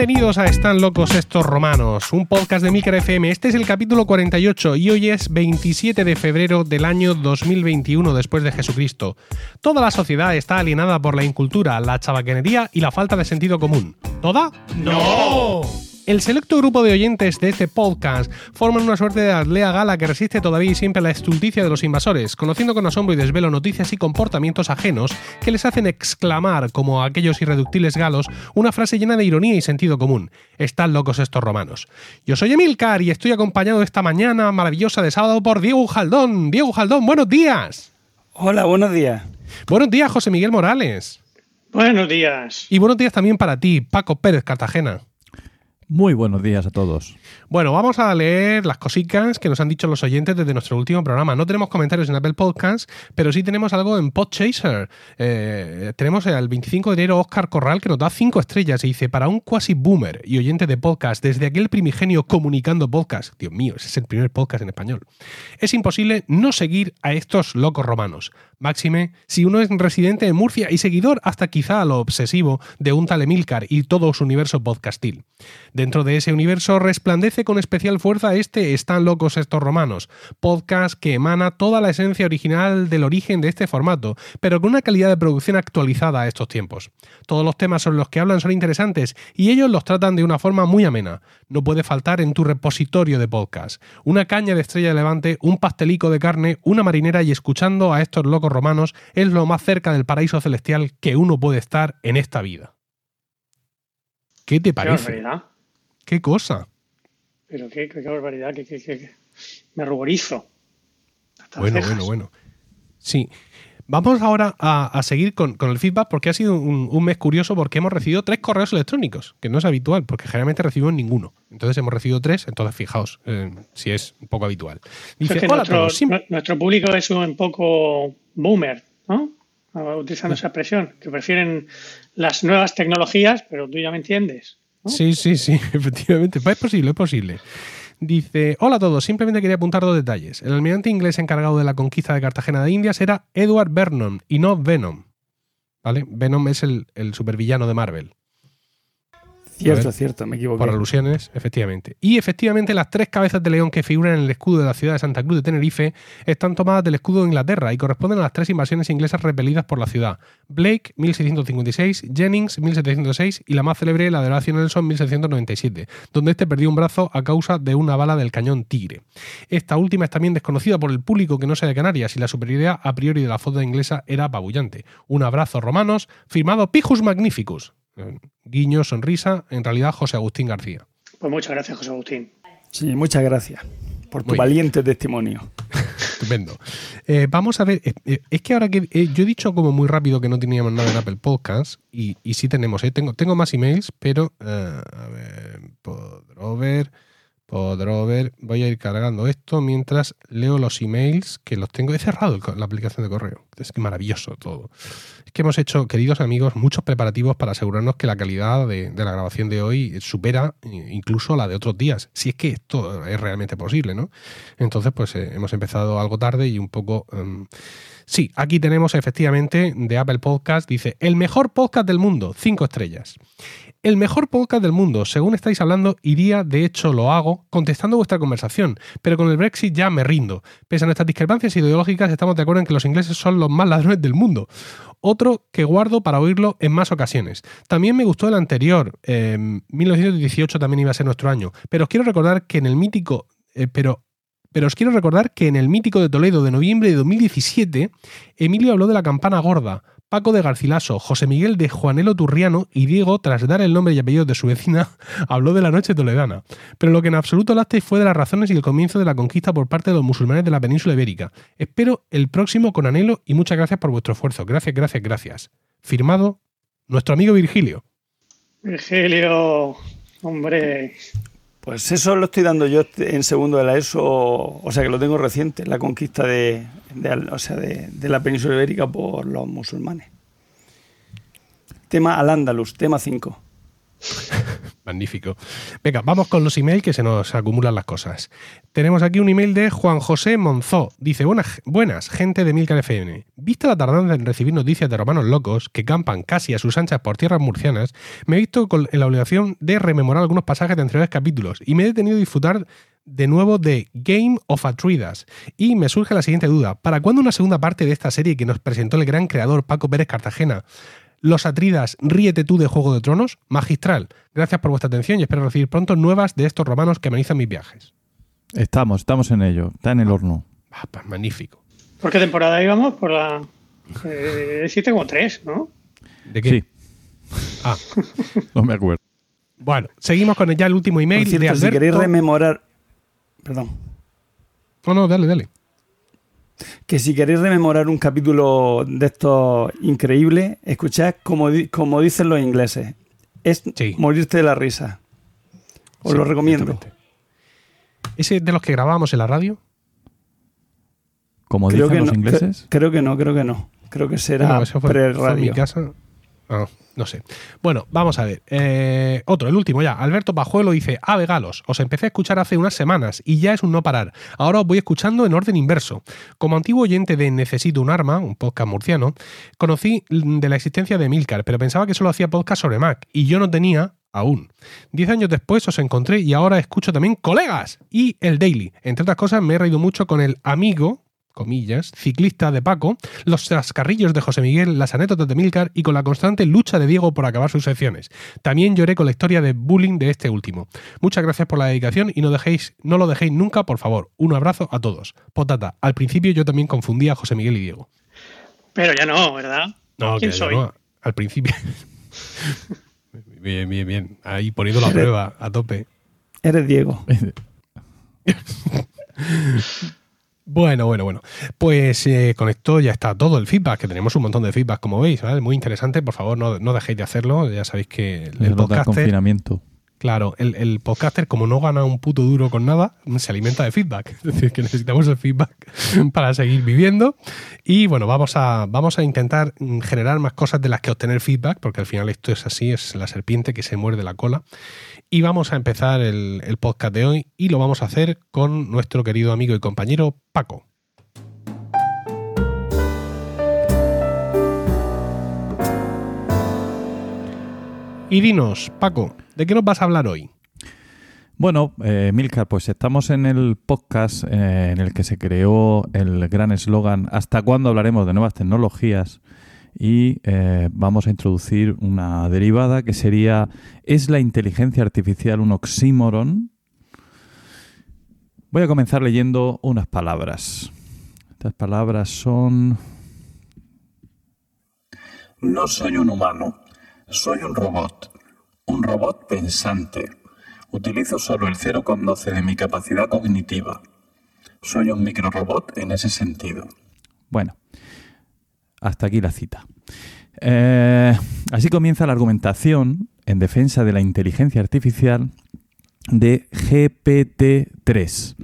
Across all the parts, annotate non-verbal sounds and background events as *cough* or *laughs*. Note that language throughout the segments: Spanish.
Bienvenidos a Están locos estos romanos, un podcast de Milker FM. Este es el capítulo 48 y hoy es 27 de febrero del año 2021 después de Jesucristo. Toda la sociedad está alienada por la incultura, la chabaquenería y la falta de sentido común. ¿Toda? ¡No! El selecto grupo de oyentes de este podcast forman una suerte de atlea gala que resiste todavía y siempre a la estulticia de los invasores, conociendo con asombro y desvelo noticias y comportamientos ajenos que les hacen exclamar, como aquellos irreductibles galos, una frase llena de ironía y sentido común. Están locos estos romanos. Yo soy Emilcar y estoy acompañado esta mañana maravillosa de sábado por Diego Jaldón. Diego Jaldón, buenos días. Hola, buenos días. Buenos días, José Miguel Morales. Buenos días. Y buenos días también para ti, Paco Pérez Cartagena. Muy buenos días a todos. Bueno, vamos a leer las cositas que nos han dicho los oyentes desde nuestro último programa. No tenemos comentarios en Apple Podcasts, pero sí tenemos algo en Podchaser. Eh, tenemos el 25 de enero Oscar Corral que nos da 5 estrellas y dice, para un quasi boomer y oyente de podcast, desde aquel primigenio comunicando podcast, Dios mío, ese es el primer podcast en español, es imposible no seguir a estos locos romanos. Máxime, si uno es residente de Murcia y seguidor hasta quizá a lo obsesivo de un tal Emilcar y todo su universo podcastil. Dentro de ese universo resplandece con especial fuerza este Están locos estos romanos, podcast que emana toda la esencia original del origen de este formato, pero con una calidad de producción actualizada a estos tiempos. Todos los temas sobre los que hablan son interesantes y ellos los tratan de una forma muy amena. No puede faltar en tu repositorio de podcast. Una caña de estrella de levante, un pastelico de carne, una marinera y escuchando a estos locos romanos es lo más cerca del paraíso celestial que uno puede estar en esta vida. ¿Qué te parece? Qué barbaridad. ¿Qué cosa? Pero qué, qué, qué barbaridad, que, me ruborizo. Hasta Bueno, bueno, bueno. Sí. Vamos ahora a, a seguir con, con el feedback porque ha sido un, un mes curioso porque hemos recibido tres correos electrónicos, que no es habitual, porque generalmente recibimos ninguno. Entonces hemos recibido tres, entonces fijaos eh, si es un poco habitual. Dice, Es que hola nuestro, todos. público es un poco boomer, ¿no? Ah, Utilizando esa expresión, que prefieren las nuevas tecnologías, pero tú ya me entiendes. ¿no? Sí, sí, sí, *laughs* efectivamente. Es posible, es posible. Dice, hola a todos, simplemente quería apuntar dos detalles. El almirante inglés encargado de la conquista de Cartagena de Indias era Edward Vernon y no Venom. ¿Vale? Venom es el, el supervillano de Marvel. Cierto, ver. cierto, me equivoqué. Por alusiones, efectivamente. Y efectivamente, las tres cabezas de león que figuran en el escudo de la ciudad de Santa Cruz de Tenerife están tomadas del escudo de Inglaterra y corresponden a las tres invasiones inglesas repelidas por la ciudad: Blake, 1656, Jennings, 1706 y la más célebre, la de Horacio Nelson, 1797, donde este perdió un brazo a causa de una bala del cañón Tigre. Esta última es también desconocida por el público que no sea de Canarias y la superioridad a priori de la flota inglesa era apabullante. Un abrazo, romanos, firmado Pijus Magnificus. Eh, Guiño, sonrisa, en realidad José Agustín García. Pues muchas gracias, José Agustín. Sí, muchas gracias por tu Muy bien. valiente testimonio. *laughs* Estupendo. Eh, vamos a ver, eh, eh, es que ahora que eh, yo he dicho como muy rápido que no teníamos nada en Apple Podcast y, y sí tenemos, eh, tengo, tengo más emails, pero eh, a ver, Podrover, Podrover, voy a ir cargando esto mientras leo los emails que los tengo. He cerrado la aplicación de correo. Es maravilloso todo. Es que hemos hecho, queridos amigos, muchos preparativos para asegurarnos que la calidad de, la grabación de hoy supera eh, incluso la de otros días. Si es que esto es realmente posible, ¿no? Entonces, pues eh, hemos empezado algo tarde y un poco... em, sí, aquí tenemos efectivamente de Apple Podcast, dice, el mejor podcast del mundo, cinco estrellas. El mejor podcast del mundo, según estáis hablando, iría, de hecho lo hago, contestando vuestra conversación, pero con el Brexit ya me rindo. Pese a nuestras discrepancias ideológicas, estamos de acuerdo en que los ingleses son los más ladrones del mundo. Otro que guardo para oírlo en más ocasiones. También me gustó el anterior, eh, 1918 también iba a ser nuestro año, pero os quiero recordar que en el mítico, eh, pero pero os quiero recordar que en el mítico de Toledo de noviembre de 2017, Emilio habló de la campana gorda, Paco de Garcilaso, José Miguel de Juanelo Turriano y Diego, tras dar el nombre y apellido de su vecina, *laughs* habló de la noche toledana. Pero lo que en absoluto hablaste fue de las razones y el comienzo de la conquista por parte de los musulmanes de la península ibérica. Espero el próximo con anhelo y muchas gracias por vuestro esfuerzo. Gracias, gracias, gracias. Firmado, nuestro amigo Virgilio. Virgilio, hombre, Pues eso lo estoy dando yo en segundo de la ESO, o sea que lo tengo reciente, la conquista de, o sea, de, la península ibérica por los musulmanes. Tema al Andalus, tema 5. *laughs* Magnífico. Venga, vamos con los emails que se nos acumulan las cosas. Tenemos aquí un email de Juan José Monzó. Dice, buenas, buenas gente de Milcar FM. Vista la tardanza en recibir noticias de romanos locos que campan casi a sus anchas por tierras murcianas, me he visto con la obligación de rememorar algunos pasajes de anteriores capítulos y me he detenido a disfrutar de nuevo de Game of Atridas. Y me surge la siguiente duda. ¿Para cuándo una segunda parte de esta serie que nos presentó el gran creador Paco Pérez Cartagena? Los Atridas, ríete tú de Juego de Tronos, magistral. Gracias por vuestra atención y espero recibir pronto nuevas de estos romanos que amenizan mis viajes. Estamos, estamos en ello. Está en el horno. Ah, pues magnífico. ¿Por qué temporada íbamos? Por la eh, 7,3, ¿no? ¿De qué? Sí, Ah, *laughs* no me acuerdo. bueno, seguimos con ya el último email cierto, de si queréis rememorar. Perdón. No, no, dale, dale. Que si queréis rememorar un capítulo de estos increíbles, escuchad como, di- como dicen los ingleses. Es Sí. morirte de la risa. Os Sí, lo recomiendo. ¿Ese de los que grabábamos en la radio? Como Creo dicen que, los no, ingleses. cre- creo que no, creo que no. Creo que será No, eso fue, fue en mi pre-radio. casa. Ah, no sé. Bueno, vamos a ver. Eh, otro, el último ya. Alberto Pajuelo dice: Ave Galos, os empecé a escuchar hace unas semanas y ya es un no parar. Ahora os voy escuchando en orden inverso. Como antiguo oyente de Necesito un arma, un podcast murciano, conocí de la existencia de Milcar, pero pensaba que solo hacía podcast sobre Mac y yo no tenía aún. Diez años después os encontré y ahora escucho también colegas y el Daily. Entre otras cosas, me he reído mucho con el amigo, comillas, ciclista de Paco, los chascarrillos de José Miguel, las anécdotas de Milcar y con la constante lucha de Diego por acabar sus secciones. También lloré con la historia de bullying de este último. Muchas gracias por la dedicación y no, dejéis, no lo dejéis nunca, por favor. Un abrazo a todos. Potata, al principio yo también confundía a José Miguel y Diego. Pero ya no, ¿verdad? No, ¿Quién que soy? no, al principio. *laughs* bien, bien, bien. Ahí poniendo la prueba a tope. Eres Diego. *laughs* Bueno, bueno, bueno. Pues eh, con esto ya está todo el feedback, que tenemos un montón de feedback, como veis, ¿vale? Muy interesante. Por favor, no, no dejéis de hacerlo. Ya sabéis que el, podcaster, confinamiento. claro, el, el podcaster, como no gana un puto duro con nada, se alimenta de feedback. *laughs* Es decir, que necesitamos el feedback *laughs* para seguir viviendo. Y bueno, vamos a, vamos a intentar mm, generar más cosas de las que obtener feedback, porque al final esto es así, es la serpiente que se muerde la cola. Y vamos a empezar el, el podcast de hoy y lo vamos a hacer con nuestro querido amigo y compañero Paco. Y dinos, Paco, ¿de qué nos vas a hablar hoy? Bueno, eh, Milcar, pues estamos en el podcast eh, en el que se creó el gran eslogan ¿Hasta cuándo hablaremos de nuevas tecnologías? Y eh, vamos a introducir una derivada que sería ¿Es la inteligencia artificial un oxímoron? Voy a comenzar leyendo unas palabras. Estas palabras son... No soy un humano, soy un robot, un robot pensante. Utilizo solo el 0,12 de mi capacidad cognitiva. Soy un microrobot en ese sentido. Bueno, hasta aquí la cita. Eh, así comienza la argumentación en defensa de la inteligencia artificial de GPT-3.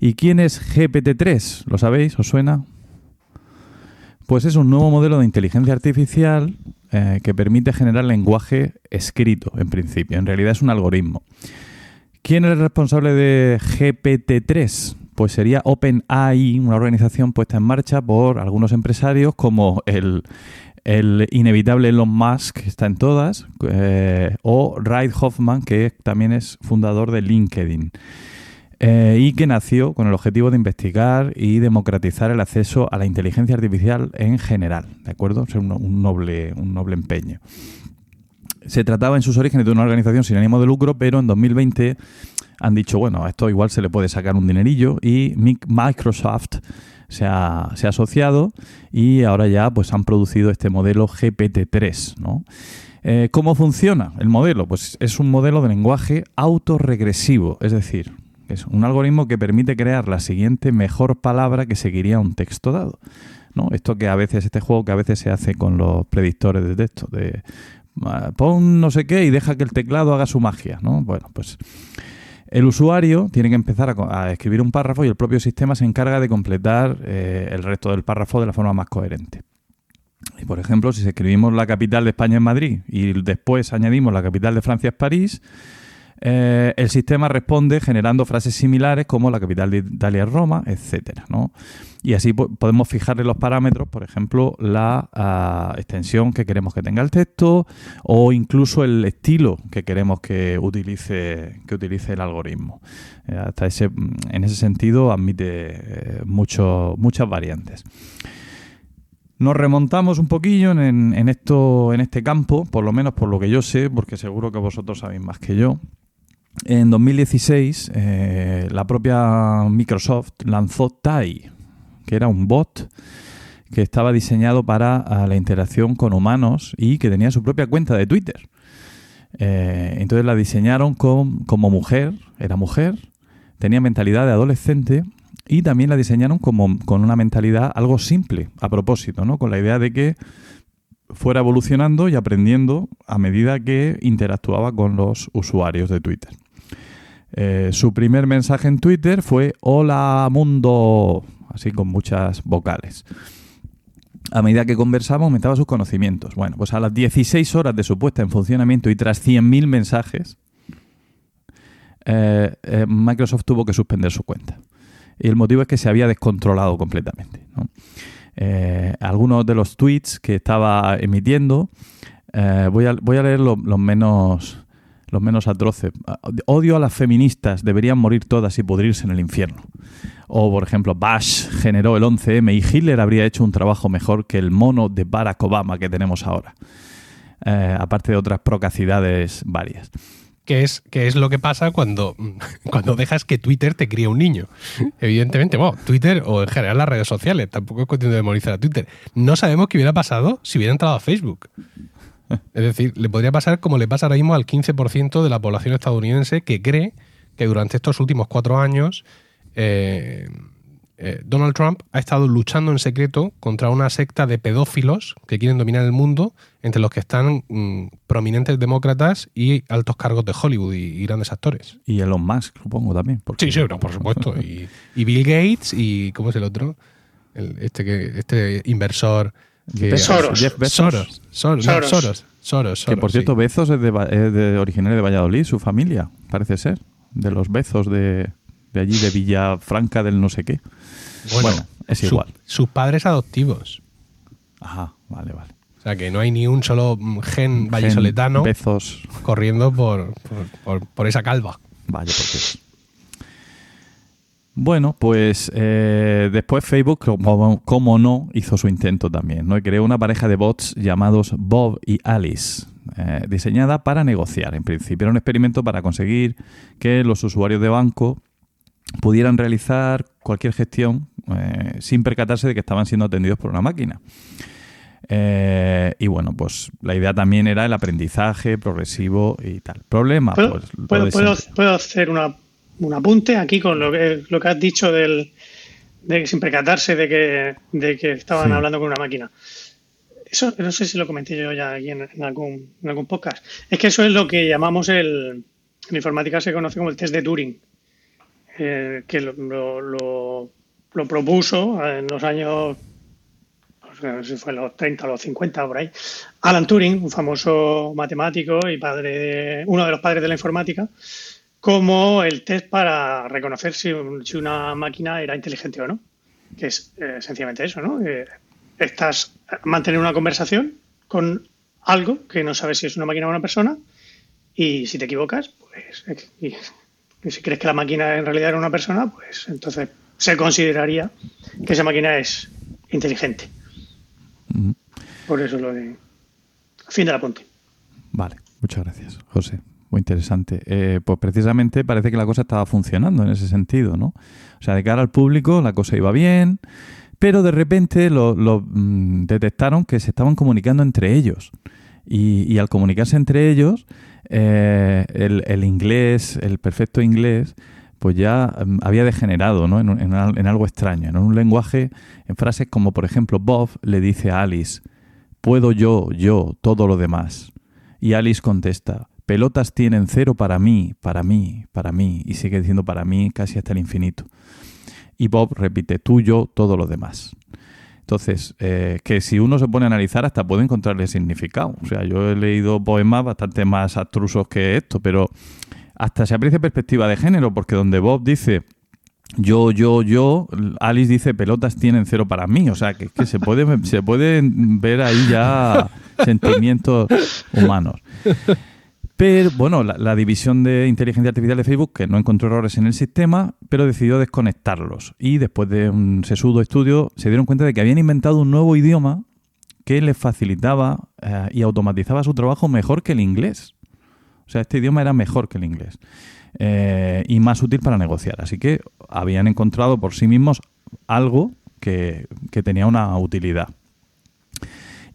¿Y quién es GPT-3? ¿Lo sabéis? ¿Os suena? Pues es un nuevo modelo de inteligencia artificial eh, que permite generar lenguaje escrito, en principio. En realidad es un algoritmo. ¿Quién es el responsable de GPT-3? Pues sería OpenAI, una organización puesta en marcha por algunos empresarios como el, el inevitable Elon Musk, que está en todas, eh, o Reid Hoffman, que también es fundador de LinkedIn. Eh, y que nació con el objetivo de investigar y democratizar el acceso a la inteligencia artificial en general, ¿de acuerdo? Un, un noble, un noble empeño. Se trataba en sus orígenes de una organización sin ánimo de lucro, pero en 2020 han dicho, bueno, a esto igual se le puede sacar un dinerillo y Mic- Microsoft se ha, se ha asociado y ahora ya pues han producido este modelo GPT-3, ¿no? Eh, ¿Cómo funciona el modelo? Pues es un modelo de lenguaje autorregresivo, es decir, es un algoritmo que permite crear la siguiente mejor palabra que seguiría un texto dado. Esto que a veces, este juego que a veces se hace con los predictores de texto, de ah, pon no sé qué y deja que el teclado haga su magia, ¿no? Bueno, pues el usuario tiene que empezar a, a escribir un párrafo y el propio sistema se encarga de completar eh, el resto del párrafo de la forma más coherente. Y por ejemplo, si escribimos la capital de España en Madrid y después añadimos la capital de Francia es París, eh, el sistema responde generando frases similares como la capital de Italia es Roma, etcétera, ¿no? Y así po- podemos fijarle los parámetros, por ejemplo, la ah, extensión que queremos que tenga el texto o incluso el estilo que queremos que utilice, que utilice el algoritmo. Eh, hasta ese, en ese sentido admite eh, muchas variantes. Nos remontamos un poquillo en esto, en este campo, por lo menos por lo que yo sé, porque seguro que vosotros sabéis más que yo. En 2016, eh, la propia Microsoft lanzó Tai, que era un bot que estaba diseñado para ah, la interacción con humanos y que tenía su propia cuenta de Twitter. Eh, entonces la diseñaron como mujer, era mujer, tenía mentalidad de adolescente y también la diseñaron como, con una mentalidad algo simple, a propósito, ¿no? Con la idea de que fuera evolucionando y aprendiendo a medida que interactuaba con los usuarios de Twitter. Eh, su primer mensaje en Twitter fue Hola mundo, así con muchas vocales. A medida que conversaba aumentaba sus conocimientos. Bueno, pues a las 16 horas de su puesta en funcionamiento y tras 100.000 mensajes, eh, eh, Microsoft tuvo que suspender su cuenta. Y el motivo es que se había descontrolado completamente. ¿no? Algunos de los tweets que estaba emitiendo, voy, a, leer lo- los menos los menos atroces. Odio a las feministas, deberían morir todas y pudrirse en el infierno. O, por ejemplo, Bush generó el 11M y Hitler habría hecho un trabajo mejor que el mono de Barack Obama que tenemos ahora. Eh, aparte de otras procacidades varias. Que es, es lo que pasa cuando, *laughs* cuando dejas que Twitter te críe un niño. Evidentemente, bueno, Twitter o en general las redes sociales, tampoco es cuestión de demonizar a Twitter. No sabemos qué hubiera pasado si hubiera entrado a Facebook. Es decir, le podría pasar como le pasa ahora mismo al 15% de la población estadounidense que cree que durante estos últimos cuatro años eh, eh, Donald Trump ha estado luchando en secreto contra una secta de pedófilos que quieren dominar el mundo, entre los que están mm, prominentes demócratas y altos cargos de Hollywood y, y grandes actores. Y Elon Musk, supongo también. porque- Sí, sí, no, por supuesto. Y, y Bill Gates y ¿cómo es el otro? El- este que este inversor que Soros. Jeff Bezos. Soros, Soros, no, Soros. Soros, Soros, Que por cierto, sí. Bezos es de, Va- es de originario de Valladolid, su familia, parece ser. De los Bezos de, de allí, de Villafranca del no sé qué. Bueno, es su- igual. sus padres adoptivos. Ajá, vale, vale. O sea que no hay ni un solo gen vallisoletano Bezos, corriendo por, por, por- por esa calva. vaya por Dios. Bueno, pues eh, después Facebook, como, como no, hizo su intento también, ¿no? Y creó una pareja de bots llamados Bob y Alice, eh, diseñada para negociar. En principio era un experimento para conseguir que los usuarios de banco pudieran realizar cualquier gestión eh, sin percatarse de que estaban siendo atendidos por una máquina. Eh, y bueno, pues la idea también era el aprendizaje progresivo y tal. Problema, ¿Puedo, pues puedo hacer una, un apunte aquí con lo que, lo que has dicho del, de sin percatarse de que, de que estaban Sí. hablando con una máquina? Eso no sé si lo comenté yo ya aquí en, en algún, en algún podcast. Es que eso es lo que llamamos el. En informática se conoce como el test de Turing, eh, que lo, lo- lo- lo propuso en los años no sé si fue en los 30 o los 50 por ahí. Alan Turing, un famoso matemático y padre de, uno de los padres de la informática, como el test para reconocer si, un- si una máquina era inteligente o no. Que es eh, sencillamente eso, ¿no? Que estás mantener una conversación con algo que no sabes si es una máquina o una persona y si te equivocas, pues eh, y, y si crees que la máquina en realidad era una persona, pues entonces se consideraría que esa máquina es inteligente. Por eso lo de. Fin del apunte. Vale, muchas gracias, José. Muy interesante. Eh, pues precisamente parece que la cosa estaba funcionando en ese sentido, ¿no? O sea, de cara al público la cosa iba bien, pero de repente lo, mm, detectaron que se estaban comunicando entre ellos. Y, y al comunicarse entre ellos, eh, el, el inglés, el perfecto inglés, pues ya mm, había degenerado ¿no? en, en en algo extraño, en un lenguaje, en frases como, por ejemplo, Bob le dice a Alice, puedo yo, yo, todo lo demás. Y Alice contesta, pelotas tienen cero para mí, para mí, para mí, y sigue diciendo para mí casi hasta el infinito. Y Bob repite, tú, yo, todo lo demás. Entonces, eh, que si uno se pone a analizar, hasta puede encontrarle significado. O sea, yo he leído poemas bastante más abstrusos que esto, pero hasta se aprecia perspectiva de género, porque donde Bob dice yo, yo, yo, Alice dice pelotas tienen cero para mí. O sea, que, que se, puede, se pueden ver ahí ya sentimientos humanos. Pero bueno, la, división de inteligencia artificial de Facebook, que no encontró errores en el sistema, pero decidió desconectarlos. Y después de un sesudo estudio, se dieron cuenta de que habían inventado un nuevo idioma que les facilitaba eh, y automatizaba su trabajo mejor que el inglés. O sea, este idioma era mejor que el inglés. Eh, y más útil para negociar. Así que habían encontrado por sí mismos algo que, que tenía una utilidad.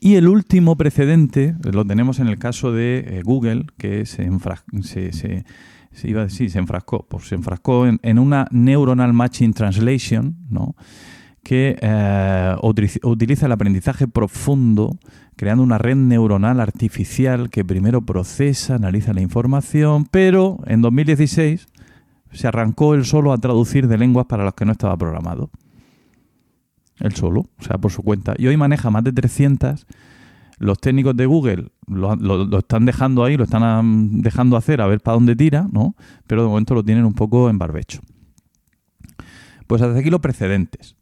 Y el último precedente lo tenemos en el caso de eh, Google, que se, se, iba a se enfrascó, pues se enfrascó en, una Neuronal Matching Translation, ¿no? que eh, utiliza el aprendizaje profundo creando una red neuronal artificial que primero procesa, analiza la información, pero en 2016 se arrancó el solo a traducir de lenguas para las que no estaba programado. El solo, o sea, por su cuenta. Y hoy maneja más de 300. Los técnicos de Google lo, están dejando ahí, lo están dejando hacer a ver para dónde tira, ¿no? Pero de momento lo tienen un poco en barbecho. Pues hasta aquí los precedentes.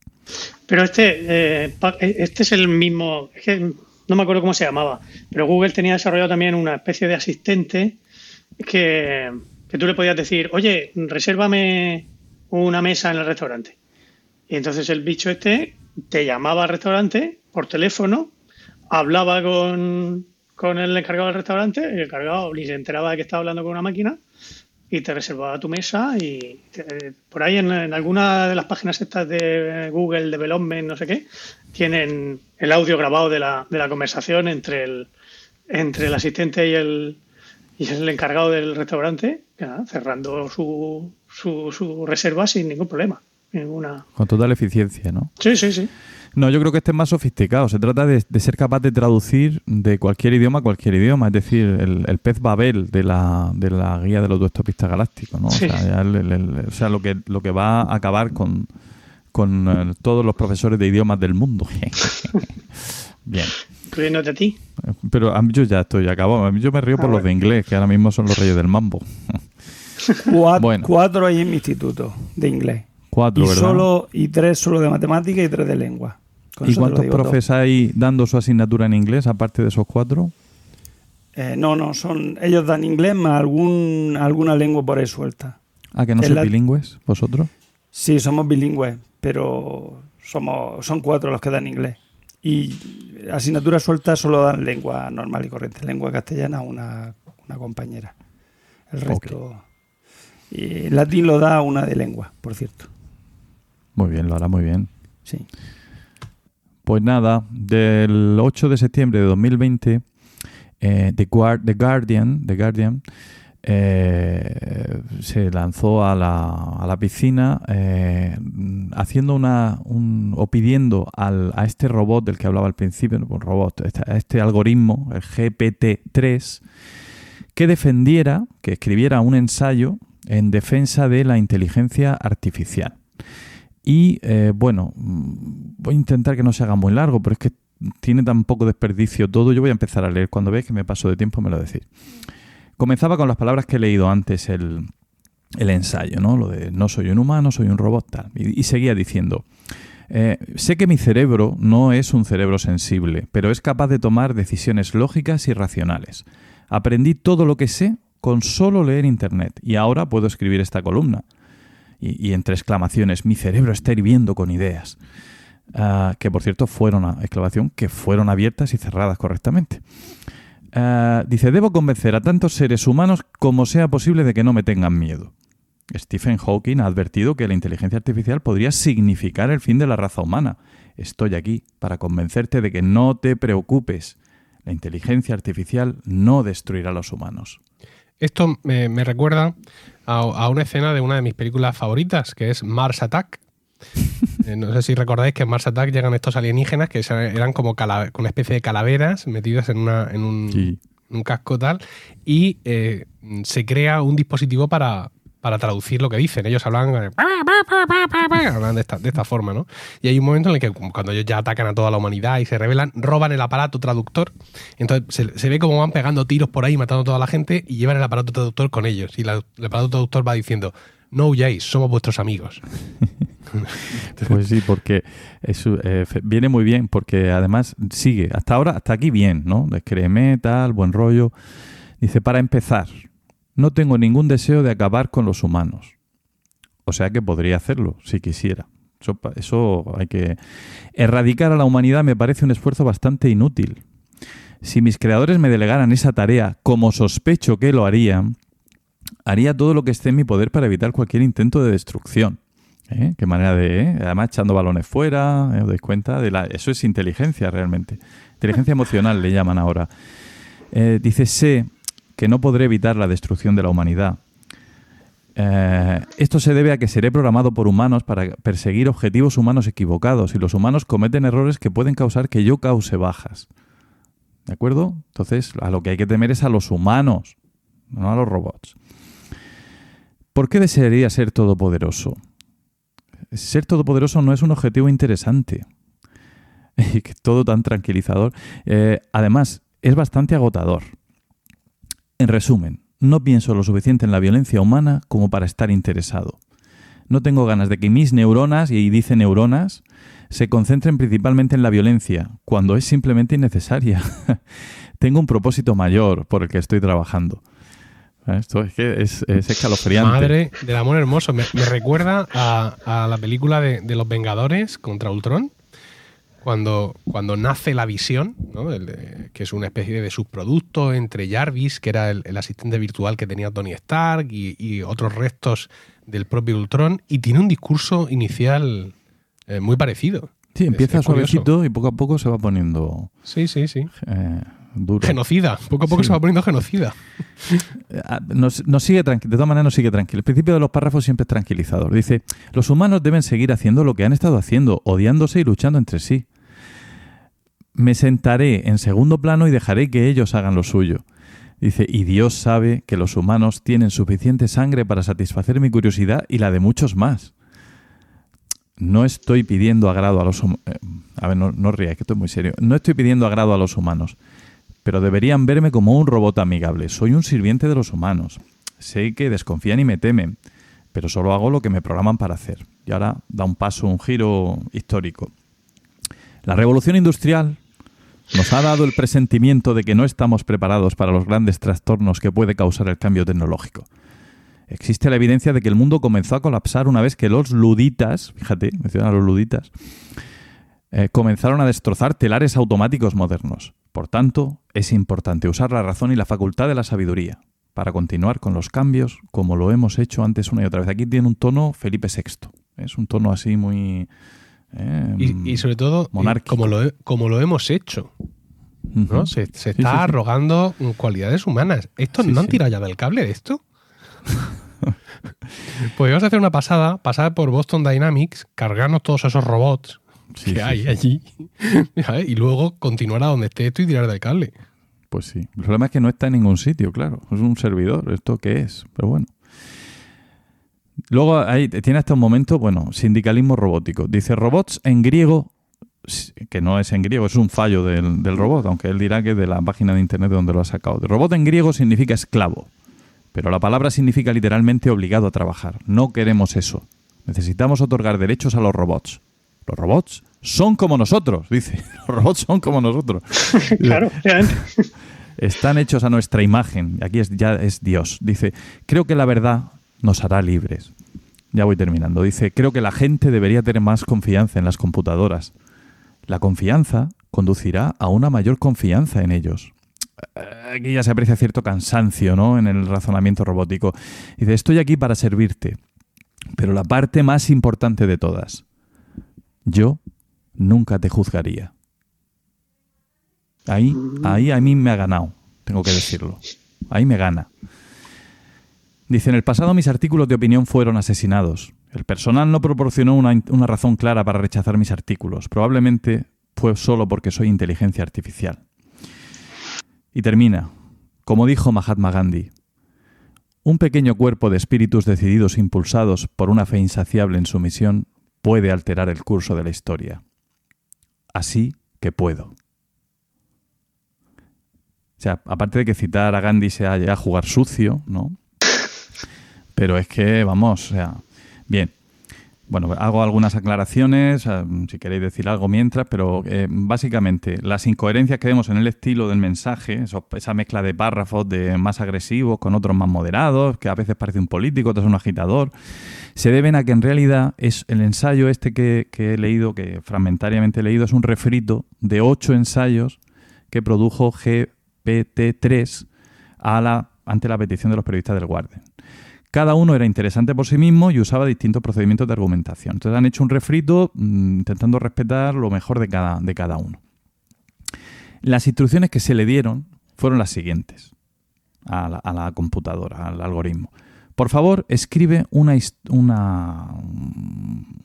Pero este, eh, este es el mismo, es que no me acuerdo cómo se llamaba, pero Google tenía desarrollado también una especie de asistente que, que tú le podías decir, oye, resérvame una mesa en el restaurante. Y entonces el bicho este te llamaba al restaurante por teléfono, hablaba con, con el encargado del restaurante, el encargado se enteraba de que estaba hablando con una máquina y te reservaba tu mesa y por ahí en, en, alguna de las páginas estas de Google Development, no sé qué, tienen el audio grabado de la, de la conversación entre el, entre el asistente y el, y el encargado del restaurante, cerrando su, su, su reserva sin ningún problema. Ninguna... Con total eficiencia, ¿no? Sí, sí, sí. No, yo creo que este es más sofisticado. Se trata de, de, ser capaz de traducir de cualquier idioma a cualquier idioma. Es decir, el, el pez Babel de la, de la guía de los autopistas galácticos, ¿no? Sí. O, sea, el, el, o sea, lo que, lo que va a acabar con, con uh, todos los profesores de idiomas del mundo. *laughs* Bien. Riéndote a ti. Pero a mí yo ya estoy acabado. Yo me río ah, por bueno. los de inglés, que ahora mismo son los reyes del mambo. Cuatro, *laughs* bueno. cuatro hay en mi instituto de inglés. Cuatro, y ¿verdad? Solo, y tres solo de matemática y tres de lengua. Con ¿Y cuántos profes todo. hay dando su asignatura en inglés, aparte de esos cuatro? Eh, no, no, son ellos dan inglés más algún, alguna lengua por ahí suelta. ¿Ah, que no sois la... bilingües vosotros? Sí, somos bilingües, pero somos, son cuatro los que dan inglés. Y asignaturas sueltas solo dan lengua normal y corriente, lengua castellana una, una compañera. El resto... Okay. Y latín lo da una de lengua, por cierto. Muy bien, lo hará muy bien. Sí. Pues nada, del 8 de septiembre de 2020, eh, The, Guard, The, Guardian, The Guardian eh, se lanzó a la, a la piscina eh, haciendo una un, o pidiendo al, a este robot del que hablaba al principio, un robot, este, a este algoritmo, el GPT-3, que defendiera, que escribiera un ensayo en defensa de la inteligencia artificial. Y eh, bueno, voy a intentar que no se haga muy largo, pero es que tiene tan poco desperdicio todo. Yo voy a empezar a leer. Cuando veáis que me paso de tiempo, me lo decís. Comenzaba con las palabras que he leído antes el, el ensayo, ¿no? Lo de no soy un humano, soy un robot, tal. Y, y seguía diciendo. Eh, sé que mi cerebro no es un cerebro sensible, pero es capaz de tomar decisiones lógicas y racionales. Aprendí todo lo que sé con solo leer Internet y ahora puedo escribir esta columna y, entre exclamaciones, mi cerebro está hirviendo con ideas. Uh, que por cierto fueron, a, que fueron abiertas y cerradas correctamente. Uh, dice, debo convencer a tantos seres humanos como sea posible de que no me tengan miedo. Stephen Hawking ha advertido que la inteligencia artificial podría significar el fin de la raza humana. Estoy aquí para convencerte de que no te preocupes. La inteligencia artificial no destruirá a los humanos. Esto me recuerda a, a, una escena de una de mis películas favoritas, que es Mars Attack. *laughs* eh, no sé si recordáis que en Mars Attack llegan estos alienígenas que eran como una especie de calaveras metidas en, una, en un, sí. un, casco tal, y eh, se crea un dispositivo para, para traducir lo que dicen. Ellos hablan, de, esta, forma, ¿no? Y hay un momento en el que cuando ellos ya atacan a toda la humanidad y se rebelan, roban el aparato traductor. Entonces se, ve como van pegando tiros por ahí, matando a toda la gente y llevan el aparato traductor con ellos. Y el aparato traductor va diciendo, no huyáis, somos vuestros amigos. *laughs* Pues sí, porque eso, eh, viene muy bien, porque además sigue, hasta ahora, hasta aquí bien, ¿no? Descréeme, tal, buen rollo. Dice, para empezar, no tengo ningún deseo de acabar con los humanos. O sea que podría hacerlo, si quisiera. Eso, hay que... Erradicar a la humanidad me parece un esfuerzo bastante inútil. Si mis creadores me delegaran esa tarea, como sospecho que lo harían, haría todo lo que esté en mi poder para evitar cualquier intento de destrucción. ¿Eh? Qué manera de. ¿eh? Además, echando balones fuera, ¿eh? ¿os dais cuenta? De la... Eso es inteligencia realmente. Inteligencia emocional le llaman ahora. Dice: Sé que no podré evitar la destrucción de la humanidad. Eh, esto se debe a que seré programado por humanos para perseguir objetivos humanos equivocados y los humanos cometen errores que pueden causar que yo cause bajas. ¿De acuerdo? Entonces, a lo que hay que temer es a los humanos, no a los robots. ¿Por qué desearía ser todopoderoso? Ser todopoderoso no es un objetivo interesante. *laughs* Y que todo tan tranquilizador. Eh, además, es bastante agotador. En resumen, no pienso lo suficiente en la violencia humana como para estar interesado. No tengo ganas de que mis neuronas, y dice neuronas, se concentren principalmente en la violencia, cuando es simplemente innecesaria. *laughs* tengo un propósito mayor por el que estoy trabajando. Esto es que es, es escalofriante. Madre del amor hermoso. Me, recuerda a, la película de los Vengadores contra Ultron. Cuando, cuando nace la visión, ¿no? El que es una especie de subproducto entre Jarvis, que era el, el asistente virtual que tenía Tony Stark, y, y otros restos del propio Ultron, y tiene un discurso inicial eh, muy parecido. Sí, empieza es curioso. suavecito y poco a poco se va poniendo Sí, sí, sí. eh, duro. Genocida. Poco a poco Sí. se va poniendo genocida. Eh, ah, Nos, nos sigue tranquilo, de todas maneras nos sigue tranquilo. El principio de los párrafos siempre es tranquilizador. Dice, los humanos deben seguir haciendo lo que han estado haciendo, odiándose y luchando entre sí. Me sentaré en segundo plano y dejaré que ellos hagan lo suyo. Dice, y Dios sabe que los humanos tienen suficiente sangre para satisfacer mi curiosidad y la de muchos más. No estoy pidiendo agrado a los humanos. a ver, no, no ríais, que esto es muy serio. No estoy pidiendo agrado a los humanos pero deberían verme como un robot amigable. Soy un sirviente de los humanos. Sé que desconfían y me temen, pero solo hago lo que me programan para hacer. Y ahora da un paso, un giro histórico. La revolución industrial nos ha dado el presentimiento de que no estamos preparados para los grandes trastornos que puede causar el cambio tecnológico. Existe la evidencia de que el mundo comenzó a colapsar una vez que los luditas, fíjate, menciona a los luditas, eh, comenzaron a destrozar telares automáticos modernos. Por tanto, es importante usar la razón y la facultad de la sabiduría para continuar con los cambios como lo hemos hecho antes una y otra vez. Aquí tiene un tono Felipe VI. Es un tono así muy... eh, Y, y sobre todo, como lo, como lo hemos hecho. Se, está sí, sí. arrogando mm, cualidades humanas. ¿Estos Sí, no han tirado ya del cable de esto? *laughs* pues vamos a hacer una pasada, pasar por Boston Dynamics, cargarnos todos esos robots que hay allí *laughs* y luego continuar a donde esté esto y tirar del cable. Pues sí. El problema es que no está en ningún sitio, claro. Es un servidor. ¿Esto qué es? Pero bueno. Luego ahí tiene hasta un momento, bueno, sindicalismo robótico. Dice robots en griego, que no es en griego, es un fallo del, del robot, aunque él dirá que es de la página de internet donde lo ha sacado. Robot en griego significa esclavo, pero la palabra significa literalmente obligado a trabajar. No queremos eso. Necesitamos otorgar derechos a los robots. Los robots son como nosotros, dice. *laughs* Los robots son como nosotros. *laughs* Claro. *laughs* Están hechos a nuestra imagen. Aquí es, ya es Dios. Dice, creo que la verdad nos hará libres. Ya voy terminando. Dice, creo que la gente debería tener más confianza en las computadoras. La confianza conducirá a una mayor confianza en ellos. Aquí ya se aprecia cierto cansancio ¿no? en el razonamiento robótico. Dice, estoy aquí para servirte. Pero la parte más importante de todas, yo nunca te juzgaría. Ahí, ahí a mí me ha ganado, tengo que decirlo. Ahí me gana. Dice, en el pasado mis artículos de opinión fueron asesinados. El personal no proporcionó una, una razón clara para rechazar mis artículos. Probablemente fue solo porque soy inteligencia artificial. Y termina, como dijo Mahatma Gandhi, Un pequeño cuerpo de espíritus decididos impulsados por una fe insaciable en su misión puede alterar el curso de la historia. Así que puedo. O sea, aparte de que citar a Gandhi sea ya jugar sucio, ¿no? Pero es que, vamos, o sea, bien. Bueno, hago algunas aclaraciones, eh, si queréis decir algo mientras, pero eh, básicamente las incoherencias que vemos en el estilo del mensaje, esa mezcla de párrafos de más agresivos con otros más moderados, que a veces parece un político, otros un agitador, se deben a que en realidad es el ensayo este que, he leído, que fragmentariamente he leído, es un refrito de ocho ensayos que produjo GPT-3 a la, ante la petición de los periodistas del Guardian. Cada uno era interesante por sí mismo y usaba distintos procedimientos de argumentación. Entonces han hecho un refrito mm, intentando respetar lo mejor de cada, de cada uno. Las instrucciones que se le dieron fueron las siguientes a la, computadora, al algoritmo. Por favor, escribe una,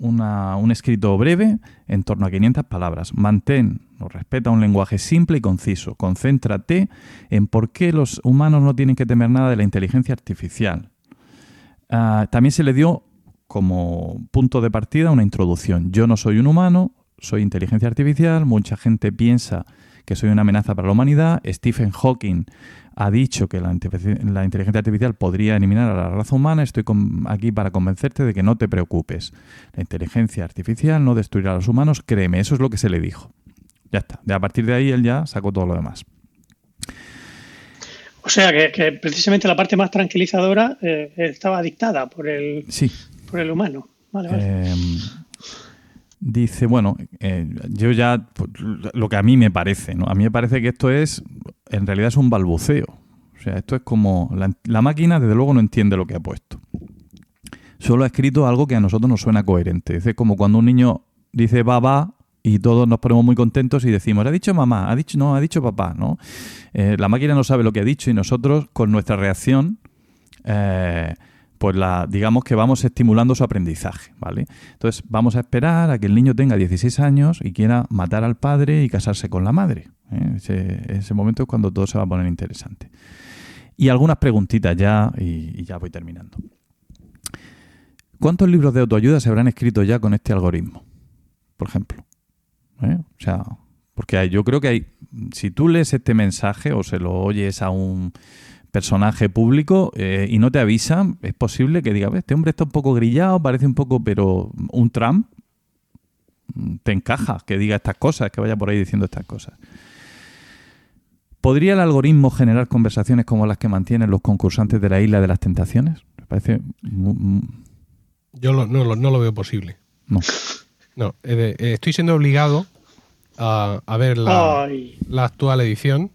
un escrito breve en torno a 500 palabras. Mantén o respeta un lenguaje simple y conciso. Concéntrate en por qué los humanos no tienen que temer nada de la inteligencia artificial. Ah, también se le dio como punto de partida una introducción. Yo no soy un humano, soy inteligencia artificial, mucha gente piensa que soy una amenaza para la humanidad. Stephen Hawking ha dicho que la, inteligencia artificial podría eliminar a la raza humana. Estoy aquí para convencerte de que no te preocupes. La inteligencia artificial no destruirá a los humanos, créeme, eso es lo que se le dijo. Ya está. De a partir de ahí él ya sacó todo lo demás. O sea, que, precisamente la parte más tranquilizadora eh, estaba dictada por el, por el humano. Em, dice, bueno, eh, yo ya, pues, lo que a mí me parece, ¿no? A mí me parece que esto es, en realidad es un balbuceo. O sea, esto es como, la, la máquina desde luego no entiende lo que ha puesto. Solo ha escrito algo que a nosotros nos suena coherente. Es como cuando un niño dice va, va, y todos nos ponemos muy contentos y decimos, ha dicho mamá, ha dicho, no, ha dicho papá, ¿no? Eh, la máquina no sabe lo que ha dicho y nosotros con nuestra reacción, eh, pues la, digamos que vamos estimulando su aprendizaje, ¿vale? Entonces vamos a esperar a que el niño tenga 16 años y quiera matar al padre y casarse con la madre. ¿eh? Ese, momento es cuando todo se va a poner interesante. Y algunas preguntitas ya y ya voy terminando. ¿Cuántos libros de autoayuda se habrán escrito ya con este algoritmo? Por ejemplo. ¿Eh? O sea, porque yo creo que hay, si tú lees este mensaje o se lo oyes a un personaje público eh, y no te avisa, es posible que diga, este hombre está un poco grillado, parece un poco, pero un Trump mm, te encaja que diga estas cosas, que vaya por ahí diciendo estas cosas. ¿Podría el algoritmo generar conversaciones como las que mantienen los concursantes de la Isla de las Tentaciones? Me parece... Yo no, no lo veo posible. No. No, estoy siendo obligado a, ver la, actual edición.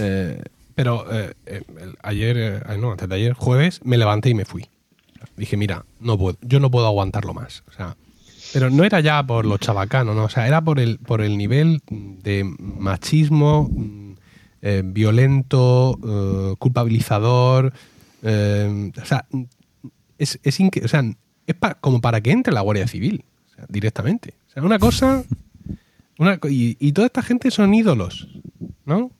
Eh, pero eh, eh, ayer, no, antes de ayer, jueves, me levanté y me fui. Dije, mira, no puedo, yo no puedo aguantarlo más. O sea, pero no era ya por lo chabacano, ¿no? O sea, era por el, por el nivel de machismo violento, culpabilizador. o sea, es, es, o sea, es como para que entre la Guardia Civil directamente. O sea, una cosa. y, toda esta gente son ídolos, ¿no?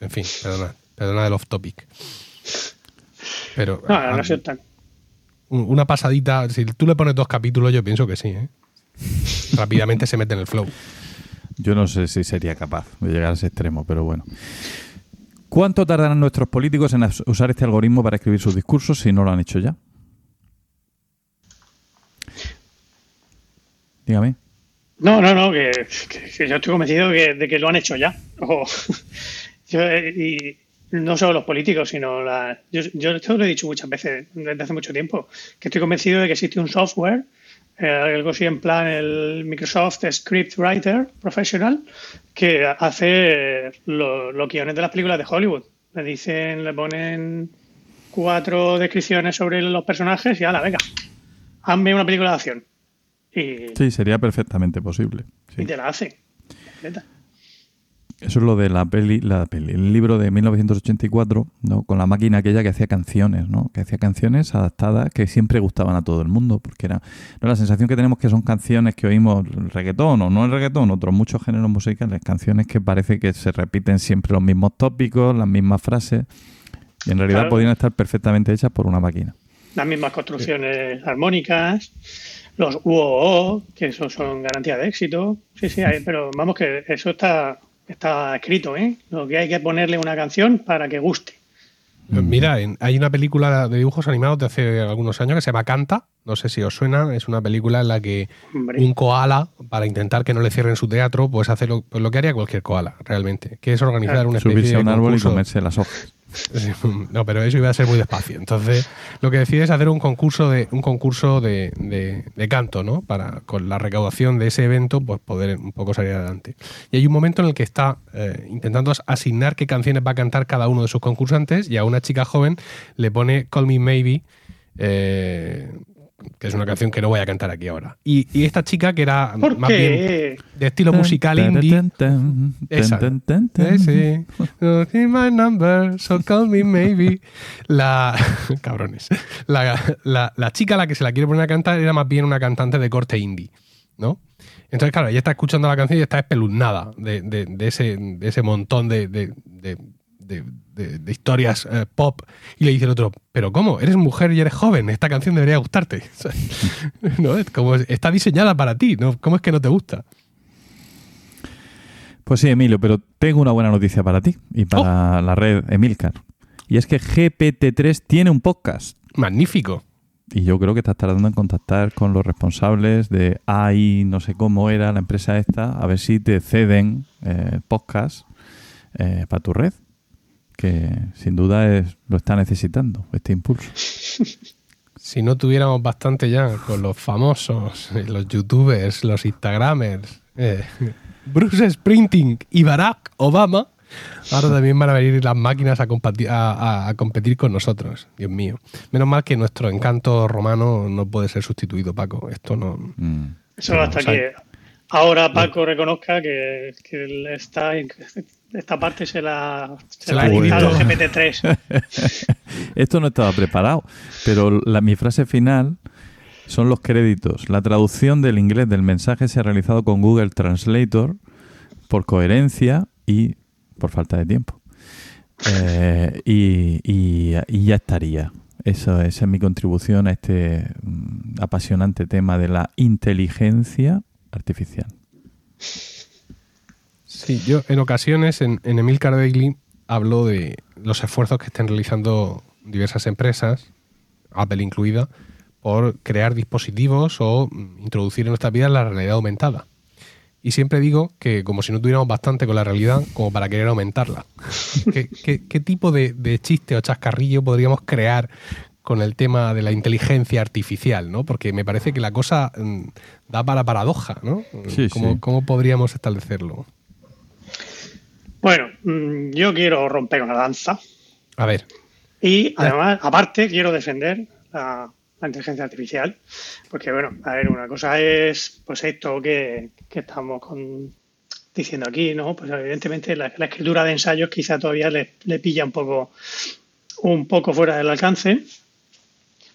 en fin, perdona, perdona del off topic. Pero. No, no, tan. Una pasadita, si tú le pones dos capítulos, yo pienso que sí, ¿eh? Rápidamente se mete en el flow. Yo no sé si sería capaz de llegar a ese extremo, pero bueno. ¿Cuánto tardarán nuestros políticos en usar este algoritmo para escribir sus discursos si no lo han hecho ya? Dígame. No, no, no, que, yo estoy convencido de que lo han hecho ya. *laughs* y no solo los políticos, sino la. Yo, yo, esto lo he dicho muchas veces desde hace mucho tiempo, que estoy convencido de que existe un software, eh, algo así en plan el Microsoft Script Writer Professional, que hace los guiones de las películas de Hollywood. Le dicen, le ponen cuatro descripciones sobre los personajes y ala, venga, hazme una película de acción sí, sería perfectamente posible. Y te la hace. Eso es lo de la peli, la peli, el libro de 1984, ¿no? con la máquina aquella que hacía canciones, ¿no? que hacía canciones adaptadas que siempre gustaban a todo el mundo, porque era ¿no? la sensación que tenemos que son canciones que oímos reggaetón o no el reggaetón, otros muchos géneros musicales, canciones que parece que se repiten siempre los mismos tópicos, las mismas frases. Y en realidad Claro. podrían estar perfectamente hechas por una máquina. Las mismas construcciones armónicas, los UOO, que eso son garantía de éxito. Sí, sí, hay- pero vamos que eso está, está escrito, ¿eh? Lo que hay que ponerle una canción para que guste. Mira, en- hay una película de dibujos animados de hace algunos años que se llama Canta. No sé si os suena. Es una película en la que Hombre. un koala, para intentar que no le cierren su teatro, pues hace lo, pues lo que haría cualquier koala, realmente. Que es organizar una especie Subirse a de un árbol y comerse las hojas. No, pero eso iba a ser muy despacio. Entonces, lo que decide es hacer un concurso de un concurso de, de- canto, ¿no? Para con la recaudación de ese evento, pues poder un poco salir adelante. Y hay un momento en el que está eh, intentando as- asignar qué canciones va a cantar cada uno de sus concursantes y a una chica joven le pone Call Me Maybe. eh, que es una canción que no voy a cantar aquí ahora. Y, y esta chica, que era ¿Por más bien de estilo musical indie, esa. Eh, sí. Don't need my number, so call me maybe. La. *laughs* Cabrones. La, la- la chica a la que se la quiere poner a cantar era más bien una cantante de corte indie, ¿no? Entonces, claro, ella está escuchando la canción y está espeluznada de, de- de ese, de ese montón de, de- historias eh, pop. Y le dice el otro, ¿pero cómo? Eres mujer y eres joven, esta canción debería gustarte. *laughs* ¿no? Es como, está diseñada para ti, ¿no? ¿Cómo es que no te gusta? Pues sí, Emilio, pero tengo una buena noticia para ti y para la red Emilcar. Y es que GPT-3 tiene un podcast. Magnífico. Y yo creo que estás tardando en contactar con los responsables de AI, no sé cómo era la empresa esta, a ver si te ceden eh, podcast eh, para tu red, que sin duda es, lo está necesitando, este impulso. *laughs* Si no tuviéramos bastante ya con los famosos, eh, los youtubers, los instagramers, eh, *laughs* Bruce Sprinting y Barack Obama, ahora también van a venir las máquinas a, compati- a- a- a competir con nosotros. Dios mío. Menos mal que nuestro encanto romano no puede ser sustituido, Paco. Esto no... Mm. Eso hasta o sea, que ahora Paco reconozca que, que él está, esta parte se la, se Se la ha escrito. GPT-3. *laughs* Esto no estaba preparado, pero la, mi frase final son los créditos. La traducción del inglés del mensaje se ha realizado con Google Translator por coherencia y por falta de tiempo. Eh, y, y- y ya estaría. Eso, esa es mi contribución a este mm, apasionante tema de la inteligencia artificial. Sí, yo en ocasiones en, en Emilcar Daily hablo de los esfuerzos que están realizando diversas empresas, Apple incluida, por crear dispositivos o mm, introducir en nuestras vidas la realidad aumentada. Y siempre digo que como si no tuviéramos bastante con la realidad como para querer aumentarla. *laughs* ¿Qué, qué- qué tipo de, de chiste o chascarrillo podríamos crear con el tema de la inteligencia artificial? ¿no? Porque me parece que la cosa mm, da para paradoja. ¿no? Sí, ¿Cómo, sí. ¿Cómo podríamos establecerlo? Bueno, mm, yo quiero romper una lanza A ver, y además, aparte, quiero defender la, la inteligencia artificial. Porque, bueno, a ver, una cosa es pues esto que, que estamos con- diciendo aquí, ¿no? Pues evidentemente la, la escritura de ensayos quizá todavía le, le pilla un poco, un poco fuera del alcance.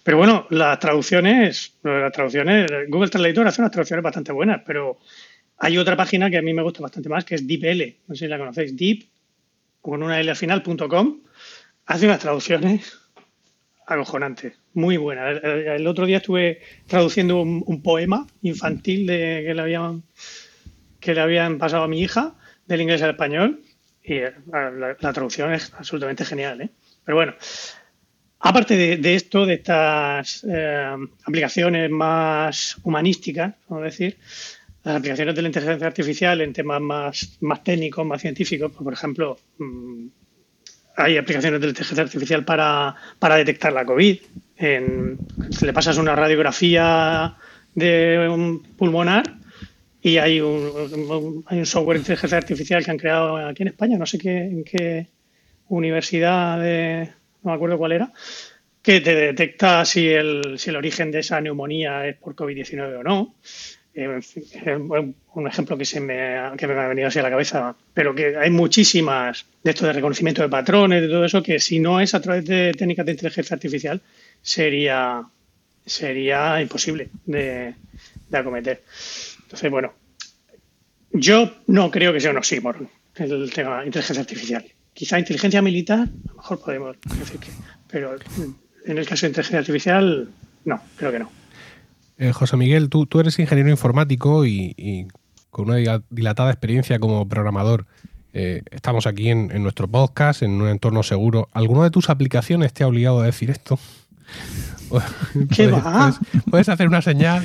Pero bueno, las traducciones, las traducciones, Google Translator hace unas traducciones bastante buenas, pero hay otra página que a mí me gusta bastante más, que es DeepL. No sé si la conocéis, Deep, con una L al final, punto com. Hace unas traducciones acojonantes, muy buenas. El, otro día estuve traduciendo un, poema infantil de, que, le habían, que le habían pasado a mi hija, del inglés al español, y eh, la, traducción es absolutamente genial. ¿eh? Pero bueno, Aparte de, de esto, de estas eh, aplicaciones más humanísticas, vamos a decir, las aplicaciones de la inteligencia artificial en temas más, más técnicos, más científicos, pues, por ejemplo, mm, hay aplicaciones de la inteligencia artificial para, para detectar la COVID. En, le pasas una radiografía de pulmonar y hay un, hay un software de inteligencia artificial que han creado aquí en España, no sé qué, en qué universidad no me acuerdo cuál era, que te detecta si el, si el origen de esa neumonía es por COVID-19 o no. Un ejemplo que, se me que me ha venido así a la cabeza, pero que hay muchísimas de esto de reconocimiento de patrones, de todo eso, que si no es a través de técnicas de inteligencia artificial, sería, sería imposible de, de acometer. Entonces, bueno, yo no creo que sea un oxímoron el tema de inteligencia artificial. quizá inteligencia militar, a lo mejor podemos decir que, pero en el caso de inteligencia artificial, no, creo que no. Eh, José Miguel, tú, tú eres ingeniero informático y, y con una dilatada experiencia como programador. Eh, estamos aquí en, en nuestro podcast, en un entorno seguro. ¿Alguna de tus aplicaciones te ha obligado a decir esto? *laughs* ¿Qué Puedes- va? Puedes, puedes hacer una señal.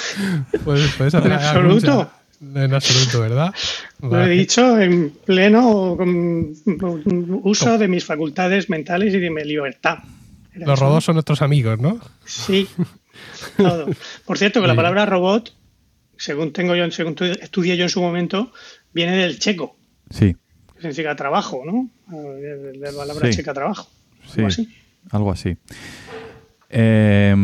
*laughs* puedes, puedes hacer En absoluto. En absoluto, ¿verdad? Lo he dicho en pleno uso de mis facultades mentales y de mi libertad. Era Los robots son nuestros amigos, ¿no? Sí, *laughs* todo. Por cierto, que la palabra robot, según tengo yo, según tu- estudié yo en su momento, viene del checo, Sí, que significa trabajo, ¿no? De de la palabra Sí. checa trabajo. sí, algo así. algo así. Eh,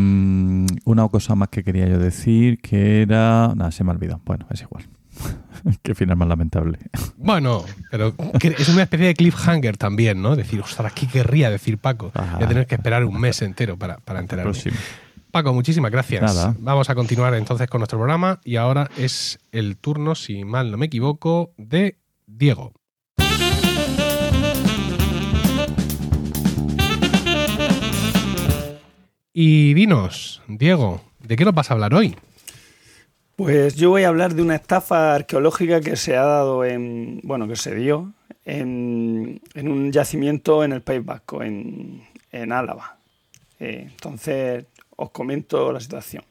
una cosa más que quería yo decir que era... Nada, se me ha olvidado. Bueno, es igual. *laughs* Qué final más lamentable. Bueno, pero es una especie de cliffhanger también, ¿no? Decir, ostras, ¿qué querría decir Paco? Ajá. Voy a tener que esperar un mes entero para, para enterarme. Próximo. Paco, muchísimas gracias. Nada. Vamos a continuar entonces con nuestro programa y ahora es el turno, si mal no me equivoco, de Diego. Y dinos, Diego, ¿de qué nos vas a hablar hoy? Pues yo voy a hablar de una estafa arqueológica que se ha dado en, bueno, que se dio en, en un yacimiento en el País Vasco, en, en Álava. Eh, entonces os comento la situación.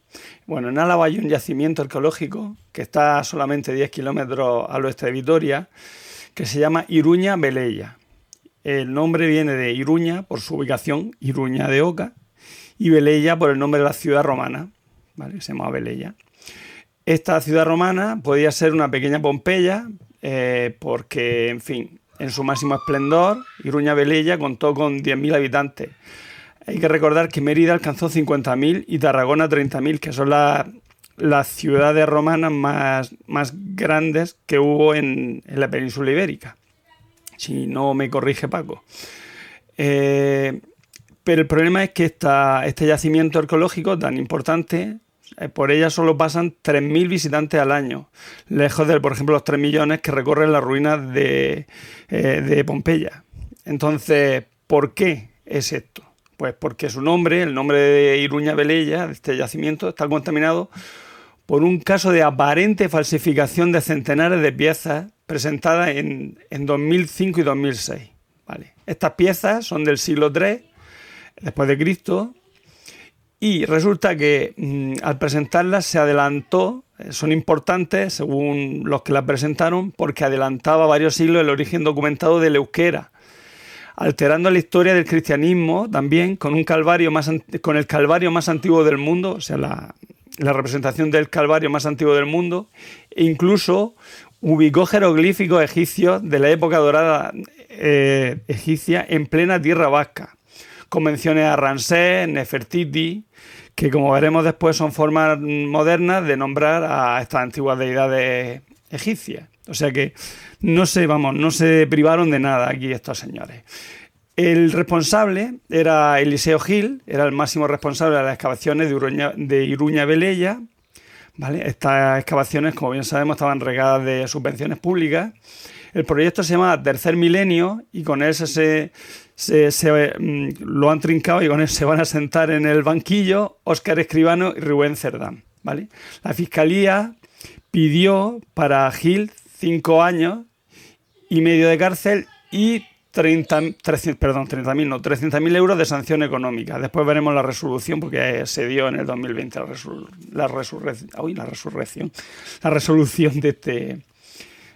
Bueno, en Álava hay un yacimiento arqueológico que está solamente 10 kilómetros al oeste de Vitoria, que se llama Iruña Velella. El nombre viene de Iruña por su ubicación, Iruña de Oca, y Velella por el nombre de la ciudad romana, ¿vale? se llama Velella. Esta ciudad romana podía ser una pequeña Pompeya, eh, porque, en fin, en su máximo esplendor, Iruña Velella contó con 10.000 habitantes. Hay que recordar que Mérida alcanzó 50.000 y Tarragona 30.000, que son la- las ciudades romanas más, grandes que hubo en, la península ibérica. Si no me corrige Paco. Eh, pero el problema es que este yacimiento arqueológico tan importante, eh, por ella solo pasan 3.000 visitantes al año, lejos de, por ejemplo, los 3 millones que recorren las ruinas eh, de Pompeya. Entonces, ¿por qué es esto? Pues porque su nombre, el nombre de Iruña Velella, de este yacimiento, está contaminado por un caso de aparente falsificación de centenares de piezas presentadas en, en 2005 y 2006. ¿vale? Estas piezas son del siglo III después de Cristo y resulta que mm, al presentarlas se adelantó, eh, son importantes según los que las presentaron porque adelantaba varios siglos el origen documentado del euskera alterando la historia del cristianismo también con un calvario más con el calvario más antiguo del mundo, o sea, la, la representación del calvario más antiguo del mundo, e incluso ubicó jeroglíficos egipcios de la época dorada eh, egipcia en plena tierra vasca, con menciones a Ramsés, Nefertiti, que como veremos después son formas modernas de nombrar a estas antiguas deidades egipcias. O sea que no se, vamos, no se privaron de nada aquí estos señores. El responsable era Eliseo Gil, era el máximo responsable de las excavaciones de Iruña, de Iruña Velella. ¿vale? Estas excavaciones, como bien sabemos, estaban regadas de subvenciones públicas. El proyecto se llama Tercer Milenio y con él se, mm, lo han trincado y con él se van a sentar en el banquillo Óscar Escribano y Rubén Cerdán. ¿vale? La fiscalía pidió para Gil cinco años y medio de cárcel y 30, 300, perdón, 30.000, no, 300.000 euros de sanción económica. Después veremos la resolución porque se dio en el 2020 la, resol- la, resurrec- uy, la resurrección, la resolución de este,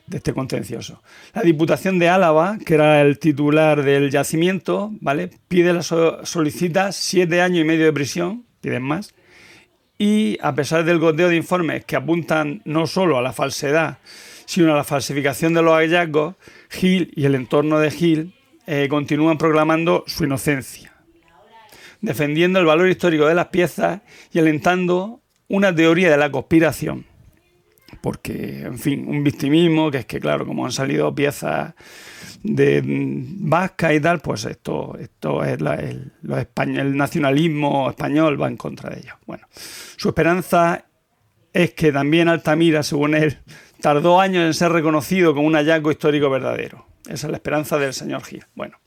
de este contencioso. La Diputación de Álava, que era el titular del yacimiento, ¿vale? Pide la so- solicita siete años y medio de prisión, piden más, y a pesar del goteo de informes que apuntan no solo a la falsedad, sino a la falsificación de los hallazgos, Gil y el entorno de Gil eh, continúan proclamando su inocencia, defendiendo el valor histórico de las piezas y alentando una teoría de la conspiración. Porque, en fin, un victimismo, que es que, claro, como han salido piezas de mm, vasca y tal, pues esto, esto es el, el nacionalismo español va en contra de ellos. Bueno, su esperanza es que también Altamira, según él, tardó años en ser reconocido como un hallazgo histórico verdadero. Esa es la esperanza del señor Gil. Bueno,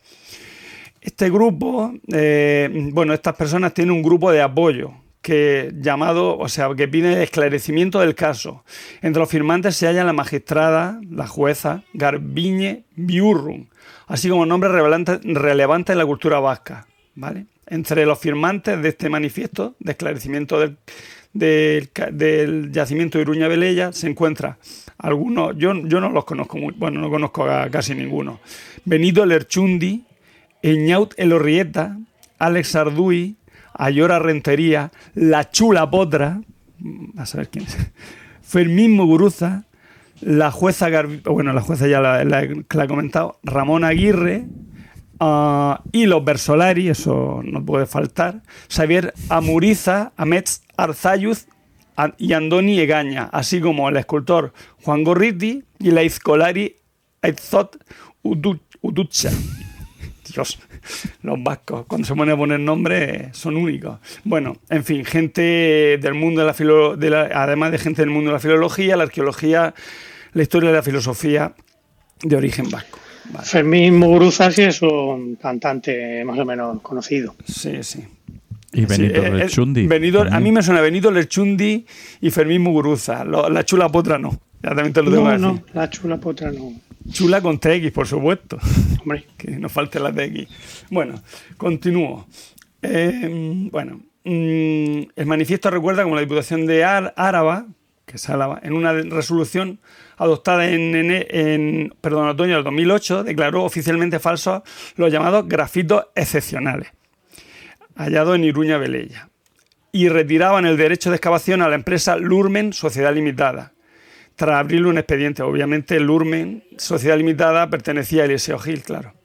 este grupo, eh, bueno, estas personas tienen un grupo de apoyo que llamado, o sea, que pide esclarecimiento del caso. Entre los firmantes se hallan la magistrada, la jueza Garbiñe Biurrum, así como nombres relevantes en la cultura vasca, ¿vale? Entre los firmantes de este manifiesto de esclarecimiento del, del, yacimiento de Iruña Velella se encuentra algunos, yo, yo no los conozco, muy, bueno, no conozco a casi ninguno. Benito Lerchundi, Eñaut Elorrieta, Alex Arduy, Ayora Rentería, La Chula Potra, a saber quién es, *laughs* Fermín Muguruza, la jueza, bueno, la jueza ya la, la, he comentado, Ramón Aguirre, uh, y los Versolari, eso no puede faltar, Xavier Amuriza, Ametz Arzayuz y Andoni Egaña, así como el escultor Juan Gorriti y la Izcolari Aizot Uducha. Dios, los vascos, cuando se ponen a poner nombres, son únicos. Bueno, en fin, gente del mundo de la, filo, además de gente del mundo de la filología, la arqueología, la historia de la filosofía de origen vasco. Vale. Fermín Muguruza sí es un cantante más o menos conocido. Sí, sí. Y Benito sí, Lerchundi. Benito, a mí me suena Benito Lerchundi y Fermín Muguruza. Lo, la chula potra no. Ya también te lo no, tengo que no, decir. la chula potra no. Chula con TX, por supuesto. *laughs* Hombre. Que no falte la TX. Bueno, continúo. Eh, bueno, mmm, el manifiesto recuerda como la Diputación de Áraba, que es en una resolución adoptada en, en, en perdón, otoño del 2008, declaró oficialmente falsos los llamados grafitos excepcionales, hallados en Iruña Velella, y retiraban el derecho de excavación a la empresa Lurmen Sociedad Limitada, tras abrirle un expediente. Obviamente, Lurmen, Sociedad Limitada, pertenecía a Eliseo Gil, claro.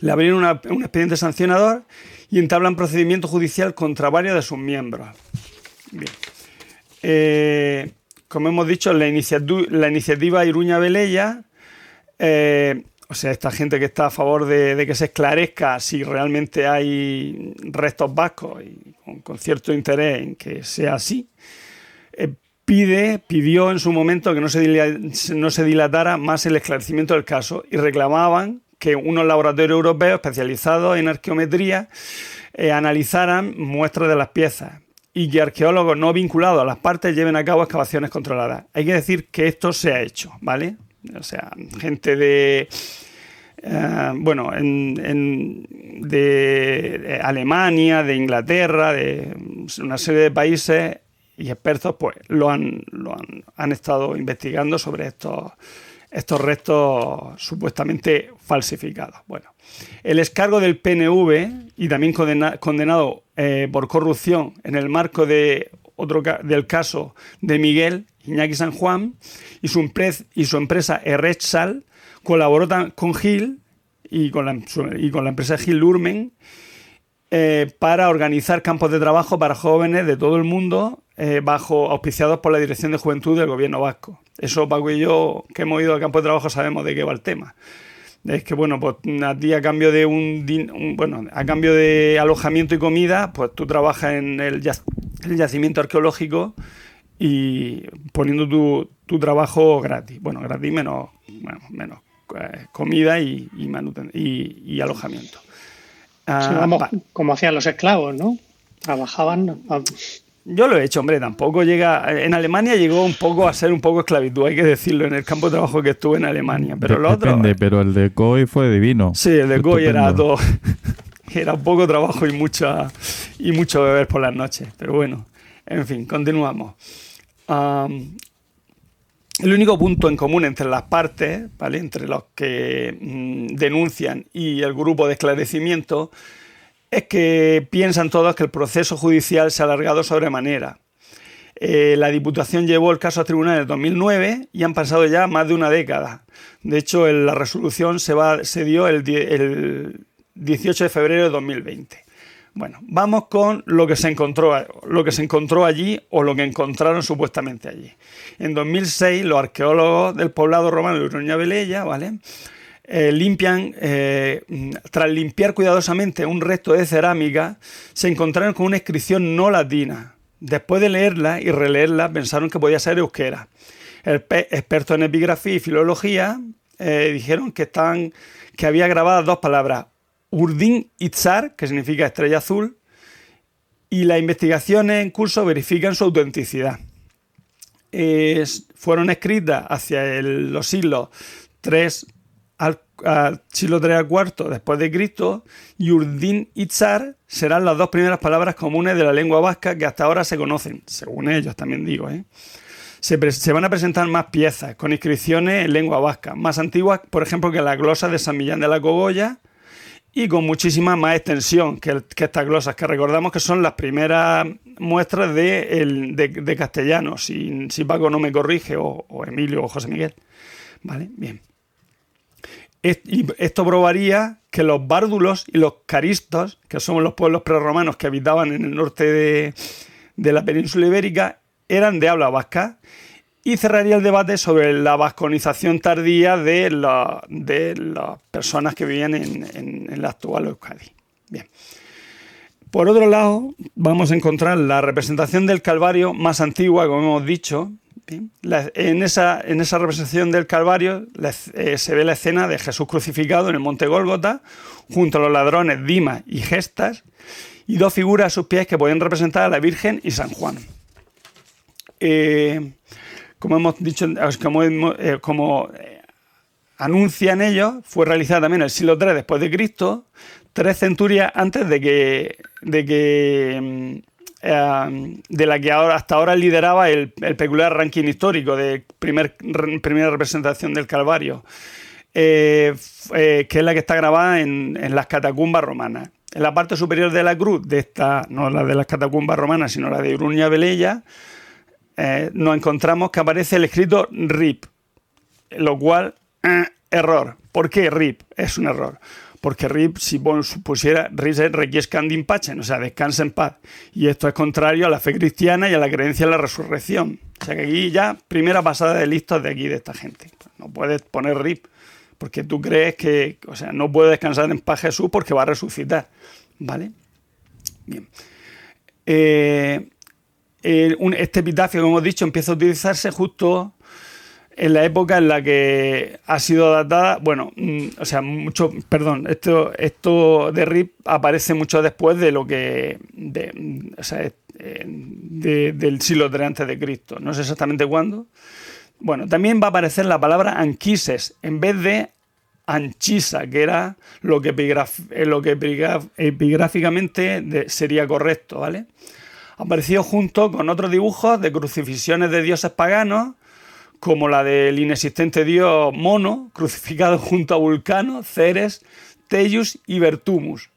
Le abrieron un expediente sancionador y entablan procedimiento judicial contra varios de sus miembros. Bien. Eh, como hemos dicho, la, iniciativa, la iniciativa Iruña Velella, eh, o sea, esta gente que está a favor de, que se esclarezca si realmente hay restos vascos y con, cierto interés en que sea así, eh, pide, pidió en su momento que no se, dilatara más el esclarecimiento del caso y reclamaban que unos laboratorios europeos especializados en arqueometría analizaran muestras de las piezas y que arqueólogos no vinculados a las partes lleven a cabo excavaciones controladas. Hay que decir que esto se ha hecho, ¿vale? O sea, gente de... Uh, bueno, en, en, de Alemania, de Inglaterra, de una serie de países y expertos pues lo han, lo han, han estado investigando sobre estos, estos restos supuestamente falsificados. Bueno, el escargo del PNV y también condena, condenado eh, por corrupción en el marco de otro del caso de Miguel Iñaki San Juan y su, empresa, y su empresa Errechsal colaboró con Gil y con la, empresa Gil Lurmen eh, para organizar campos de trabajo para jóvenes de todo el mundo eh, bajo auspiciados por la Dirección de Juventud del Gobierno Vasco. Eso Paco y yo, que hemos ido al campo de trabajo, sabemos de qué va el tema. Es que, bueno, pues a ti a cambio de un, un bueno, a cambio de alojamiento y comida, pues tú trabajas en el, yac el yacimiento arqueológico y poniendo tu, tu, trabajo gratis. Bueno, gratis menos, bueno, menos eh, comida y, y, y, y alojamiento. Ah, sí, vamos, como hacían los esclavos, ¿no? Trabajaban. Yo lo he hecho, hombre, tampoco llega. En Alemania llegó un poco a ser un poco esclavitud, hay que decirlo, en el campo de trabajo que estuve en Alemania. Pero de, lo otro. Depende, pero el de Goy fue divino. Sí, el de Goy era todo. *laughs* era poco trabajo y, mucha, y mucho beber por las noches. Pero bueno, en fin, continuamos. Um, el único punto en común entre las partes, ¿vale? entre los que mmm, denuncian y el grupo de esclarecimiento, es que piensan todos que el proceso judicial se ha alargado sobremanera. Eh, la Diputación llevó el caso a tribunal en el 2009 y han pasado ya más de una década. De hecho, la resolución se dio el, el, 18 de febrero de 2020. Bueno, vamos con lo que se encontró, lo que se encontró allí o lo que encontraron supuestamente allí. En 2006, los arqueólogos del poblado romano de Uruña Velella, ¿vale? Eh, limpian, eh, tras limpiar cuidadosamente un resto de cerámica, se encontraron con una inscripción no latina. Después de leerla y releerla, pensaron que podía ser euskera. El experto en epigrafía y filología eh, dijeron que estaban que había grabadas dos palabras, Urdin Itzar, que significa estrella azul, y las investigaciones en curso verifican su autenticidad. fueron escritas hacia los siglos 3 al, siglo 3 al cuarto después de Cristo y Urdin Itzar serán las dos primeras palabras comunes de la lengua vasca que hasta ahora se conocen, según ellos también digo. ¿eh? Se, van a presentar más piezas con inscripciones en lengua vasca, más antiguas, por ejemplo, que la glosa de San Millán de la Cogolla y con muchísima más extensión que, estas glosas, que recordamos que son las primeras muestras de, castellano, si, Paco no me corrige, o, Emilio o José Miguel. ¿Vale? Bien. Esto probaría que los bárdulos y los caristos, que son los pueblos prerromanos que habitaban en el norte de, la península ibérica, eran de habla vasca y cerraría el debate sobre la vasconización tardía de, las personas que vivían en, la actual Euskadi. Bien. Por otro lado, vamos a encontrar la representación del Calvario más antigua, como hemos dicho. En, esa, en, esa, representación del Calvario eh, se ve la escena de Jesús crucificado en el monte Gólgota, junto a los ladrones Dimas y Gestas, y dos figuras a sus pies que pueden representar a la Virgen y San Juan. Eh, como hemos dicho, como, eh, como eh, anuncian ellos, fue realizada también en el siglo III después de Cristo, tres centurias antes de que, de que mm, de la que ahora, hasta ahora lideraba el, peculiar ranking histórico de primer, primera representación del Calvario, que es la que está grabada en, las catacumbas romanas. En la parte superior de la cruz, de esta, no la de las catacumbas romanas, sino la de Uruña Velella, eh, nos encontramos que aparece el escrito RIP, lo cual, eh, error. ¿Por qué RIP? Es un error. Porque RIP, si pusiera RIP requiescandin pacem, o sea, descansa en paz. Y esto es contrario a la fe cristiana y a la creencia en la resurrección. O sea que aquí ya, primera pasada de listos de aquí, de esta gente. No puedes poner RIP, porque tú crees que, o sea, no puede descansar en paz Jesús porque va a resucitar. ¿Vale? Bien. Eh, este epitafio, como hemos dicho, empieza a utilizarse justo en la época en la que ha sido datada, bueno, mm, o sea, mucho, perdón, esto, esto de RIP aparece mucho después de lo que, de, o sea, eh, del siglo III antes de Cristo, no sé exactamente cuándo. Bueno, también va a aparecer la palabra anquises en vez de anchisa, que era lo que, eh, lo que epigráficamente sería correcto, ¿vale? apareció junto con otros dibujos de crucifixiones de dioses paganos, como la del inexistente dios Mono, crucificado junto a Vulcano, Ceres, Tellus y Bertumus.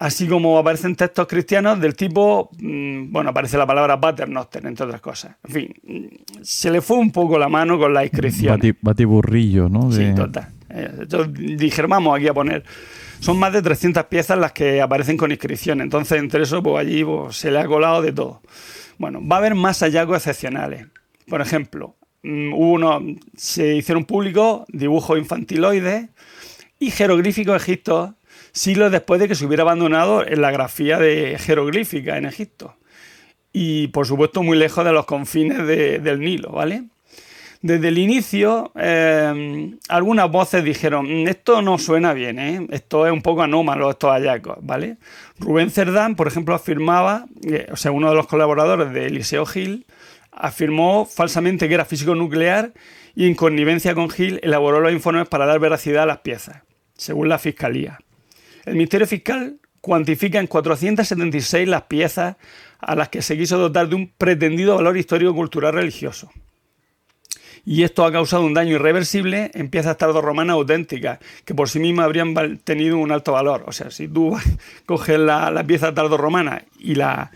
Así como aparecen textos cristianos del tipo, mm, bueno, aparece la palabra paternoster, entre otras cosas. En fin, mm, se le fue un poco la mano con la inscripción. batiburrillo, ¿no? Sí, total. Eh, dijeron, vamos aquí a poner son más de 300 piezas las que aparecen con inscripción. Entonces, entre eso, pues allí pues, se le ha colado de todo. Bueno, va a haber más hallazgos excepcionales. Por ejemplo, mm, uno, se hicieron públicos dibujos infantiloides y jeroglíficos egipcios siglos después de que se hubiera abandonado en la grafía de jeroglífica en Egipto. Y por supuesto muy lejos de los confines del Nilo, ¿vale? Desde el inicio, eh, algunas voces dijeron, mm, esto no suena bien, ¿eh? esto es un poco anómalo, estos hallazgos, ¿vale? Rubén Cerdán, por ejemplo, afirmaba, o sea, uno de los colaboradores de Eliseo Gil, afirmó falsamente que era físico nuclear y en connivencia con Gil elaboró los informes para dar veracidad a las piezas, según la Fiscalía. El Ministerio Fiscal cuantifica en 476 las piezas a las que se quiso dotar de un pretendido valor histórico-cultural religioso y esto ha causado un daño irreversible en piezas tardorromanas auténticas, que por sí mismas habrían tenido un alto valor. O sea, si tú coges la, la pieza tardorromana y la,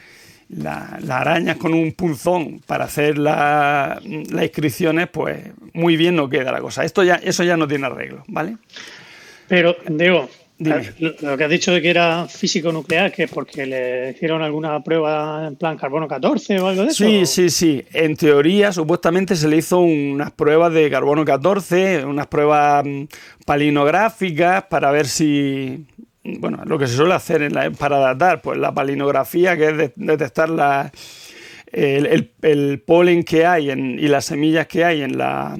la, arañas con un punzón para hacer las inscripciones, pues muy bien no queda la cosa. Esto ya, eso ya no tiene arreglo, ¿vale? Pero, Diego, lo que has dicho de que era físico nuclear, que es porque le hicieron alguna prueba en plan carbono 14 o algo de eso. Sí, sí, sí. En teoría, supuestamente se le hizo unas pruebas de carbono 14, unas pruebas mm, palinográficas para ver si. Bueno, lo que se suele hacer para datar, pues la palinografía, que es detectar la, el, polen que hay y las semillas que hay en la,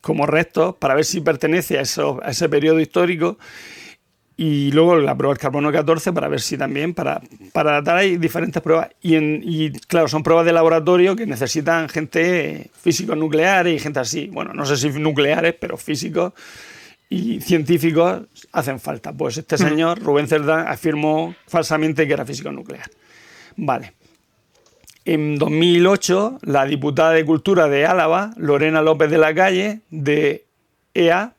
como restos para ver si pertenece a, eso, a ese periodo histórico y luego la prueba del carbono 14 para ver si también, para, para datar hay diferentes pruebas. Y, en, y claro, son pruebas de laboratorio que necesitan gente físicos nucleares y gente así. Bueno, no sé si nucleares, pero físicos y científicos hacen falta. Pues este señor, Rubén Cerdán, afirmó falsamente que era físico nuclear. Vale. En 2008, la diputada de Cultura de Álava, Lorena López de la Calle, de EA,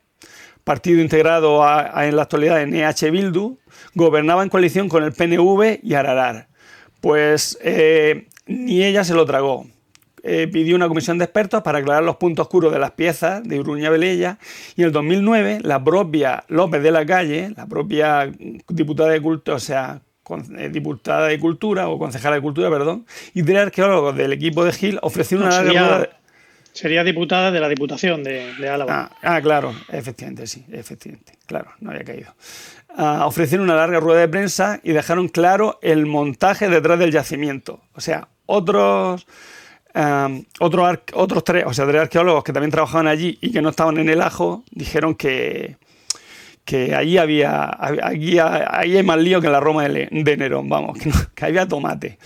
partido integrado en la actualidad en EH Bildu, gobernaba en coalición con el PNV y Ararar. Pues eh, ni ella se lo tragó. Eh, pidió una comisión de expertos para aclarar los puntos oscuros de las piezas de Uruña Velella y en el 2009 la propia López de la Calle, la propia diputada de cultura, o sea, eh, diputada de cultura o concejala de cultura, perdón, y tres arqueólogos del equipo de Gil ofrecieron una larga Sería diputada de la Diputación de, Álava. Ah, ah, claro, efectivamente, sí, efectivamente, claro, no había caído. Ah, ofrecieron una larga rueda de prensa y dejaron claro el montaje detrás del yacimiento. O sea, otros, otros, otros tres, o sea, tres arqueólogos que también trabajaban allí y que no estaban en el ajo, dijeron que, que allí había, allí, hay más lío que en la Roma de, Nerón, vamos, *laughs* que, había tomate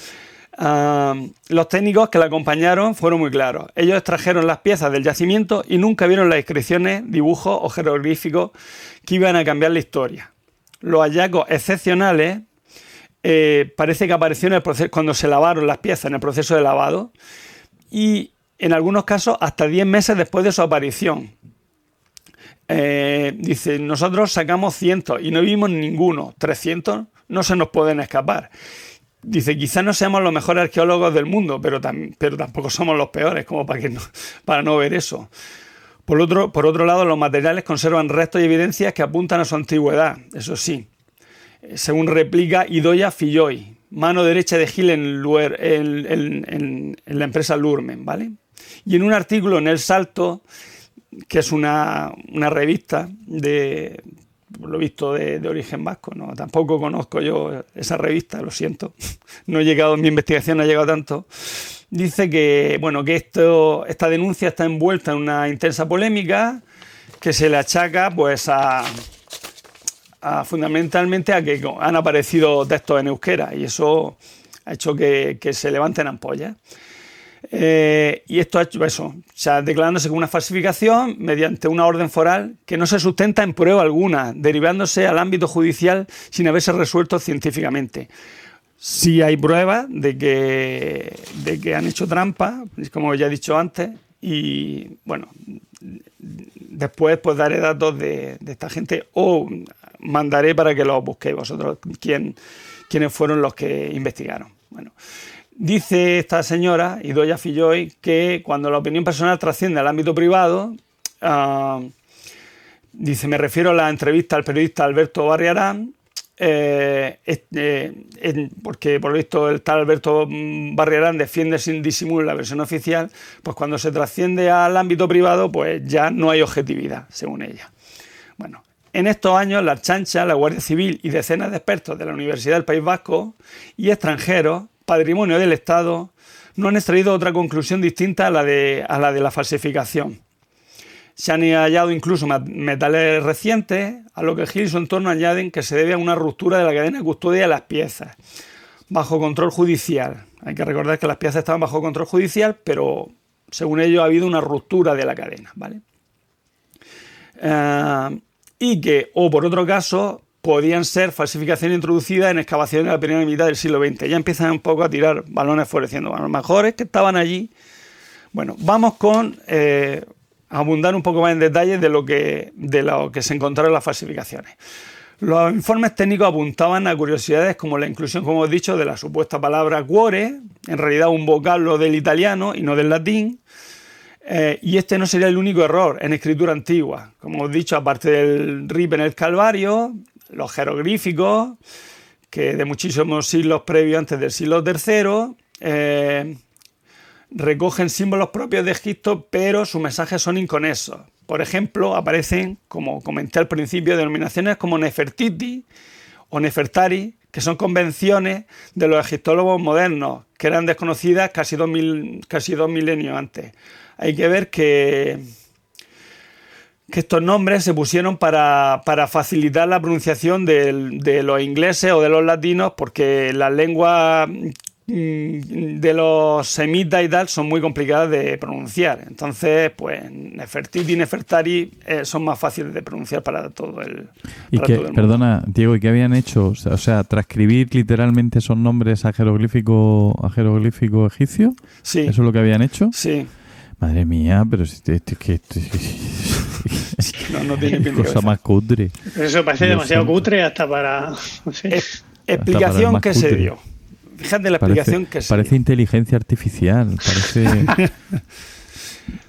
los técnicos que la acompañaron fueron muy claros. Ellos extrajeron las piezas del yacimiento y nunca vieron las inscripciones, dibujos o jeroglíficos que iban a cambiar la historia. Los hallazgos excepcionales eh, parece que aparecieron cuando se lavaron las piezas en el proceso de lavado y en algunos casos hasta 10 meses después de su aparición. Eh, dice, nosotros sacamos cientos y no vimos ninguno, 300 no se nos pueden escapar. Dice, quizás no seamos los mejores arqueólogos del mundo, pero, pero tampoco somos los peores, como para, que no, *laughs* para no ver eso. Por otro, por otro lado, los materiales conservan restos y evidencias que apuntan a su antigüedad, eso sí. Según replica Idoya Filloy, mano derecha de Gil en, en, la empresa Lurmen, ¿vale? Y en un artículo en El Salto, que es una, revista de, por lo visto de, origen vasco, no, tampoco conozco yo esa revista, lo siento, *laughs* no he llegado, mi investigación no ha llegado tanto. Dice que, bueno, que esto, esta denuncia está envuelta en una intensa polémica que se le achaca pues a, fundamentalmente a que han aparecido textos en euskera y eso ha hecho que, se levanten ampollas. Eh, y esto ha hecho eso, o sea, declarándose como una falsificación mediante una orden foral que no se sustenta en prueba alguna, derivándose al ámbito judicial sin haberse resuelto científicamente. Sí hay pruebas de que, de que han hecho trampa, como ya he dicho antes, y bueno, después pues daré datos de, esta gente o mandaré para que los busquéis vosotros quién, quiénes fueron los que investigaron. Bueno, Dice esta señora, Idoya Filloy, que cuando la opinión personal trasciende al ámbito privado, ah, dice, me refiero a la entrevista al periodista Alberto Barriarán, eh, eh, porque por lo visto el tal Alberto Barriarán defiende sin disimulo la versión oficial, pues cuando se trasciende al ámbito privado, pues ya no hay objetividad, según ella. Bueno, en estos años, la Chancha, la Guardia Civil y decenas de expertos de la Universidad del País Vasco y extranjeros patrimonio del Estado, no han extraído otra conclusión distinta a la de, a la, de la falsificación. Se han hallado incluso metales recientes, a lo que Gil y su entorno añaden que se debe a una ruptura de la cadena de custodia de las piezas, bajo control judicial. Hay que recordar que las piezas estaban bajo control judicial, pero según ellos ha habido una ruptura de la cadena. ¿vale? Eh, y que, o por otro caso, podían ser falsificaciones introducidas en excavaciones de la primera mitad del siglo XX. Ya empiezan un poco a tirar balones floreciendo. A lo mejor es que estaban allí. Bueno, vamos con eh, abundar un poco más en detalles de lo que, de lo que se encontraron en las falsificaciones. Los informes técnicos apuntaban a curiosidades como la inclusión, como he dicho, de la supuesta palabra cuore, en realidad un vocablo del italiano y no del latín, eh, y este no sería el único error en escritura antigua. Como he dicho, aparte del RIP en el Calvario, los jeroglíficos, que de muchísimos siglos previos antes del siglo III, eh, recogen símbolos propios de Egipto, pero sus mensajes son inconexos. Por ejemplo, aparecen, como comenté al principio, denominaciones como Nefertiti o Nefertari, que son convenciones de los egiptólogos modernos, que eran desconocidas casi dos, casi dos milenios antes. Hay que ver que que estos nombres se pusieron para, para facilitar la pronunciación del- de, los ingleses o de los latinos, porque las lenguas mm, de los semitas y tal son muy complicadas de pronunciar. Entonces, pues Nefertiti y Nefertari eh, son más fáciles de pronunciar para todo el, Y para que, todo el mundo. perdona, Diego, ¿y qué habían hecho? O sea, o sea, transcribir literalmente esos nombres a jeroglífico, a jeroglífico egipcio. Sí, ¿Eso es lo que habían hecho? sí. Madre mía, pero si esto es que esto *laughs* No, no tiene *laughs* cosa cabeza. más cutre. Eso parece demasiado cutre hasta para. no sé. Es- para explicación que se cutre. dio. Fíjate la Parece, explicación que se parece dio. inteligencia artificial. Parece. *laughs*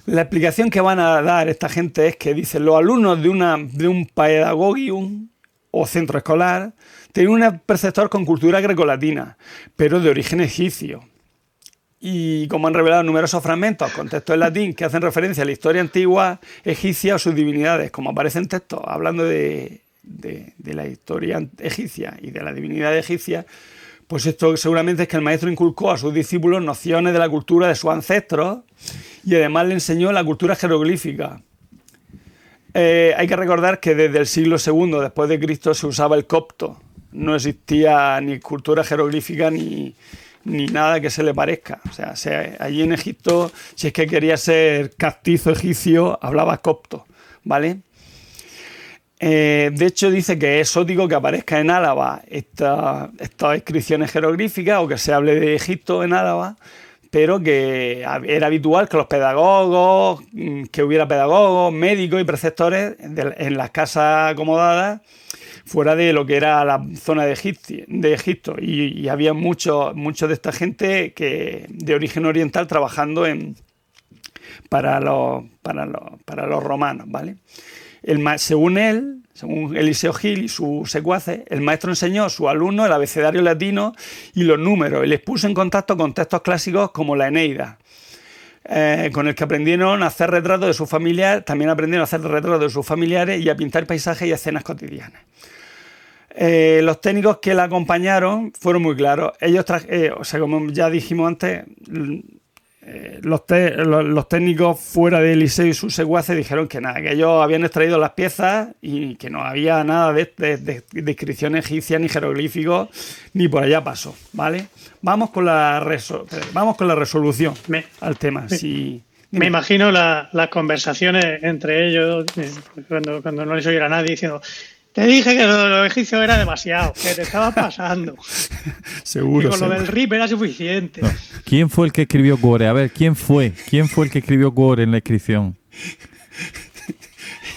La explicación que van a dar esta gente es que dicen los alumnos de, una, de un pedagogium o centro escolar tienen un preceptor con cultura grecolatina, pero de origen egipcio. Y como han revelado numerosos fragmentos con textos en latín que hacen referencia a la historia antigua egipcia o sus divinidades, como aparecen textos hablando de, de- la historia egipcia y de la divinidad egipcia, pues esto seguramente es que el maestro inculcó a sus discípulos nociones de la cultura de sus ancestros y además le enseñó la cultura jeroglífica. Eh, hay que recordar que desde el siglo II después de Cristo se usaba el copto. No existía ni cultura jeroglífica ni, ni nada que se le parezca. O sea, se- allí en Egipto, si es que quería ser castizo egipcio, hablaba copto, ¿vale? Eh, de hecho, dice que es exótico que aparezca en Álava esta- estas inscripciones jeroglíficas o que se hable de Egipto en Álava, pero que era habitual que los pedagogos, mm, que hubiera pedagogos, médicos y preceptores en las casas acomodadas fuera de lo que era la zona de, Egipto. Y, había muchos mucho de esta gente que de origen oriental trabajando en, para, los, para, los, para los romanos, ¿vale? El según él, según Eliseo Gil y sus secuaces, el maestro enseñó a sus alumnos el abecedario latino y los números y les puso en contacto con textos clásicos como la Eneida, eh, con el que aprendieron a hacer retratos de sus familiares, también aprendieron a hacer retratos de sus familiares y a pintar paisajes y escenas cotidianas. Eh, los técnicos que la acompañaron fueron muy claros. Ellos, eh, o sea, como ya dijimos antes, l- eh, los, los- los técnicos fuera de Eliseo y sus secuaces dijeron que nada, que ellos habían extraído las piezas y que no había nada de, de, de- de inscripción egipcia ni jeroglíficos ni por allá pasó, ¿vale? Vamos con la, reso- vamos con la resolución Me- al tema. Si, Me imagino la- las conversaciones entre ellos eh, cuando, cuando no les oyera nadie diciendo. Te dije que lo de los egipcios era demasiado, que te estaba pasando. Que *laughs* seguro, con lo seguro. del RIP era suficiente. No. ¿Quién fue el que escribió Cuore? A ver, ¿quién fue? ¿Quién fue el que escribió Cuore en la inscripción?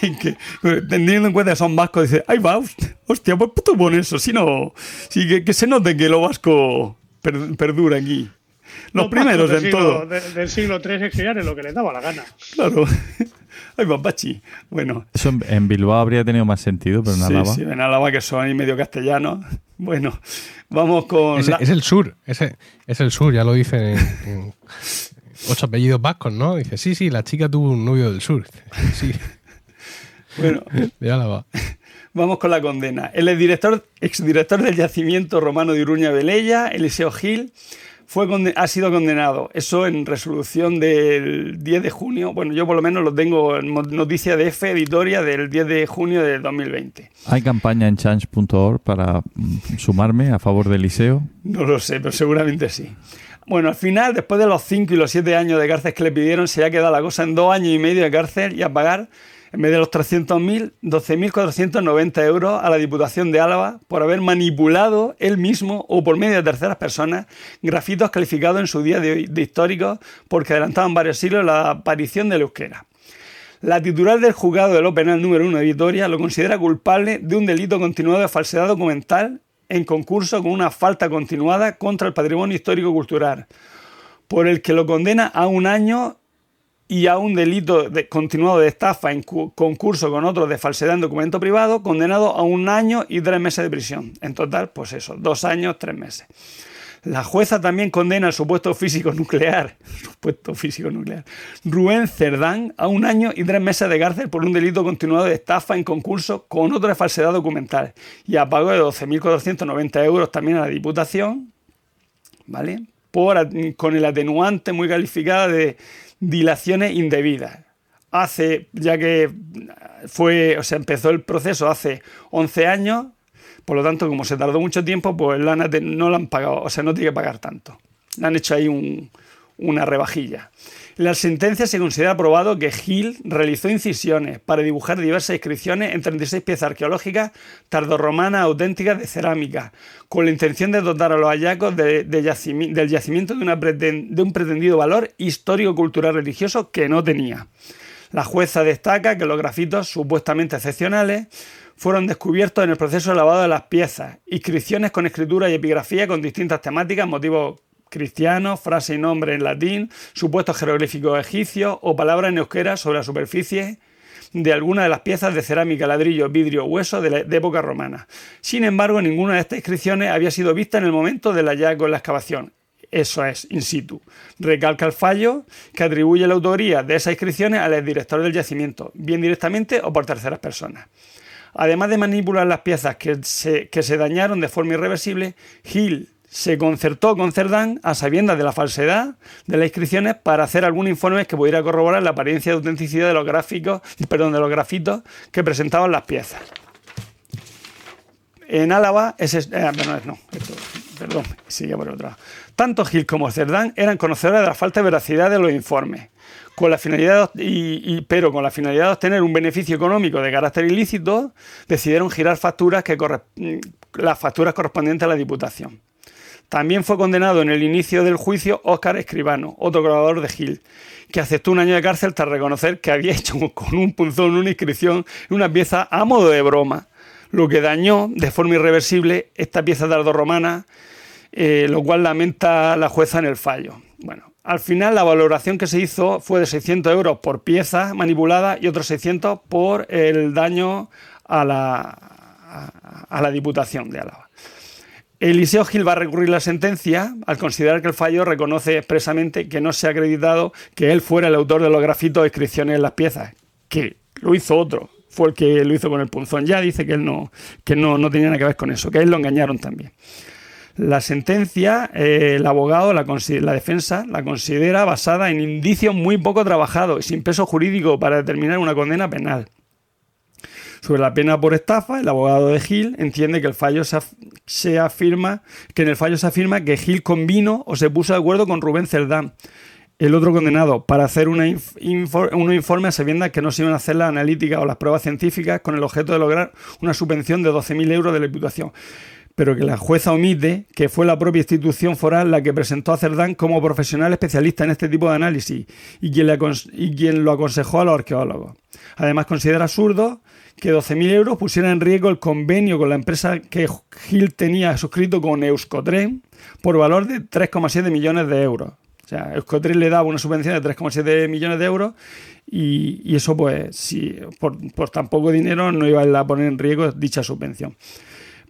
*laughs* que, teniendo en cuenta que son vascos, dice, ay va, hostia, pues tú pon eso, si no, si que, que se note que lo vasco per- perdura aquí. Los, primeros del en siglo, todo. de- del siglo III escribían en lo que les daba la gana. Claro. *laughs* Ay va, Pachi. Bueno, Eso en, en Bilbao habría tenido más sentido, pero en sí, Álava. sí, en Álava que son ahí medio castellanos. *laughs* Bueno, vamos con Es, la- es el sur, ese- es el sur, ya lo dicen en, en ocho apellidos vascos, ¿no? Dice, sí, sí, la chica tuvo un novio del sur. *laughs* Sí, bueno, de Álava. Vamos con la condena. El exdirector, exdirector del yacimiento romano de Iruña Velella, Eliseo Gil, fue ha sido condenado. Eso en resolución del 10 de junio. Bueno, yo por lo menos lo tengo en noticia de F, editoria del 10 de junio de 2020. Hay campaña en change.org para mm, sumarme a favor del liceo. No lo sé, pero seguramente sí. Bueno, al final, después de los 5 y los 7 años de cárcel que le pidieron, se ha quedado la cosa en dos años y medio de cárcel y a pagar, en vez de los 300.000, 12.490 euros a la Diputación de Álava por haber manipulado él mismo o por medio de terceras personas grafitos calificados en su día de, de históricos porque adelantaban varios siglos la aparición del euskera. La titular del juzgado de lo penal número 1 de Vitoria lo considera culpable de un delito continuado de falsedad documental en concurso con una falta continuada contra el patrimonio histórico-cultural, por el que lo condena a un año y a un delito de- continuado de estafa en cu- concurso con otro de falsedad en documento privado, condenado a un año y tres meses de prisión. En total, pues eso, dos años, tres meses. La jueza también condena al supuesto físico nuclear, *laughs* supuesto físico nuclear, Rubén Cerdán, a un año y tres meses de cárcel por un delito continuado de estafa en concurso con otro de falsedad documental y a pago de 12.490 euros también a la Diputación, ¿vale? Por, con el atenuante muy calificada de dilaciones indebidas. Hace, ya que fue, o sea, empezó el proceso hace 11 años, por lo tanto, como se tardó mucho tiempo, pues Lana no la han pagado, o sea, no tiene que pagar tanto. Le han hecho ahí un, una rebajilla. La sentencia se considera probado que Gil realizó incisiones para dibujar diversas inscripciones en 36 piezas arqueológicas tardorromanas auténticas de cerámica, con la intención de dotar a los hallazgos del yacimiento de, de un pretendido valor histórico-cultural religioso que no tenía. La jueza destaca que los grafitos supuestamente excepcionales fueron descubiertos en el proceso de lavado de las piezas, inscripciones con escritura y epigrafía con distintas temáticas, motivos cristianos, frase y nombre en latín, supuestos jeroglíficos egipcios o palabras en euskera sobre la superficie de alguna de las piezas de cerámica, ladrillo, vidrio, hueso de, la, época romana. Sin embargo, ninguna de estas inscripciones había sido vista en el momento del hallazgo en la excavación. Eso es, in situ. Recalca el fallo que atribuye la autoría de esas inscripciones al director del yacimiento, bien directamente o por terceras personas. Además de manipular las piezas que se, que se dañaron de forma irreversible, Hill se concertó con Cerdán a sabiendas de la falsedad de las inscripciones para hacer algún informe que pudiera corroborar la apariencia de autenticidad de los gráficos, perdón, de los grafitos que presentaban las piezas. En Álava, ese, eh, no, perdón, sigue por otro lado. Tanto Gil como Cerdán eran conocedores de la falta de veracidad de los informes, con la finalidad y, pero con la finalidad de obtener un beneficio económico de carácter ilícito, decidieron girar facturas que mm, las facturas correspondientes a la Diputación. También fue condenado en el inicio del juicio Óscar Escribano, otro grabador de Gil, que aceptó un año de cárcel tras reconocer que había hecho *laughs* con un punzón una inscripción en una pieza a modo de broma, lo que dañó de forma irreversible esta pieza tardorromana, eh, lo cual lamenta la jueza en el fallo. Bueno, al final la valoración que se hizo fue de 600 euros por pieza manipulada y otros 600 por el daño a la, a la Diputación de Álava. Eliseo Gil va a recurrir la sentencia al considerar que el fallo reconoce expresamente que no se ha acreditado que él fuera el autor de los grafitos o inscripciones en las piezas, que lo hizo otro, fue el que lo hizo con el punzón. Ya dice que él no, que no, no tenía nada que ver con eso, que a él lo engañaron también. La sentencia, eh, el abogado, la, la, defensa, la considera basada en indicios muy poco trabajados y sin peso jurídico para determinar una condena penal. Sobre la pena por estafa, el abogado de Gil entiende que el fallo se, afirma, que en el fallo se afirma que Gil convino o se puso de acuerdo con Rubén Cerdán, el otro condenado, para hacer una un informe a sabiendas que no se iban a hacer las analíticas o las pruebas científicas con el objeto de lograr una subvención de 12.000 euros de la Diputación pero que la jueza omite que fue la propia institución foral la que presentó a Cerdán como profesional especialista en este tipo de análisis y quien, y quien lo aconsejó a los arqueólogos. Además, considera absurdo que 12.000 euros pusiera en riesgo el convenio con la empresa que Gil tenía suscrito con Euskotren por valor de 3,7 millones de euros. O sea, Euskotren le daba una subvención de 3,7 millones de euros y, eso, pues, si, por, por tan poco dinero no iba a poner en riesgo dicha subvención.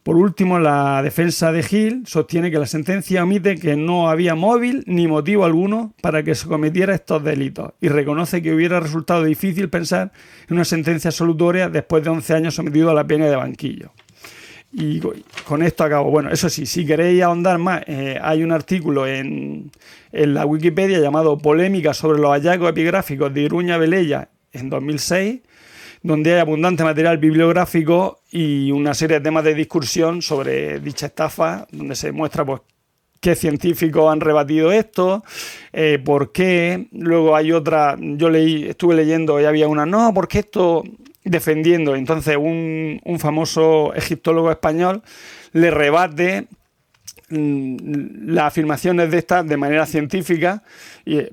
Por último, la defensa de Gil sostiene que la sentencia omite que no había móvil ni motivo alguno para que se cometiera estos delitos y reconoce que hubiera resultado difícil pensar en una sentencia absolutoria después de 11 años sometido a la pena de banquillo. Y con esto acabo. Bueno, eso sí, si queréis ahondar más, eh, hay un artículo en, en, la Wikipedia llamado Polémica sobre los hallazgos epigráficos de Iruña Velella en 2006 donde hay abundante material bibliográfico y una serie de temas de discusión sobre dicha estafa, donde se muestra pues, qué científicos han rebatido esto, eh, por qué. Luego hay otra, yo leí, estuve leyendo y había una, no, porque esto defendiendo. Entonces un, un famoso egiptólogo español le rebate las afirmaciones de estas de manera científica y eh,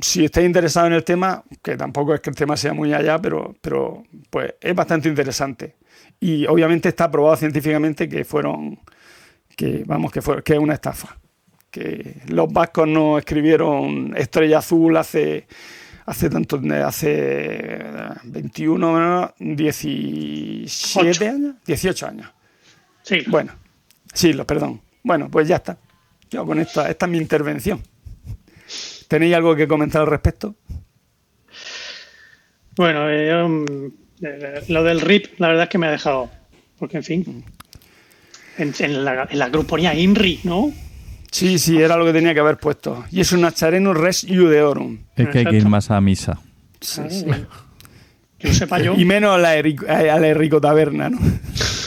si estáis interesado en el tema, que tampoco es que el tema sea muy allá, pero, pero pues es bastante interesante. Y obviamente está probado científicamente que fueron, que vamos, que fue, que es una estafa. Que los vascos no escribieron Estrella Azul hace hace tanto, hace 21, 17 años, 18 años. Sí. Bueno, sí, lo, perdón. Bueno, pues ya está. Yo con esta, esta es mi intervención. ¿Tenéis algo que comentar al respecto? Bueno, eh, mm, eh, lo del RIP, la verdad es que me ha dejado. Porque, en fin, en, la, en la gruponía INRI, ¿no? Sí, sí, era lo que tenía que haber puesto. Y es un achareno res iudeorum. Es que hay que ir más a misa. Sí, sí. que lo sepa yo. Y menos a la, Erico, a la Enrico Taberna, ¿no? *laughs*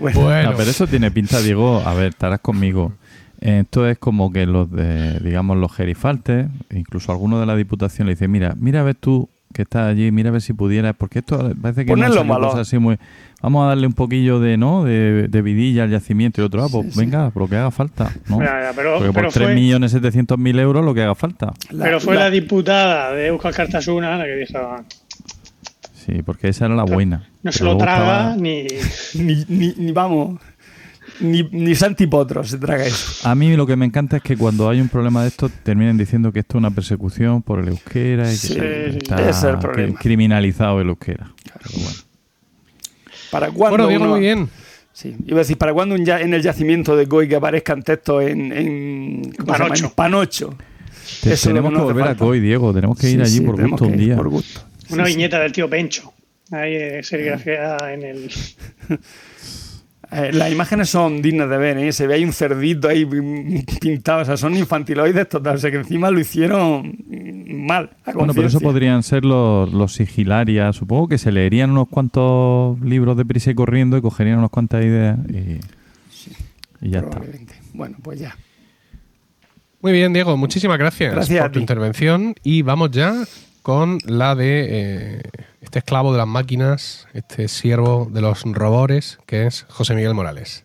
Bueno, No, pero eso tiene pinta, Diego. A ver, estarás conmigo. Esto es como que los de, digamos, los gerifaltes, incluso algunos de la diputación le dicen, mira, mira a ver tú que estás allí, mira a ver si pudieras, porque esto parece que no Ponerlo valor. cosas así muy... Vamos a darle un poquillo de, ¿no? De, de vidilla al yacimiento y otro, ah, pues venga, por lo que haga falta, ¿no? Pero- porque pero por fue- 3.700.000 euros lo que haga falta. pero fue la, diputada de Euskal Cartasuna la que dijo, "Ah, Sí, porque esa era la buena. no se lo traga estaba- ni... *laughs* Ni, ni, ni vamos, ni, ni Santi Potro se traga eso. A mí lo que me encanta es que cuando hay un problema de esto terminen diciendo que esto es una persecución por el euskera y que Sí, está es el problema. criminalizado el euskera. Pero bueno. ¿Para cuándo bueno uno- muy bien. Sí, iba a decir, ¿para cuándo un ya- en el yacimiento de Goy que aparezcan textos en, en. Panocho. Te- tenemos que volver a. Coy, Diego. Tenemos que ir Sí, allí sí, por gusto que un ir día. Por gusto. Una Sí, sí. viñeta del tío Pencho. Ahí eh, serigrafiada en el... *laughs* Eh, las imágenes son dignas de ver, ¿eh? se ve ahí un cerdito ahí pintado, o sea, son infantiloides total, o sea que encima lo hicieron mal. a Bueno, pero eso podrían ser los, los sigilarias. Supongo que se leerían unos cuantos libros de prisa y corriendo y cogerían unas cuantas ideas y, y ya está. Probablemente. Bueno, pues ya. Muy bien, Diego, muchísimas gracias, por tu intervención. Y vamos ya con la de eh, este esclavo de las máquinas, este siervo de los robores, que es José Miguel Morales.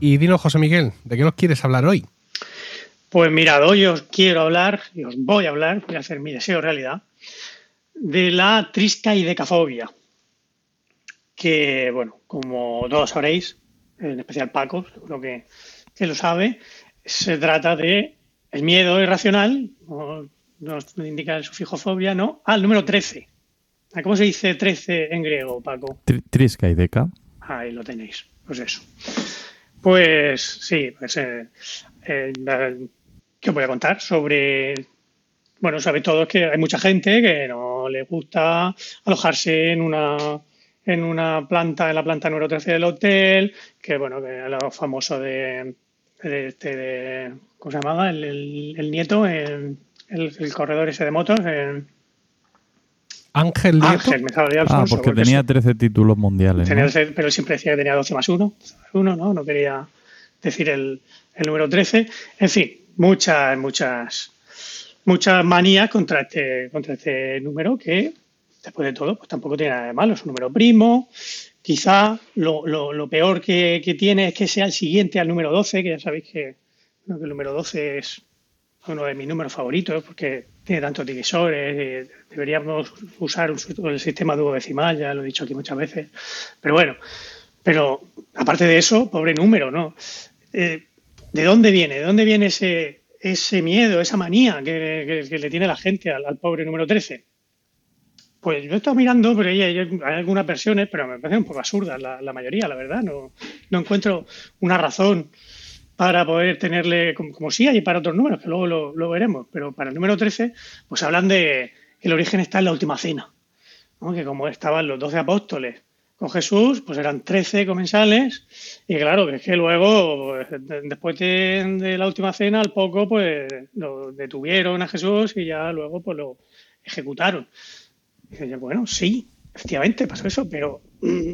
Y dinos, José Miguel, ¿de qué nos quieres hablar hoy? Pues mirad, hoy os quiero hablar, y os voy a hablar, voy a hacer mi deseo realidad, de la triscaidecafobia. Que, bueno, como todos sabréis, en especial Paco, seguro que, que lo sabe, se trata de el miedo irracional, no, nos indica el sufijo fobia, ¿no? Al número 13. ¿A ¿Cómo se dice 13 en griego, Paco? Tri- Trisca y Deca. Ahí lo tenéis. Pues eso. Pues sí, pues eh, eh, ¿qué os voy a contar? Sobre. Bueno, sabéis todos que hay mucha gente que no le gusta alojarse en una en una planta, en la planta número 13 del hotel, que bueno, que lo famoso de, de este de, ¿cómo se llamaba? El, el- el nieto, el, el- el corredor ese de motos, el- Ángel Nieto. Ángel, me salía Ah, Alfonso, porque tenía 13 títulos mundiales. ¿no? Tenía ese- pero él siempre decía que tenía 12 más 1, uno, ¿no? No quería decir el, el número 13. En fin, muchas, muchas, muchas manías contra este, contra este número que, después de todo, pues tampoco tiene nada de malo. Es un número primo. Quizá lo, lo- peor que, que tiene es que sea el siguiente al número 12, que ya sabéis que, el número 12 es uno de mis números favoritos porque tiene tantos divisores. eh, deberíamos usar un el sistema duodecimal, ya lo he dicho aquí muchas veces. Pero bueno, pero aparte de eso, pobre número, ¿no? Eh, ¿De dónde viene? ¿De dónde viene ese, ese miedo, esa manía que, que- le tiene la gente al, al pobre número 13? Pues yo he estado mirando, pero hay, hay- algunas versiones, pero me parecen un poco absurdas la, mayoría, la verdad. No, no encuentro una razón para poder tenerle, como, como sí hay para otros números, que luego lo, veremos, pero para el número 13, pues hablan de que el origen está en la última cena, ¿no? que como estaban los 12 apóstoles con Jesús, pues eran 13 comensales, y claro, que es que luego, pues, de- después de, de la última cena, al poco, pues lo detuvieron a Jesús y ya luego pues lo ejecutaron. Dice, bueno, sí, efectivamente pasó eso, pero mm,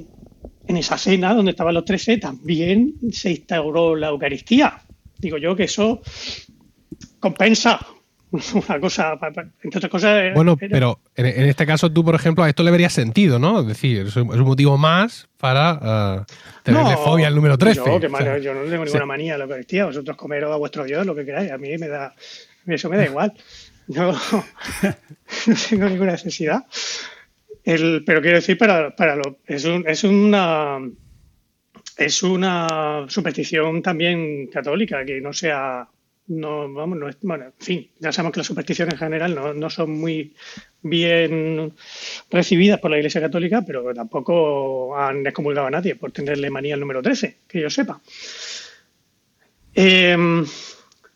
en esa cena donde estaban los 13 también se instauró la Eucaristía. Digo yo que eso compensa *laughs* una cosa, entre otras cosas. eh, Bueno, era- pero en, en este caso tú, por ejemplo, a esto le verías sentido, ¿no? Es decir, es un, es un motivo más para eh, tenerle No, fobia al número 13. Yo, que O sea, mal- yo no tengo ninguna manía a la Eucaristía. Vosotros comeros a vuestro Dios lo que queráis. A mí me da, eso me da *laughs* igual. Yo *laughs* no tengo ninguna necesidad. El, pero quiero decir, para, para lo, es, un- es una es una superstición también católica que no sea no vamos no es, bueno en fin ya sabemos que las supersticiones en general no, no son muy bien recibidas por la Iglesia Católica pero tampoco han excomulgado a nadie por tenerle manía al número 13 que yo sepa Eh,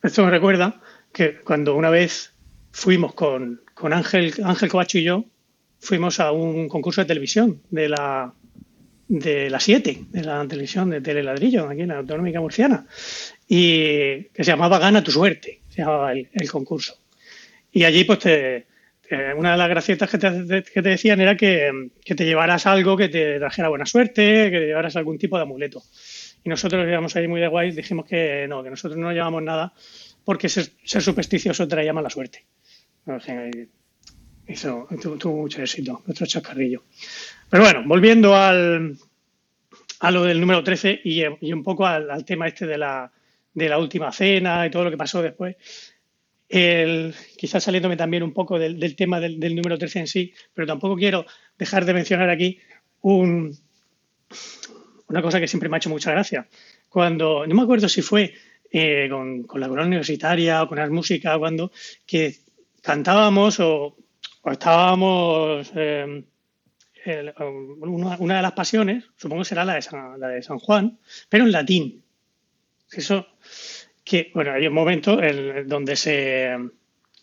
esto me recuerda que cuando una vez fuimos con, con Ángel Ángel Covacho y yo fuimos a un concurso de televisión de la de la 7, de la televisión de Teleladrillo, aquí en la Autonómica Murciana, y que se llamaba Gana tu suerte, se llamaba el, concurso. Y allí, pues, una de las gracietas que te, que te decían era que, que, te llevaras algo que te trajera buena suerte, que te llevaras algún tipo de amuleto. Y nosotros íbamos ahí muy de guay, dijimos que no, que nosotros no llevamos nada porque ser, supersticioso traía mala suerte. Hizo, tuvo, mucho éxito, nuestro chascarrillo. Pero bueno, volviendo al, a lo del número 13 y, un poco al, tema este de la, de la última cena y todo lo que pasó después. El, quizás saliéndome también un poco del, tema del, número 13 en sí, pero tampoco quiero dejar de mencionar aquí un, una cosa que siempre me ha hecho mucha gracia. Cuando, no me acuerdo si fue eh, con, la corona universitaria o con las músicas, cuando que cantábamos o, estábamos eh, una, de las pasiones, supongo que será la de, San, la de San Juan, pero en latín. Eso que, bueno, hay un momento en, donde se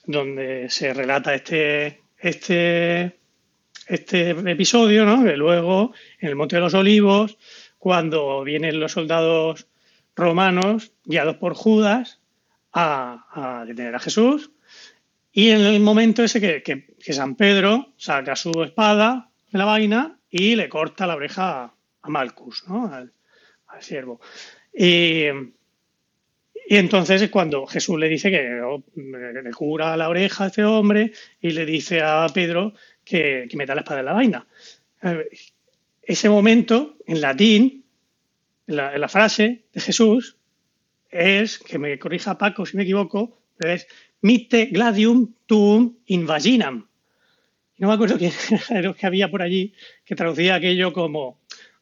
donde se relata este, este, este episodio, ¿no? Que luego, en el Monte de los Olivos, cuando vienen los soldados romanos, guiados por Judas, a, detener a Jesús. Y en el momento ese que, San Pedro saca su espada de la vaina y le corta la oreja a Malcus, ¿no? al, siervo. Y, entonces es cuando Jesús le dice que oh, le cura la oreja a este hombre y le dice a Pedro que, que meta la espada en la vaina. Eh, ese momento, en latín, en la, frase de Jesús, es, que me corrija Paco si me equivoco, es mite gladium tuum invaginam. No me acuerdo quién era que había por allí que traducía aquello como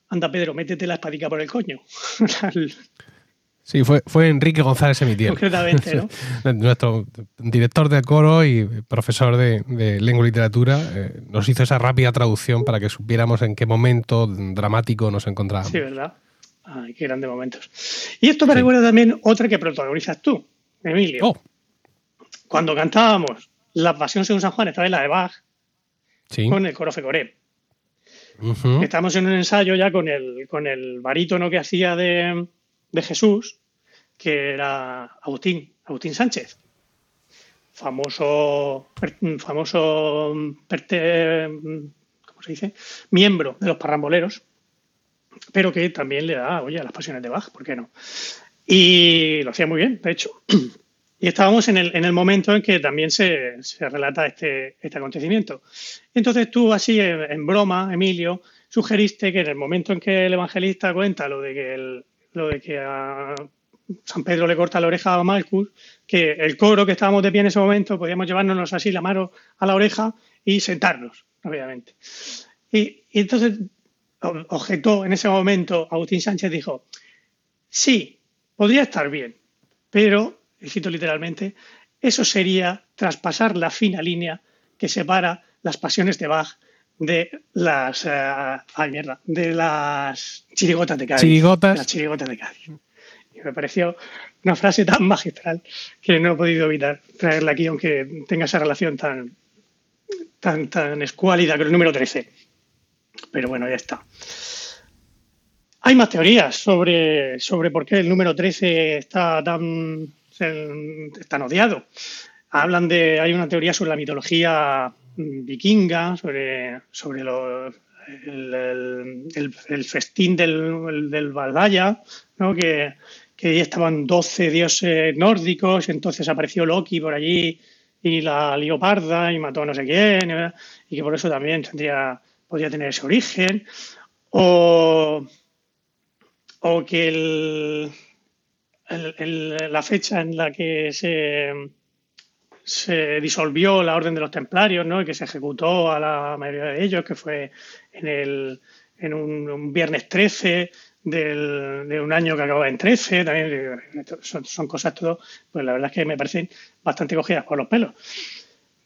anda Pedro, métete la espadica por el coño. *laughs* Sí, fue, fue Enrique González Emitiel. Concretamente, ¿no? *laughs* Nuestro director de coro y profesor de, lengua y literatura eh, nos hizo esa rápida traducción para que supiéramos en qué momento dramático nos encontrábamos. Sí, ¿verdad? Ay, qué grandes momentos. Y esto me recuerda también otra que protagonizas tú, Emilio. Oh. Cuando cantábamos La Pasión según San Juan, esta vez la de Bach, con el coro Fecoré. Estamos en un ensayo ya con el, con el barítono que hacía de, de Jesús, que era Agustín, Agustín Sánchez, famoso, famoso ¿cómo se dice? miembro de los parramboleros, pero que también le da, oye, a las pasiones de Bach, ¿por qué no? Y lo hacía muy bien, de hecho. *clears throat* Y estábamos en el, en el momento en que también se, se relata este, este, acontecimiento. Entonces tú, así en, broma, Emilio, sugeriste que en el momento en que el evangelista cuenta lo de que el, lo de que a San Pedro le corta la oreja a Malcus, que el coro que estábamos de pie en ese momento podíamos llevarnos así la mano a la oreja y sentarnos, obviamente. Y, entonces objetó en ese momento Agustín Sánchez, dijo, sí, podría estar bien, pero, y cito literalmente, eso sería traspasar la fina línea que separa las pasiones de Bach de las eh, ay, mierda, de las chirigotas de Cádiz. Chirigotas. Las chirigotas de Cádiz. Y me pareció una frase tan magistral que no he podido evitar traerla aquí, aunque tenga esa relación tan, tan, tan escuálida con el número 13. Pero bueno, ya está. Hay más teorías sobre, sobre por qué el número 13 está tan, tan odiado. Hablan de, hay una teoría sobre la mitología vikinga, sobre, sobre el, festín del, del Valhalla, ¿no? que, que estaban 12 dioses nórdicos, entonces apareció Loki por allí y la leoparda y mató a no sé quién, y que por eso también tendría, podría tener ese origen. O, o que la fecha en la que se se disolvió la Orden de los Templarios, ¿no? Y que se ejecutó a la mayoría de ellos, que fue en, el, en un, viernes 13 de un año que acaba en 13. También son, cosas todo, pues la verdad es que me parecen bastante cogidas por los pelos.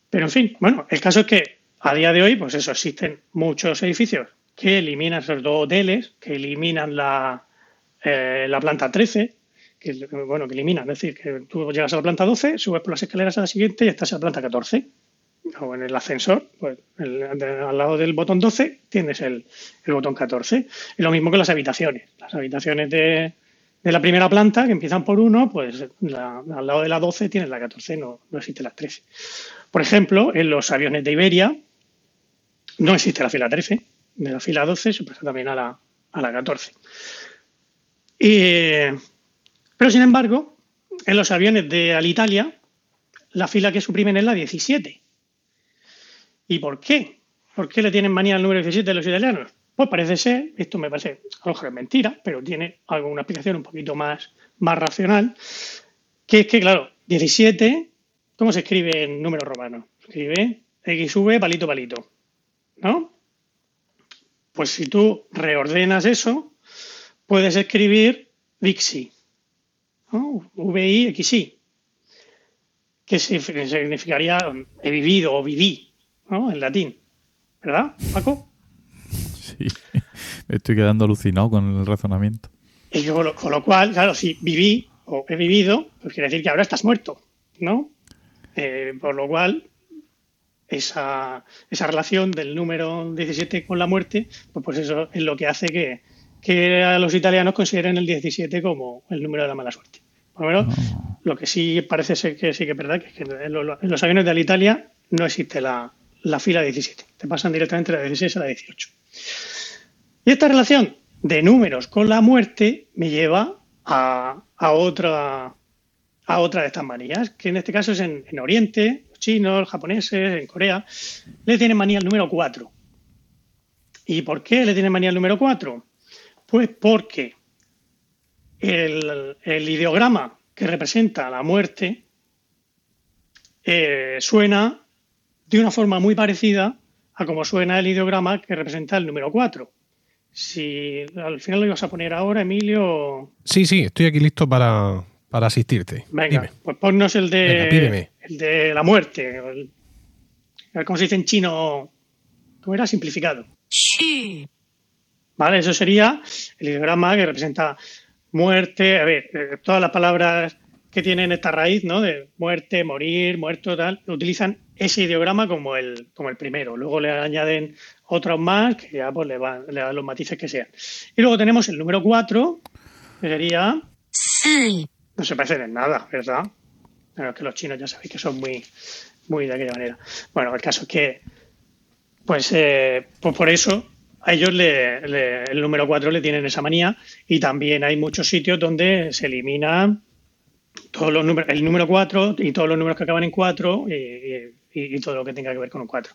Pero en fin, bueno, el caso es que a día de hoy, pues eso, existen muchos edificios que eliminan, sobre todo hoteles, que eliminan la, eh, la planta 13, que, bueno, que eliminan. Es decir, que tú llegas a la planta 12, subes por las escaleras a la siguiente y estás en la planta 14. o en el ascensor, pues el- al lado del botón 12 tienes el, el botón 14. Y lo mismo que las habitaciones. Las habitaciones de, de la primera planta, que empiezan por 1, pues la- al lado de la 12 tienes la 14, no, no existe la 13. Por ejemplo, en los aviones de Iberia no existe la fila 13. De la fila 12 se pasa también a la, a la 14. Y, pero sin embargo, en los aviones de Alitalia, la fila que suprimen es la 17. ¿Y por qué? ¿Por qué le tienen manía al número 17 de los italianos? Pues parece ser, esto me parece, a lo mejor es mentira, pero tiene alguna explicación un poquito más, más racional, que es que, claro, 17, ¿cómo se escribe en número romano? Se escribe XV palito palito, ¿no? Pues si tú reordenas eso, puedes escribir Vixi, ¿no? V-I-X-I, que sig- significaría he vivido o viví, ¿no? En latín. ¿Verdad, Paco? Sí, *laughs* me estoy quedando alucinado con el razonamiento. Y con lo, con lo cual, claro, si viví o he vivido, pues quiere decir que ahora estás muerto, ¿no? Eh, por lo cual, esa, esa relación del número 17 con la muerte, pues, pues eso es lo que hace que, que los italianos consideren el 17 como el número de la mala suerte. Por lo menos, lo que sí parece ser que sí que es verdad, que, es que en, lo- en los aviones de Alitalia no existe la, la fila 17. Te pasan directamente de la 16 a la 18. Y esta relación de números con la muerte me lleva a, a otra, a otra de estas manías, que en este caso es en, en Oriente, los chinos, los japoneses, en Corea, le tienen manía al número 4. ¿Y por qué le tienen manía al número 4? Pues porque el, el ideograma que representa la muerte eh, suena de una forma muy parecida a como suena el ideograma que representa el número 4. Si al final lo ibas a poner ahora, Emilio, Sí, sí, estoy aquí listo para, para asistirte. venga, Dime. pues ponnos el de, Venga, el de la muerte. el- cómo se dice en chino, ¿cómo era? Simplificado. ¿Vale? Eso sería el ideograma que representa muerte. A ver, eh, todas las palabras que tienen esta raíz, ¿no? De muerte, morir, muerto, tal, utilizan ese ideograma como el, como el primero. Luego le añaden otros más que ya pues le, van, le dan los matices que sean. Y luego tenemos el número 4, que sería. No se parecen en nada, ¿verdad? Bueno, es que los chinos ya sabéis que son muy, muy de aquella manera. Bueno, el caso es que, pues, eh, pues por eso a ellos le- el número 4 le tienen esa manía y también hay muchos sitios donde se elimina todos los números, el número 4 y todos los números que acaban en 4 y, todo lo que tenga que ver con un 4.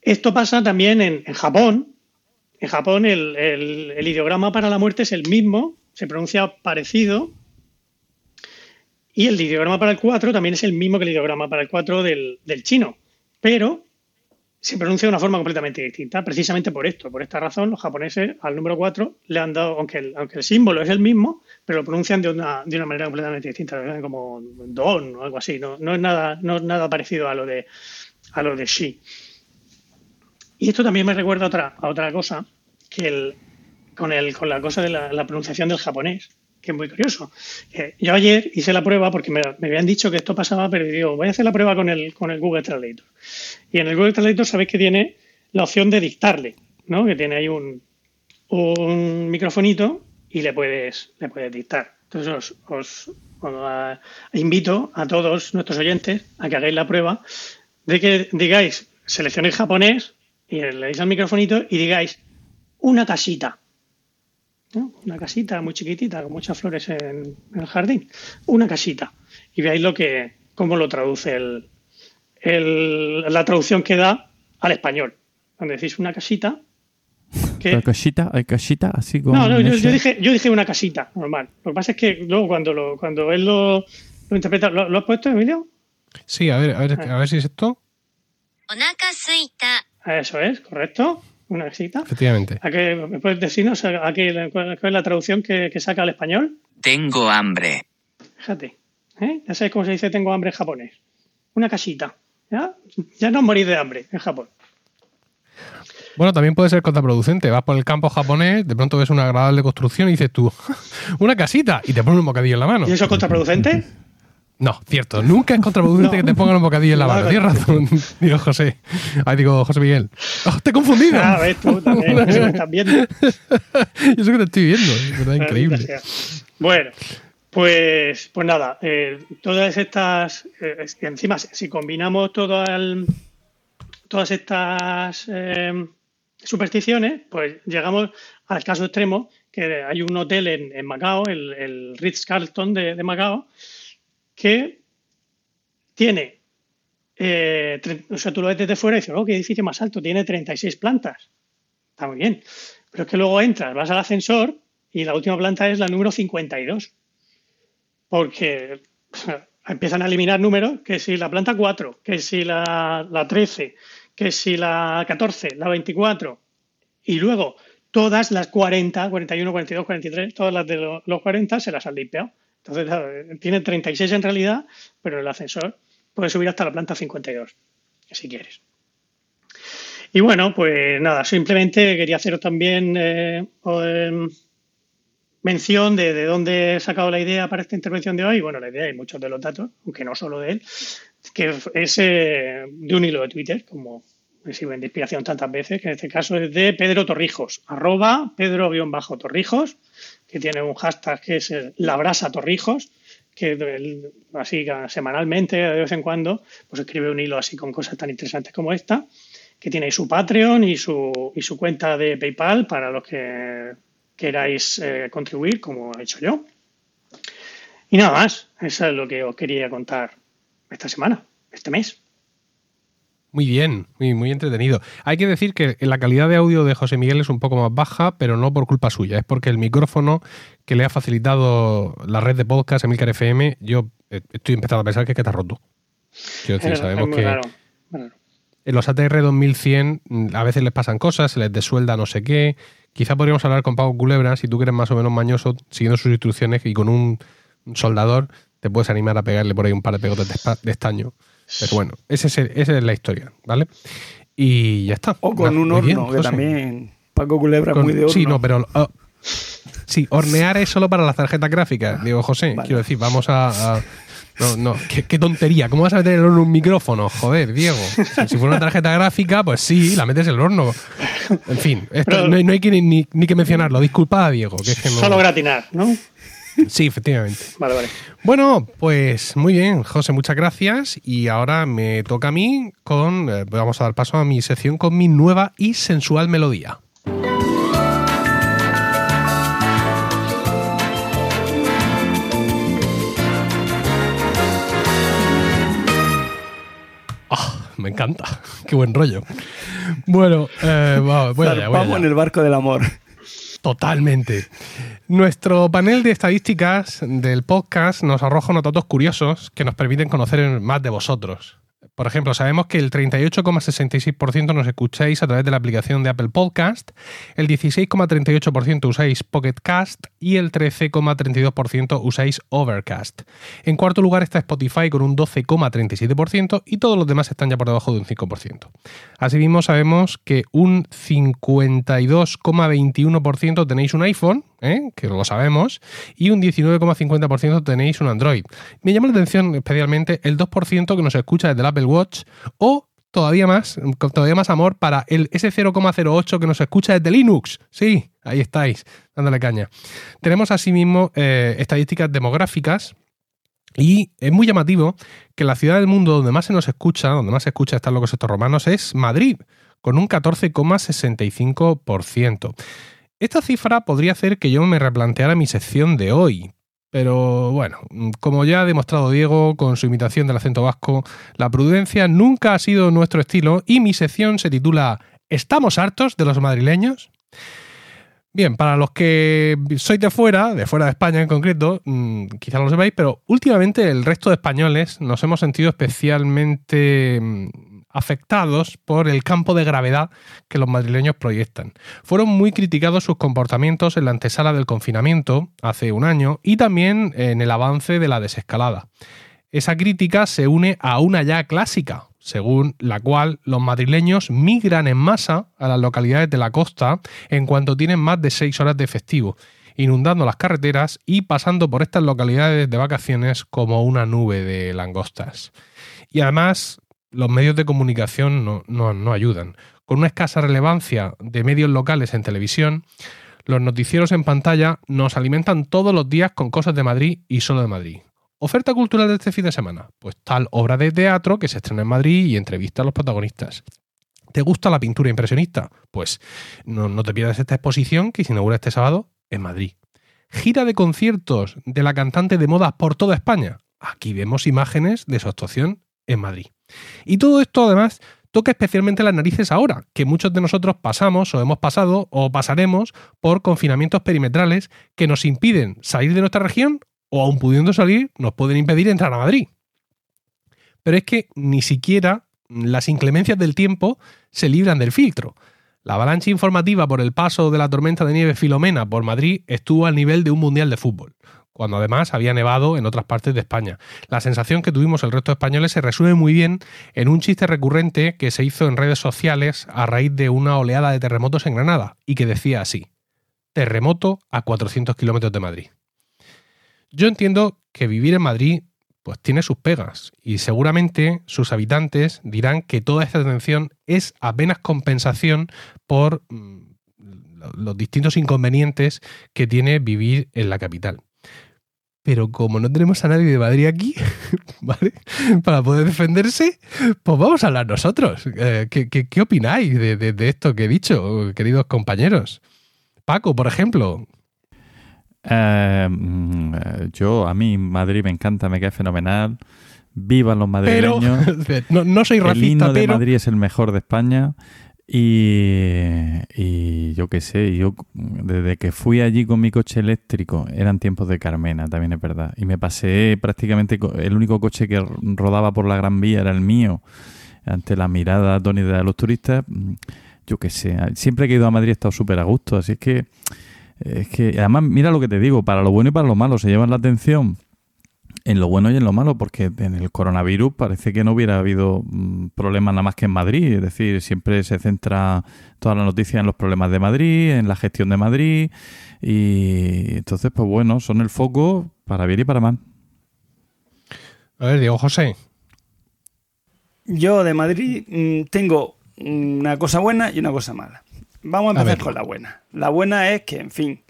Esto pasa también en, en Japón. En Japón el, el- el ideograma para la muerte es el mismo, se pronuncia parecido. Y el ideograma para el 4 también es el mismo que el ideograma para el 4 del, del chino. Pero se pronuncia de una forma completamente distinta, precisamente por esto. Por esta razón, los japoneses al número 4 le han dado, aunque el, aunque el símbolo es el mismo, pero lo pronuncian de una, de una manera completamente distinta, como don o algo así. No, no es nada, no es nada parecido a lo de a lo de shi. Y esto también me recuerda a otra, a otra cosa, que el, con, el, con la cosa de la, la pronunciación del japonés, que es muy curioso. Eh, yo ayer hice la prueba porque me, me habían dicho que esto pasaba, pero digo, voy a hacer la prueba con el, con el Google Translator. Y en el Google Translator sabéis que tiene la opción de dictarle, ¿no? Que tiene ahí un, un microfonito y le puedes, le puedes dictar. Entonces os, os- invito a todos nuestros oyentes a que hagáis la prueba de que digáis, seleccionéis japonés y le deis al microfonito y digáis una casita. Una casita muy chiquitita, con muchas flores en, el jardín. Una casita. Y veáis lo que, cómo lo traduce el, la traducción que da al español. Cuando decís una casita. Que... Casita? ¿Hay casita? Así como no, no yo, dije, yo dije una casita, normal. Lo que pasa es que luego cuando, lo, cuando él lo, lo interpreta. ¿lo, has puesto, Emilio? Sí, a ver, a ver, ah. a ver si es esto. Eso es, correcto. Una casita. Efectivamente. ¿A qué, ¿Me puedes decirnos a, qué- cuál es la traducción que, que saca al español? Tengo hambre. Fíjate. ¿eh? Ya sabes cómo se dice tengo hambre en japonés. Una casita. ¿Ya? Ya no morís de hambre en Japón. Bueno, también puede ser contraproducente. Vas por el campo japonés, de pronto ves una agradable construcción y dices tú, *laughs* una casita, y te pones un bocadillo en la mano. ¿Y eso es contraproducente? *laughs* No, cierto. Nunca es contraproducente No. que te pongan un bocadillo en la No, mano. no. Tienes razón. *laughs* Digo José. Ay, digo José Miguel. Oh, te he confundido. Ah, ves tú también, *laughs* eso me estás viendo. Yo sé que te estoy viendo. Es verdad, increíble. Bueno, pues, pues nada, eh, todas estas, eh, que encima, si combinamos todo el- todas estas eh, supersticiones, pues llegamos al caso extremo que hay un hotel en, en Macao, el, el Ritz-Carlton de, de Macao, que tiene, eh, o sea, tú lo ves desde fuera y dices, oh, qué edificio más alto, tiene 36 plantas. Está muy bien. Pero es que luego entras, vas al ascensor y la última planta es la número 52. Porque empiezan a eliminar números, que si la planta 4, que si la, la 13, que si la 14, la 24, y luego todas las 40, 41, 42, 43, todas las de lo- los 40 se las han limpiado. Entonces, claro, tiene 36 en realidad, pero el ascensor puede subir hasta la planta 52, si quieres. Y bueno, pues nada, simplemente quería haceros también eh, em, mención de, de dónde he sacado la idea para esta intervención de hoy. Bueno, la idea hay muchos de los datos, aunque no solo de él, que es eh, de un hilo de Twitter, como me sirven de inspiración tantas veces, que en este caso es de Pedro Torrijos, arroba Pedro-Torrijos, que tiene un hashtag que es La Brasa Torrijos, que así semanalmente, de vez en cuando, pues escribe un hilo así con cosas tan interesantes como esta, que tiene su Patreon y su, y su cuenta de PayPal para los que queráis eh, contribuir, como he hecho yo. Y nada más, eso es lo que os quería contar esta semana, este mes. Muy bien, muy, muy entretenido. Hay que decir que la calidad de audio de José Miguel es un poco más baja, pero no por culpa suya, es porque el micrófono que le ha facilitado la red de podcast Emilcar FM, yo eh, estoy empezando a pensar que, es que está roto. Quiero decir, sabemos que raro, en los ATR 2100 mm, a veces les pasan cosas, se les desuelda no sé qué. Quizá podríamos hablar con Pau Culebra, si tú que eres más o menos mañoso, siguiendo sus instrucciones y con un soldador te puedes animar a pegarle por ahí un par de pegotes de estaño. Pero bueno, ese es el- esa es la historia, ¿vale? Y ya está. O con un bien, horno, que también Paco Culebra es muy de horno. Sí, no, pero. oh, sí, hornear es solo para las tarjetas gráficas. Digo, José, Vale. quiero decir, vamos a. a- no, no, qué, qué tontería. ¿Cómo vas a meter el horno en un micrófono? Joder, Diego. Si, si fuera una tarjeta gráfica, pues sí, la metes en el horno. En fin, esto no, hay- no hay que ni, ni- ni que mencionarlo. Disculpa, Diego, que es que no. Solo gratinar, ¿no? Sí, efectivamente. Vale, vale. Bueno, pues muy bien, José, muchas gracias. Y ahora me toca a mí con. eh, vamos a dar paso a mi sección con mi nueva y sensual melodía. Ah, me encanta. *laughs* Qué buen rollo. Bueno, eh, va- voy allá, voy Zarpamos allá. en el barco del amor. Totalmente. Nuestro panel de estadísticas del podcast nos arroja unos datos curiosos que nos permiten conocer más de vosotros. Por ejemplo, sabemos que el 38,66% nos escucháis a través de la aplicación de Apple Podcast, el 16,38% usáis Pocket Cast y el 13,32% usáis Overcast. En cuarto lugar está Spotify con un 12,37% y todos los demás están ya por debajo de un 5%. Asimismo, sabemos que un 52,21% tenéis un iPhone, ¿eh? que lo sabemos, y un 19,50% tenéis un Android. Me llama la atención especialmente el 2% que nos escucha desde el Apple Watch o todavía más, con todavía más amor para el ese 0,08 que nos escucha desde Linux. Sí, ahí estáis, dándole caña. Tenemos asimismo eh, estadísticas demográficas y es muy llamativo que la ciudad del mundo donde más se nos escucha, donde más se escucha están locos estos romanos, es Madrid, con un 14,65%. Esta cifra podría hacer que yo me replanteara mi sección de hoy. Pero bueno, como ya ha demostrado Diego con su imitación del acento vasco, la prudencia nunca ha sido nuestro estilo y mi sección se titula ¿Estamos hartos de los madrileños? Bien, para los que sois de fuera, de fuera de España en concreto, mmm, quizá lo sepáis, pero últimamente el resto de españoles nos hemos sentido especialmente mmm, afectados por el campo de gravedad que los madrileños proyectan. Fueron muy criticados sus comportamientos en la antesala del confinamiento hace un año y también en el avance de la desescalada. Esa crítica se une a una ya clásica, según la cual los madrileños migran en masa a las localidades de la costa en cuanto tienen más de seis horas de efectivo. inundando las carreteras y pasando por estas localidades de vacaciones como una nube de langostas. Y además, los medios de comunicación no, no- no ayudan. Con una escasa relevancia de medios locales en televisión, los noticieros en pantalla nos alimentan todos los días con cosas de Madrid y solo de Madrid. Oferta cultural de este fin de semana. Pues tal obra de teatro que se estrena en Madrid y entrevista a los protagonistas. ¿Te gusta la pintura impresionista? Pues no, no te pierdas esta exposición que se inaugura este sábado en Madrid. Gira de conciertos de la cantante de moda por toda España. Aquí vemos imágenes de su actuación en Madrid. Y todo esto además toca especialmente las narices ahora, que muchos de nosotros pasamos o hemos pasado o pasaremos por confinamientos perimetrales que nos impiden salir de nuestra región o aun pudiendo salir nos pueden impedir entrar a Madrid. Pero es que ni siquiera las inclemencias del tiempo se libran del filtro. La avalancha informativa por el paso de la tormenta de nieve Filomena por Madrid estuvo al nivel de un mundial de fútbol, cuando además había nevado en otras partes de España. La sensación que tuvimos el resto de españoles se resume muy bien en un chiste recurrente que se hizo en redes sociales a raíz de una oleada de terremotos en Granada y que decía así, terremoto a 400 kilómetros de Madrid. Yo entiendo que vivir en Madrid pues tiene sus pegas y seguramente sus habitantes dirán que toda esta atención es apenas compensación por mm, lo- los distintos inconvenientes que tiene vivir en la capital. Pero como no tenemos a nadie de Madrid aquí, *laughs* ¿vale? Para poder defenderse, pues vamos a hablar nosotros. Eh, ¿qué, qué, qué opináis de, de- de esto que he dicho, queridos compañeros? Paco, por ejemplo, Eh, mm, eh, yo, a mí Madrid me encanta, me cae fenomenal. Vivan los pero madrileños. *laughs* no, no soy el racista, himno de pero Madrid es el mejor de España. Y, y yo qué sé, yo desde que fui allí con mi coche eléctrico, eran tiempos de Carmena, también es verdad. Y me pasé prácticamente, el único coche que rodaba por la Gran Vía era el mío, ante la mirada atónita de los turistas. Mm, Yo qué sé, siempre que he ido a Madrid he estado súper a gusto, así es que, es que, además, mira lo que te digo, para lo bueno y para lo malo, se llevan la atención en lo bueno y en lo malo, porque en el coronavirus parece que no hubiera habido mm, problemas nada más que en Madrid. Es decir, siempre se centra toda la noticia en los problemas de Madrid, en la gestión de Madrid. Y entonces, pues bueno, son el foco para bien y para mal. a ver, Diego José, Yo de Madrid mm, tengo una cosa buena y una cosa mala. Vamos a empezar con la buena. La buena es que, en fin,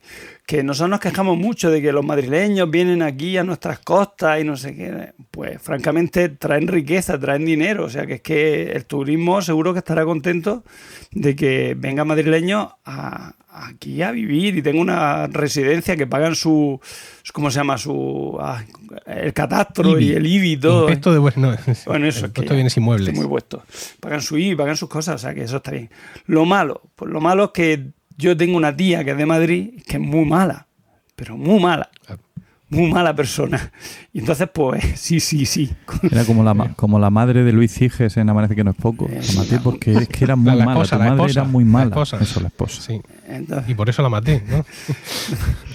que nosotros nos quejamos mucho de que los madrileños vienen aquí a nuestras costas y no sé qué. Pues francamente traen riqueza, traen dinero. O sea que es que el turismo seguro que estará contento de que venga madrileños a, aquí a vivir y tenga una residencia que pagan su, ¿cómo se llama? Su, ah, el catastro IBI. y el IBI y todo. impuesto de bueno, Bueno, eso el es que bienes inmuebles. muy puesto. Pagan su IBI, pagan sus cosas, o sea que eso está bien. Lo malo, pues lo malo es que yo tengo una tía que es de Madrid que es muy mala, pero muy mala, Claro. muy mala persona. Y entonces, pues, *laughs* sí, sí, sí. Era como la, *laughs* como la madre de Luis Ciges en Amanece que no es poco. La maté porque es que era muy La- la mala. esposa, tu la madre esposa, era muy la mala. esposa. Eso, la esposa. Sí, Entonces, y por eso la maté, ¿no?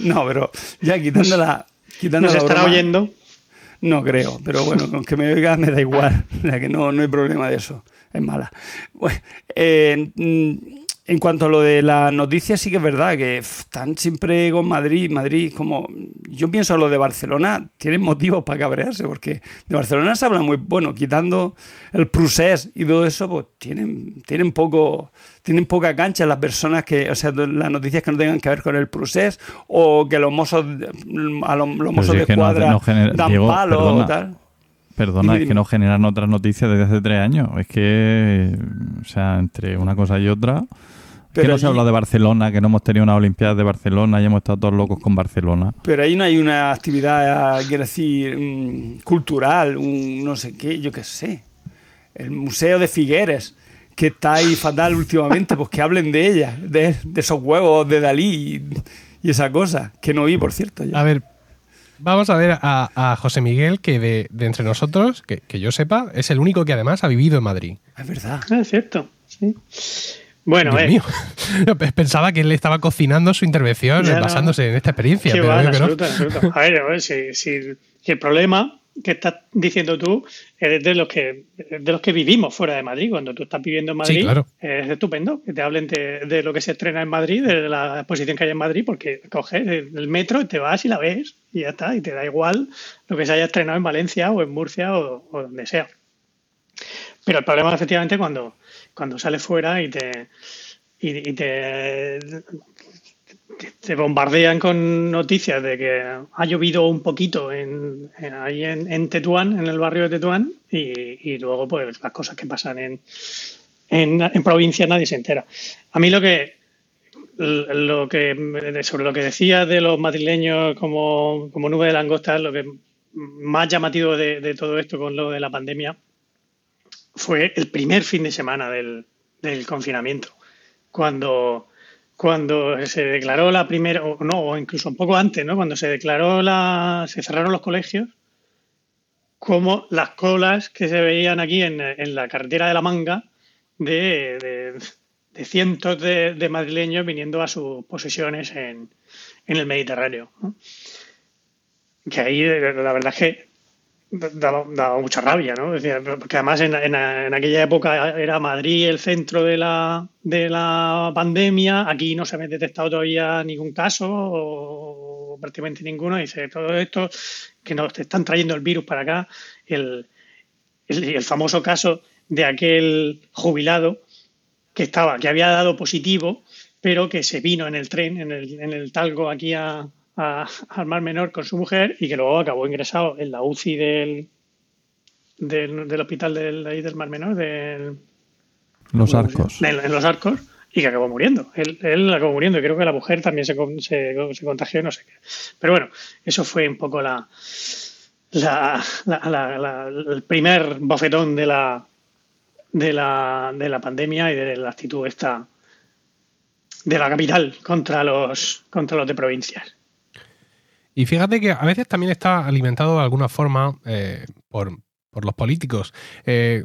*laughs* no, pero ya quitando la. Quitando Nos la estará broma, oyendo. No creo, pero bueno, con que me oiga me da igual. O sea que no, no hay problema de eso. Es mala. Bueno, eh, mm, en cuanto a lo de las noticias, sí que es verdad que están siempre con Madrid. Madrid, como. Yo pienso lo de Barcelona, tienen motivos para cabrearse, porque de Barcelona se habla muy. Bueno, quitando el procés y todo eso, pues tienen, tienen poco. Tienen poca cancha las personas que, o sea, las noticias que no tengan que ver con el procés o que los mozos, a los, los mozos si de no- cuadra no dan Diego, palo perdona. o tal. Perdona, Dime, es que no generan otras noticias desde hace tres años. Es que, o sea, entre una cosa y otra. es que Pero no se habla de Barcelona, que no hemos tenido una Olimpiada de Barcelona y hemos estado todos locos con Barcelona. Pero ahí no hay una actividad, quiero decir, mm, cultural, un no sé qué, yo qué sé. El Museo de Figueres, que está ahí fatal últimamente, pues que hablen de ella, de, de esos huevos de Dalí y, y esa cosa, que no vi, por cierto. yo. A ver, vamos a ver a, a José Miguel, que de, de entre nosotros, que, que yo sepa, es el único que además ha vivido en Madrid. Es verdad. Ah, es cierto. sí. Bueno, Dios eh, mío. *laughs* Pensaba que él le estaba cocinando su intervención Ya, no. basándose en esta experiencia. pero va, no. en absoluto. A ver, a ver, si, el problema que estás diciendo tú eres de los que de los que vivimos fuera de Madrid. Cuando tú estás viviendo en Madrid, Sí, claro. es estupendo que te hablen de, de lo que se estrena en Madrid, de la exposición que hay en Madrid, porque coges el metro y te vas y la ves y ya está, y te da igual lo que se haya estrenado en Valencia o en Murcia o, o donde sea. Pero el problema efectivamente cuando, cuando sales fuera y te y te, te bombardean con noticias de que ha llovido un poquito en, ahí en, en Tetuán, en el barrio de Tetuán, y, luego pues las cosas que pasan en, en, provincia nadie se entera. A mí lo que lo que sobre lo que decía de los madrileños como, como nube de langostas, lo que más llamativo de, todo esto con lo de la pandemia fue el primer fin de semana del confinamiento, cuando, cuando se declaró la primera, o no, o incluso un poco antes, ¿no? cuando se declaró la, se cerraron los colegios, como las colas que se veían aquí en, la carretera de la manga de, de- cientos de, de madrileños viniendo a sus posesiones en, en el Mediterráneo. Que ahí la verdad es que daba, mucha rabia, ¿no? Decía, porque además en, aquella época era Madrid el centro de la, de la pandemia, aquí no se había detectado todavía ningún caso o prácticamente ninguno, y dice, todo esto que nos están trayendo el virus para acá, el, el, el famoso caso de aquel jubilado que estaba, que había dado positivo, pero que se vino en el tren, en el, en el talgo aquí a, a- al Mar Menor con su mujer y que luego acabó ingresado en la UCI del, del, del hospital del, ahí del Mar Menor, del, Los arcos. en, en los arcos, y que acabó muriendo. Él, él acabó muriendo y creo que la mujer también se, con- se, se contagió, no sé qué. Pero bueno, eso fue un poco la, la, la- la- la- el primer bofetón de la, de la, de la pandemia y de la actitud esta de la capital contra los, contra los de provincias. Y fíjate que a veces también está alimentado de alguna forma eh, por, por los políticos. Eh,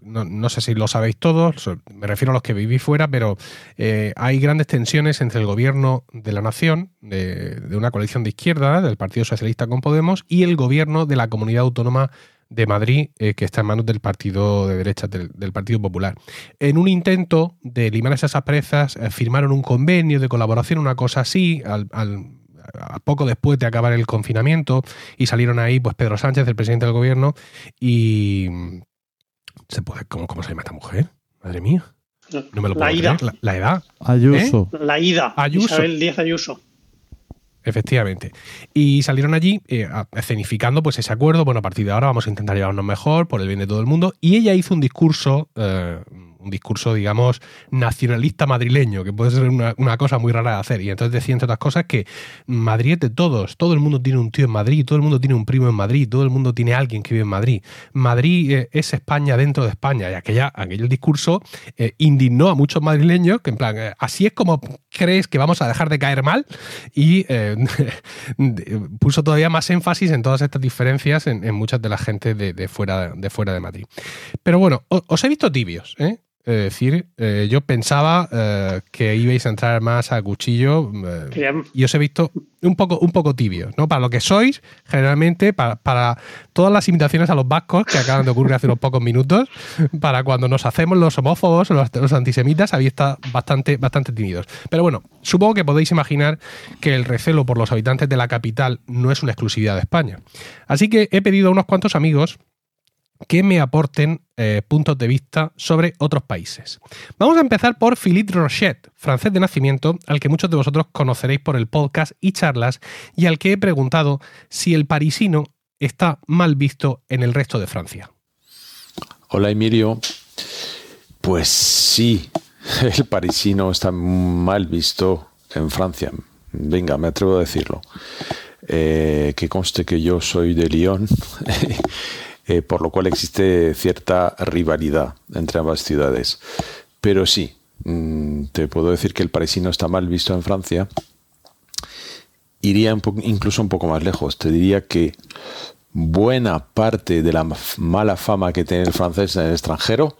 no, no sé si lo sabéis todos, me refiero a los que vivís fuera, pero eh, hay grandes tensiones entre el gobierno de la nación, de, de una coalición de izquierda, del Partido Socialista con Podemos, y el gobierno de la comunidad autónoma de Madrid, que está en manos del partido de derecha, del, del Partido Popular. En un intento de limar esas asperezas, eh, firmaron un convenio de colaboración, una cosa así, al, al- a poco después de acabar el confinamiento, y salieron ahí pues Pedro Sánchez, el presidente del gobierno, y... ¿Se puede, ¿cómo, cómo se llama esta mujer? Madre mía. No me lo puedo la ida. creer. La, la edad. Ayuso. La ida. Ayuso. Isabel Díaz Ayuso. Efectivamente. Y salieron allí eh, escenificando pues ese acuerdo. Bueno, a partir de ahora vamos a intentar llevarnos mejor por el bien de todo el mundo. Y ella hizo un discurso, eh, un discurso, digamos, nacionalista madrileño, que puede ser una, cosa muy rara de hacer. Y entonces decía, entre otras cosas, que Madrid es de todos. Todo el mundo tiene un tío en Madrid, todo el mundo tiene un primo en Madrid, todo el mundo tiene alguien que vive en Madrid. Madrid eh, es España dentro de España. Y aquella, aquel discurso eh, indignó a muchos madrileños, que en plan, eh, así es como crees que vamos a dejar de caer mal. Y *laughs* puso todavía más énfasis en todas estas diferencias en, muchas de la gente de, fuera, de fuera de Madrid. Pero bueno, os he visto tibios, ¿eh? Es decir, eh, yo pensaba eh, que ibais a entrar más a cuchillo eh, y os he visto un poco, un poco tibios, ¿no? Para lo que sois, generalmente, para, para todas las invitaciones a los vascos que acaban de ocurrir hace unos pocos minutos, para cuando nos hacemos los homófobos los antisemitas, habéis estado bastante, bastante tímidos. Pero bueno, supongo que podéis imaginar que el recelo por los habitantes de la capital no es una exclusividad de España. Así que he pedido a unos cuantos amigos que me aporten eh, puntos de vista sobre otros países. Vamos a empezar por Philippe Rochet, francés de nacimiento, al que muchos de vosotros conoceréis por el podcast y charlas, y al que he preguntado si el parisino está mal visto en el resto de Francia. Hola Emilio. Pues sí, *laughs* el parisino está mal visto en Francia. Venga, me atrevo a decirlo. Eh, que conste que yo soy de Lyon, *laughs* eh, por lo cual existe cierta rivalidad entre ambas ciudades. Pero sí, mm, te puedo decir que el parisino está mal visto en Francia. Iría incluso un poco más lejos. Te diría que buena parte de la mala fama que tiene el francés en el extranjero,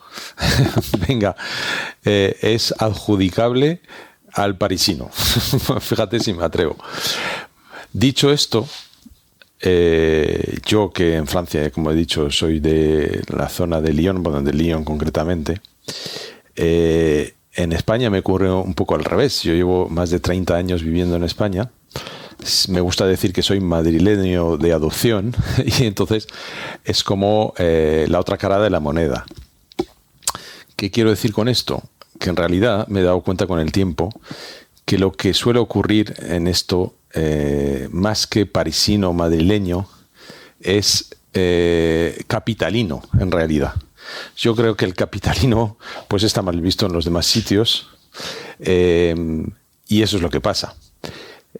*laughs* venga, eh, es adjudicable al parisino. *laughs* Fíjate si me atrevo. Dicho esto, eh, yo que en Francia, como he dicho, soy de la zona de Lyon, bueno, de Lyon concretamente, eh, en España me ocurre un poco al revés. Yo llevo más de 30 años viviendo en España. Me gusta decir que soy madrileño de adopción *laughs* y entonces es como eh, la otra cara de la moneda. ¿Qué quiero decir con esto? Que en realidad me he dado cuenta con el tiempo que lo que suele ocurrir en esto, eh, más que parisino madrileño, es eh, capitalino en realidad. Yo creo que el capitalino pues está mal visto en los demás sitios eh, y eso es lo que pasa.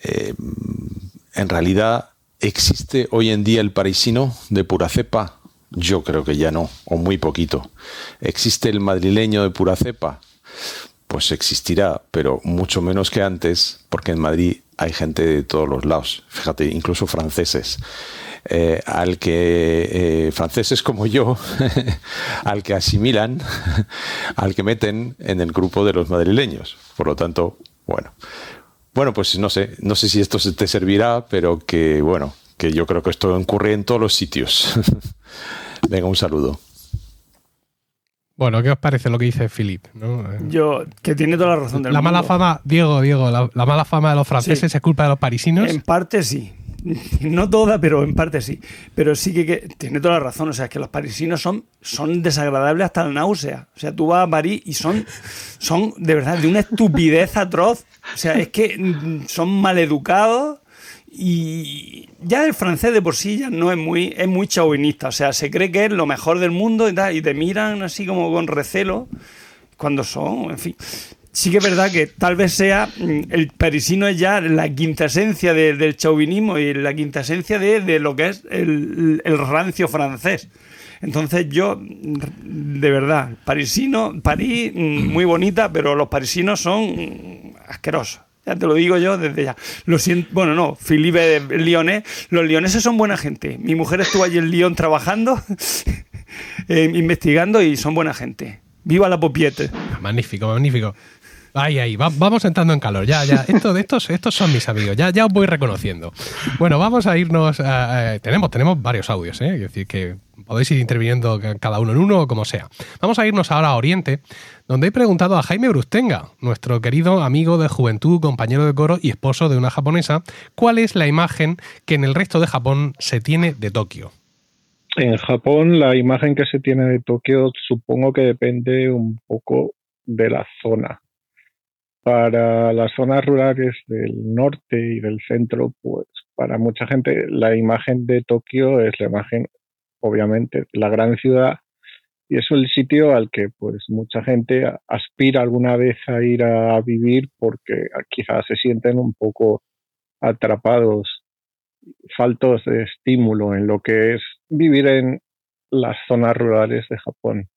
en realidad, ¿existe hoy en día el parisino de pura cepa? Yo creo que ya no, o muy poquito. ¿Existe el madrileño de pura cepa? Pues existirá, pero mucho menos que antes, porque en Madrid hay gente de todos los lados, fíjate, incluso franceses. Eh, al que eh, franceses como yo, *laughs* al que asimilan, *laughs* al que meten en el grupo de los madrileños. Por lo tanto, bueno. Bueno, pues no sé, no sé si esto te servirá, pero que bueno, que yo creo que esto ocurre en todos los sitios. *laughs* Venga, un saludo. Bueno, ¿qué os parece lo que dice Philip? Yo, que tiene toda la razón del La mala fama, Diego, Diego, la, mala fama de los franceses es culpa de los parisinos. En parte sí. *laughs* No toda, pero en parte sí. Pero sí que, tiene toda la razón. O sea, es que los parisinos son, son desagradables hasta la náusea. O sea, tú vas a París y son, son de verdad de una estupidez atroz. O sea, es que mm, son maleducados y ya el francés de por sí ya no es muy, es muy chauvinista, o sea, se cree que es lo mejor del mundo y, tal, y te miran así como con recelo cuando son, en fin. Sí que es verdad que tal vez sea, mm, el parisino es ya la quintasencia del chauvinismo y la quintasencia de, de lo que es el, el rancio francés. Entonces yo, de verdad, parisino, París, mm, muy bonita, pero los parisinos son asquerosos. Ya te lo digo yo desde ya. Lo siento, bueno, no, Felipe Lionés. Los leoneses son buena gente. Mi mujer estuvo allí en Lyon trabajando, *laughs* eh, investigando y son buena gente. Viva la popiete. Magnífico, magnífico. Ahí, ahí, vamos entrando en calor. Ya, ya. Esto, estos, estos son mis amigos. Ya, ya os voy reconociendo. Bueno, vamos a irnos. tenemos, tenemos varios audios, ¿eh? Que podéis ir interviniendo cada uno en uno o como sea. Vamos a irnos ahora a Oriente, donde he preguntado a Jaime Brustenga, nuestro querido amigo de juventud, compañero de coro y esposo de una japonesa, cuál es la imagen que en el resto de Japón se tiene de Tokio. En Japón la imagen que se tiene de Tokio supongo que depende un poco de la zona para las zonas rurales del norte y del centro, pues para mucha gente la imagen de Tokio es la imagen, obviamente, la gran ciudad y es el sitio al que pues mucha gente aspira alguna vez a ir a vivir porque quizás se sienten un poco atrapados, faltos de estímulo en lo que es vivir en las zonas rurales de Japón.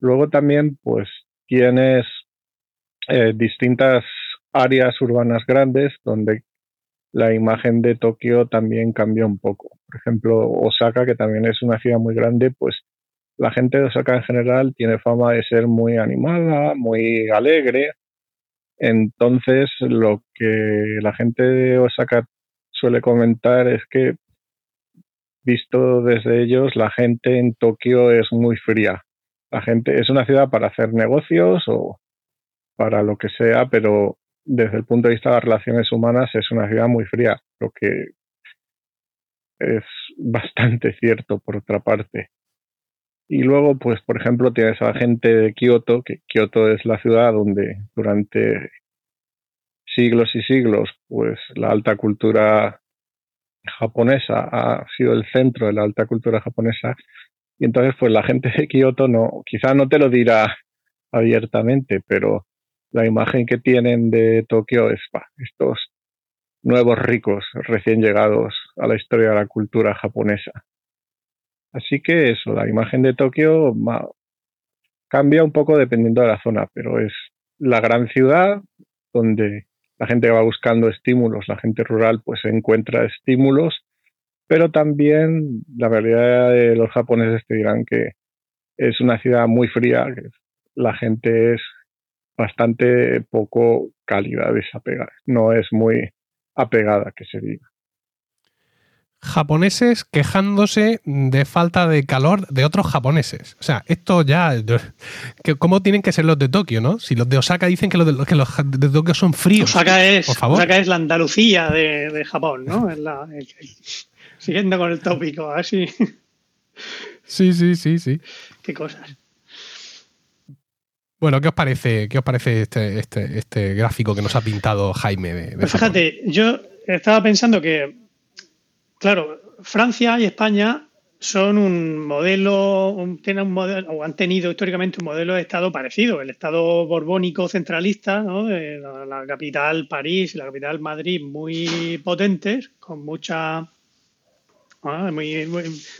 Luego también pues tienes eh, distintas áreas urbanas grandes donde la imagen de Tokio también cambia un poco. Por ejemplo, Osaka, que también es una ciudad muy grande, pues la gente de Osaka en general tiene fama de ser muy animada, muy alegre. Entonces, lo que la gente de Osaka suele comentar es que, visto desde ellos, la gente en Tokio es muy fría. La gente es una ciudad para hacer negocios o para lo que sea, pero desde el punto de vista de las relaciones humanas es una ciudad muy fría, lo que es bastante cierto por otra parte. Y luego, pues, por ejemplo, tienes a la gente de Kioto, que Kioto es la ciudad donde durante siglos y siglos, pues, la alta cultura japonesa ha sido el centro de la alta cultura japonesa. Y entonces, pues, la gente de Kioto no, quizá no te lo dirá abiertamente, pero la imagen que tienen de Tokio es estos nuevos ricos recién llegados a la historia de la cultura japonesa. Así que eso, la imagen de Tokio cambia un poco dependiendo de la zona, pero es la gran ciudad donde la gente va buscando estímulos, la gente rural pues encuentra estímulos, pero también la realidad de los japoneses te dirán que es una ciudad muy fría, la gente es bastante poco cálida, desapegada. No es muy apegada, que se diga. Japoneses quejándose de falta de calor de otros japoneses. O sea, esto ya. ¿Cómo tienen que ser los de Tokio, no? Si los de Osaka dicen que los de, que los de Tokio son fríos. Osaka es, por favor. Osaka es la Andalucía de, de Japón, ¿no? Es la- el- el- siguiendo con el tópico, así. Sí, sí, sí, sí. Qué cosas. Bueno, ¿qué os parece, qué os parece este, este, este gráfico que nos ha pintado Jaime de, de Pues fíjate, yo estaba pensando que, claro, Francia y España son un modelo, tienen un modelo, o han tenido históricamente un modelo de Estado parecido, el Estado borbónico centralista, ¿no? La, la capital París y la capital Madrid muy potentes, con mucha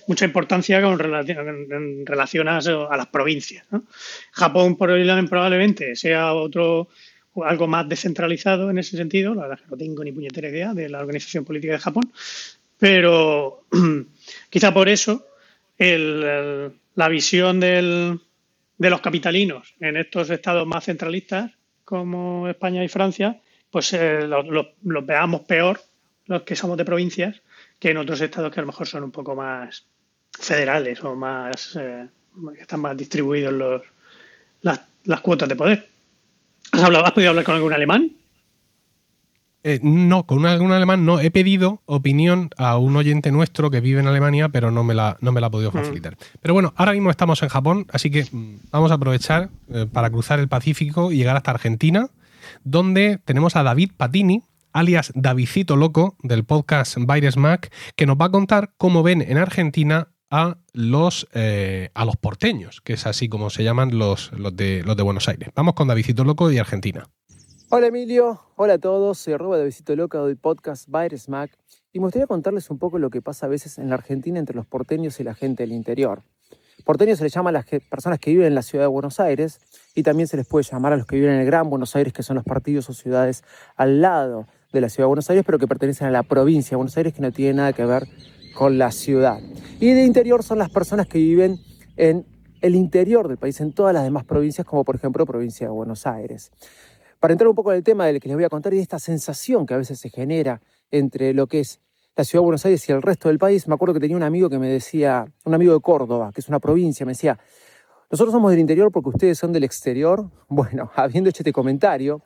mucha importancia con relación, en- relación a, las provincias. ¿no? Japón probablemente, sea otro algo más descentralizado en ese sentido. La verdad que no tengo ni puñetera idea de la organización política de Japón, pero *clears throat* quizá por eso el- la visión del- de los capitalinos en estos estados más centralistas como España y Francia, pues eh, los, los- los veamos peor los que somos de provincias que en otros estados que a lo mejor son un poco más federales o más eh, están más distribuidos los, las, las cuotas de poder. ¿Has, hablado, ¿Has podido hablar con algún alemán? Eh, no, con un, alemán no. He pedido opinión a un oyente nuestro que vive en Alemania, pero no me la, no me la ha podido facilitar. Pero bueno, ahora mismo estamos en Japón, así que mm, vamos a aprovechar eh, para cruzar el Pacífico y llegar hasta Argentina, donde tenemos a David Patini, alias Davidcito Loco, del podcast Baires Mac, que nos va a contar cómo ven en Argentina a los, eh, a los porteños, que es así como se llaman los, los, de, los de Buenos Aires. Vamos con Davidcito Loco y Argentina. Hola Emilio, hola a todos, soy arroba de Visito Loca del podcast Baires Mac y me gustaría contarles un poco lo que pasa a veces en la Argentina entre los porteños y la gente del interior. Porteños se les llama a las personas que viven en la ciudad de Buenos Aires y también se les puede llamar a los que viven en el Gran Buenos Aires, que son los partidos o ciudades al lado de la ciudad de Buenos Aires, pero que pertenecen a la provincia de Buenos Aires, que no tiene nada que ver con la ciudad. Y de interior son las personas que viven en el interior del país, en todas las demás provincias, como por ejemplo provincia de Buenos Aires. Para entrar un poco en el tema del que les voy a contar y de esta sensación que a veces se genera entre lo que es la ciudad de Buenos Aires y el resto del país, me acuerdo que tenía un amigo que me decía, un amigo de Córdoba, que es una provincia, me decía, nosotros somos del interior porque ustedes son del exterior. *laughs* Bueno, habiendo hecho este comentario,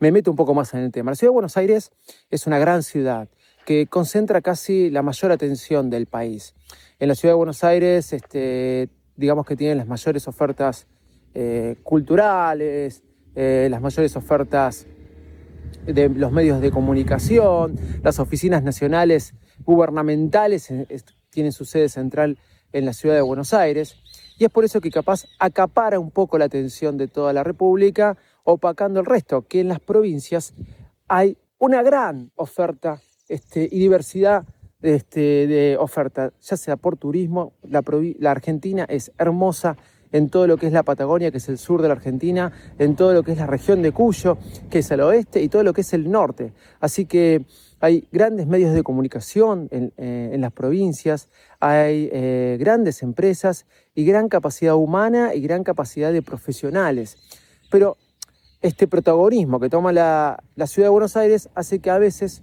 me meto un poco más en el tema. La ciudad de Buenos Aires es una gran ciudad que concentra casi la mayor atención del país. En la ciudad de Buenos Aires, este, digamos que tienen las mayores ofertas eh, culturales, eh, las mayores ofertas de los medios de comunicación, las oficinas nacionales gubernamentales eh, tienen su sede central en la ciudad de Buenos Aires, y es por eso que capaz acapara un poco la atención de toda la República, opacando el resto, que en las provincias hay una gran oferta este, y diversidad este, de oferta, ya sea por turismo, la Argentina es hermosa en todo lo que es la Patagonia, que es el sur de la Argentina, en todo lo que es la región de Cuyo, que es el oeste, y todo lo que es el norte. Así que hay grandes medios de comunicación en, eh, las provincias, hay eh, grandes empresas y gran capacidad humana y gran capacidad de profesionales. Pero este protagonismo que toma la ciudad de Buenos Aires hace que a veces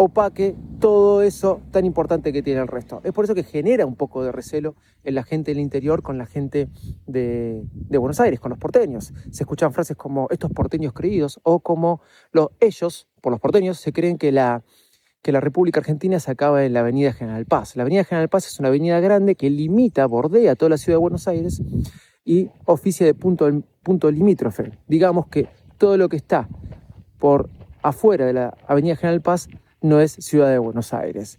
opaque todo eso tan importante que tiene el resto. Es por eso que genera un poco de recelo en la gente del interior con la gente de, Buenos Aires, con los porteños. Se escuchan frases como estos porteños creídos o como los, ellos, por los porteños, se creen que la, que la República Argentina se acaba en la Avenida General Paz. La Avenida General Paz es una avenida grande que limita, bordea toda la ciudad de Buenos Aires y oficia de punto, punto limítrofe. Digamos que todo lo que está por afuera de la Avenida General Paz no es ciudad de Buenos Aires.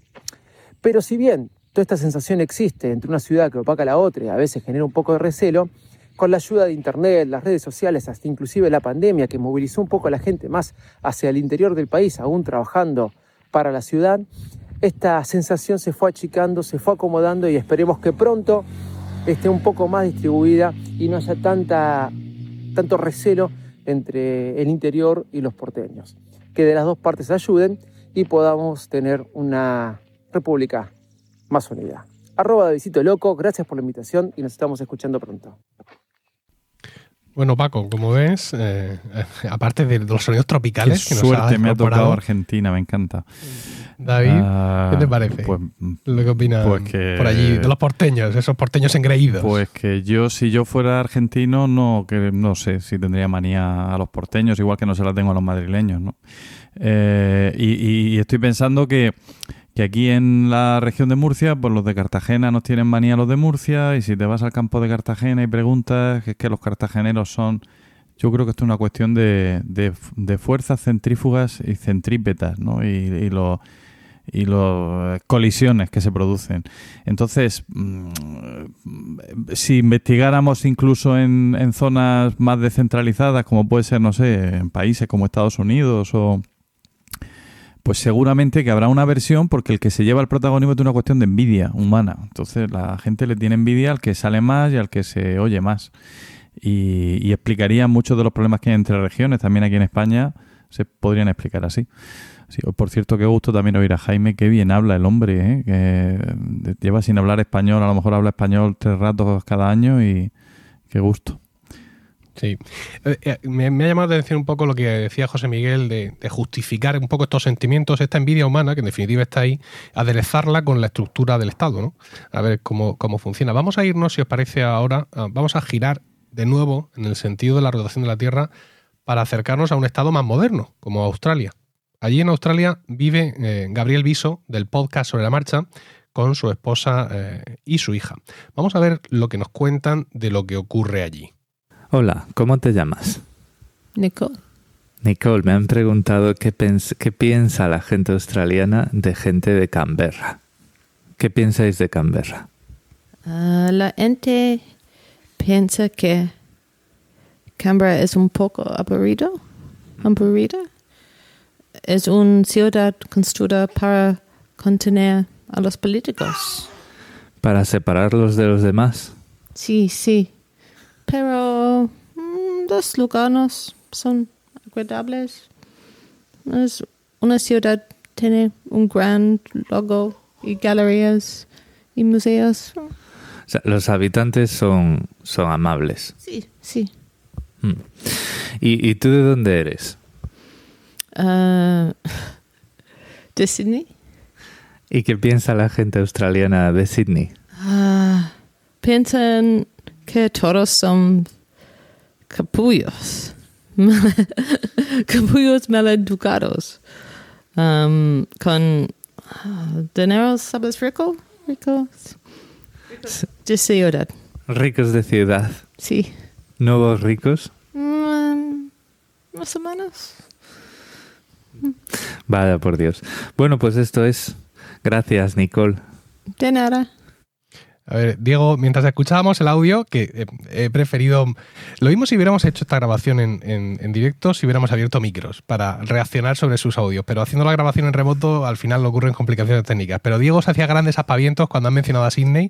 Pero si bien toda esta sensación existe entre una ciudad que opaca a la otra y a veces genera un poco de recelo, con la ayuda de Internet, las redes sociales, hasta inclusive la pandemia que movilizó un poco a la gente más hacia el interior del país, aún trabajando para la ciudad, esta sensación se fue achicando, se fue acomodando y esperemos que pronto esté un poco más distribuida y no haya tanta, tanto recelo entre el interior y los porteños. Que de las dos partes ayuden y podamos tener una república más unida. Arroba de Visito Loco, gracias por la invitación y nos estamos escuchando pronto. Bueno, Paco, como ves, eh, aparte de los sonidos tropicales Qué que nos suerte has me ha tocado Argentina, me encanta. David, Ah, ¿qué te parece? Pues, lo que opinas pues que- por allí, de los porteños, esos porteños engreídos. pues que yo, si yo fuera argentino, no, que no sé si tendría manía a los porteños, igual que no se la tengo a los madrileños, ¿no? Eh, y, y estoy pensando que, que aquí en la región de Murcia, pues los de Cartagena nos tienen manía los de Murcia, y si te vas al campo de Cartagena y preguntas, es que los cartageneros son... Yo creo que esto es una cuestión de, de, fuerzas centrífugas y centrípetas, ¿no? Y, y los y las colisiones que se producen. Entonces, mm, si investigáramos incluso en, en zonas más descentralizadas, como puede ser, no sé, en países como Estados Unidos o... Pues seguramente que habrá una versión porque el que se lleva el protagonismo es una cuestión de envidia humana. Entonces la gente le tiene envidia al que sale más y al que se oye más. Y, y explicaría muchos de los problemas que hay entre regiones, también aquí en España, se podrían explicar así. Sí, por cierto, qué gusto también oír a Jaime, qué bien habla el hombre, ¿eh? que lleva sin hablar español, a lo mejor habla español tres ratos cada año y qué gusto. Sí. Eh, eh, me, ha llamado la atención un poco lo que decía José Miguel de, justificar un poco estos sentimientos, esta envidia humana, que en definitiva está ahí, aderezarla con la estructura del Estado, ¿no? A ver cómo, cómo funciona. Vamos a irnos, si os parece ahora, vamos a girar de nuevo en el sentido de la rotación de la Tierra para acercarnos a un Estado más moderno, como Australia. Allí en Australia vive eh, Gabriel Viso, del podcast Sobre la Marcha, con su esposa y su hija. Vamos a ver lo que nos cuentan de lo que ocurre allí. Hola, ¿cómo te llamas? Nicole. Nicole, me han preguntado qué, qué piensa la gente australiana de gente de Canberra. ¿Qué pensáis de Canberra? Ah, la gente piensa que Canberra es un poco aburrido. Aburrida. Es una ciudad construida para contener a los políticos. ¿Para separarlos de los demás? Sí, sí. Pero los lugares son agradables. Es una ciudad tiene un gran logo y galerías y museos. O sea, los habitantes son, son amables. Sí, sí. Mm. ¿Y, ¿Y tú de dónde eres? Ah, ¿De Sydney? ¿Y qué piensa la gente australiana de Sydney? Ah, piensan que todos son capullos. *laughs* capullos maleducados. Um, con ah, dinero, ¿sabes? Rico. Ricos. De ciudad. Ricos de ciudad. Sí. ¿Nuevos ricos? Mm, más o menos. Vaya por Dios. Bueno, pues esto es. Gracias, Nicole. De nada. A ver, Diego, mientras escuchábamos el audio, que eh, he preferido. Lo mismo si hubiéramos hecho esta grabación en, en- directo, si hubiéramos abierto micros para reaccionar sobre sus audios. Pero haciendo la grabación en remoto, al final ocurren complicaciones técnicas. Pero Diego se hacía grandes aspavientos cuando han mencionado a Sydney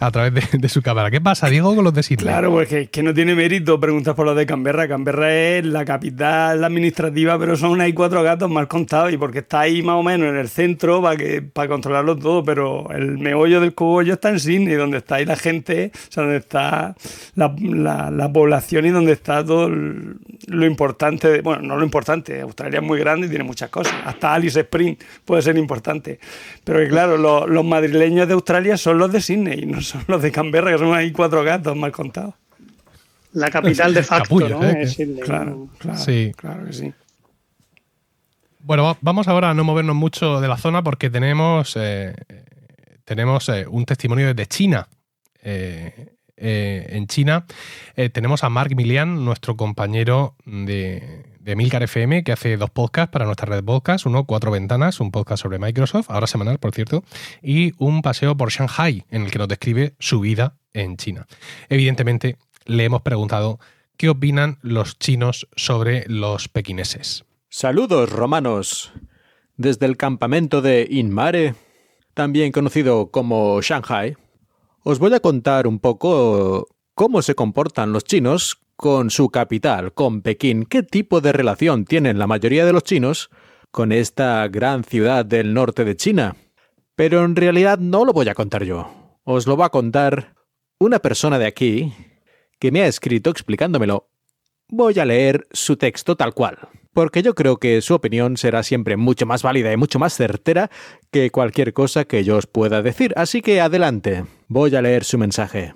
a través de, su cámara. ¿Qué pasa, Diego, con los de Sydney? Claro, pues que, que no tiene mérito preguntar por lo de Canberra. Canberra es la capital administrativa, pero son ahí cuatro gatos mal contados y porque está ahí más o menos en el centro para que controlarlo todo, pero el meollo del cogollo está en Sydney, donde está ahí la gente, o sea, donde está la, la- la población y donde está todo el- lo importante, de- bueno, no lo importante, Australia es muy grande y tiene muchas cosas, hasta Alice Spring puede ser importante, pero que claro, lo- los madrileños de Australia son los de Sydney, no son los de Canberra, que son ahí cuatro gatos mal contados. La capital de *laughs* facto, Capullo, ¿no? ¿eh? Es Sydney, Claro, claro, Sí. claro que sí. Bueno, va- vamos ahora a no movernos mucho de la zona porque tenemos, eh, tenemos eh, un testimonio desde China. Eh, eh, en China tenemos a Mark Milian, nuestro compañero de, de Milcar FM, que hace dos podcasts para nuestra red de podcasts. Uno, Cuatro Ventanas, un podcast sobre Microsoft, ahora semanal, por cierto, y un paseo por Shanghai, en el que nos describe su vida en China. Evidentemente, le hemos preguntado qué opinan los chinos sobre los pequineses. Saludos, romanos. Desde el campamento de Inmare, también conocido como Shanghai, os voy a contar un poco cómo se comportan los chinos con su capital, con Pekín, qué tipo de relación tienen la mayoría de los chinos con esta gran ciudad del norte de China. Pero en realidad no lo voy a contar yo. Os lo va a contar una persona de aquí que me ha escrito explicándomelo. Voy a leer su texto tal cual. Porque yo creo que su opinión será siempre mucho más válida y mucho más certera que cualquier cosa que yo os pueda decir. Así que adelante, voy a leer su mensaje.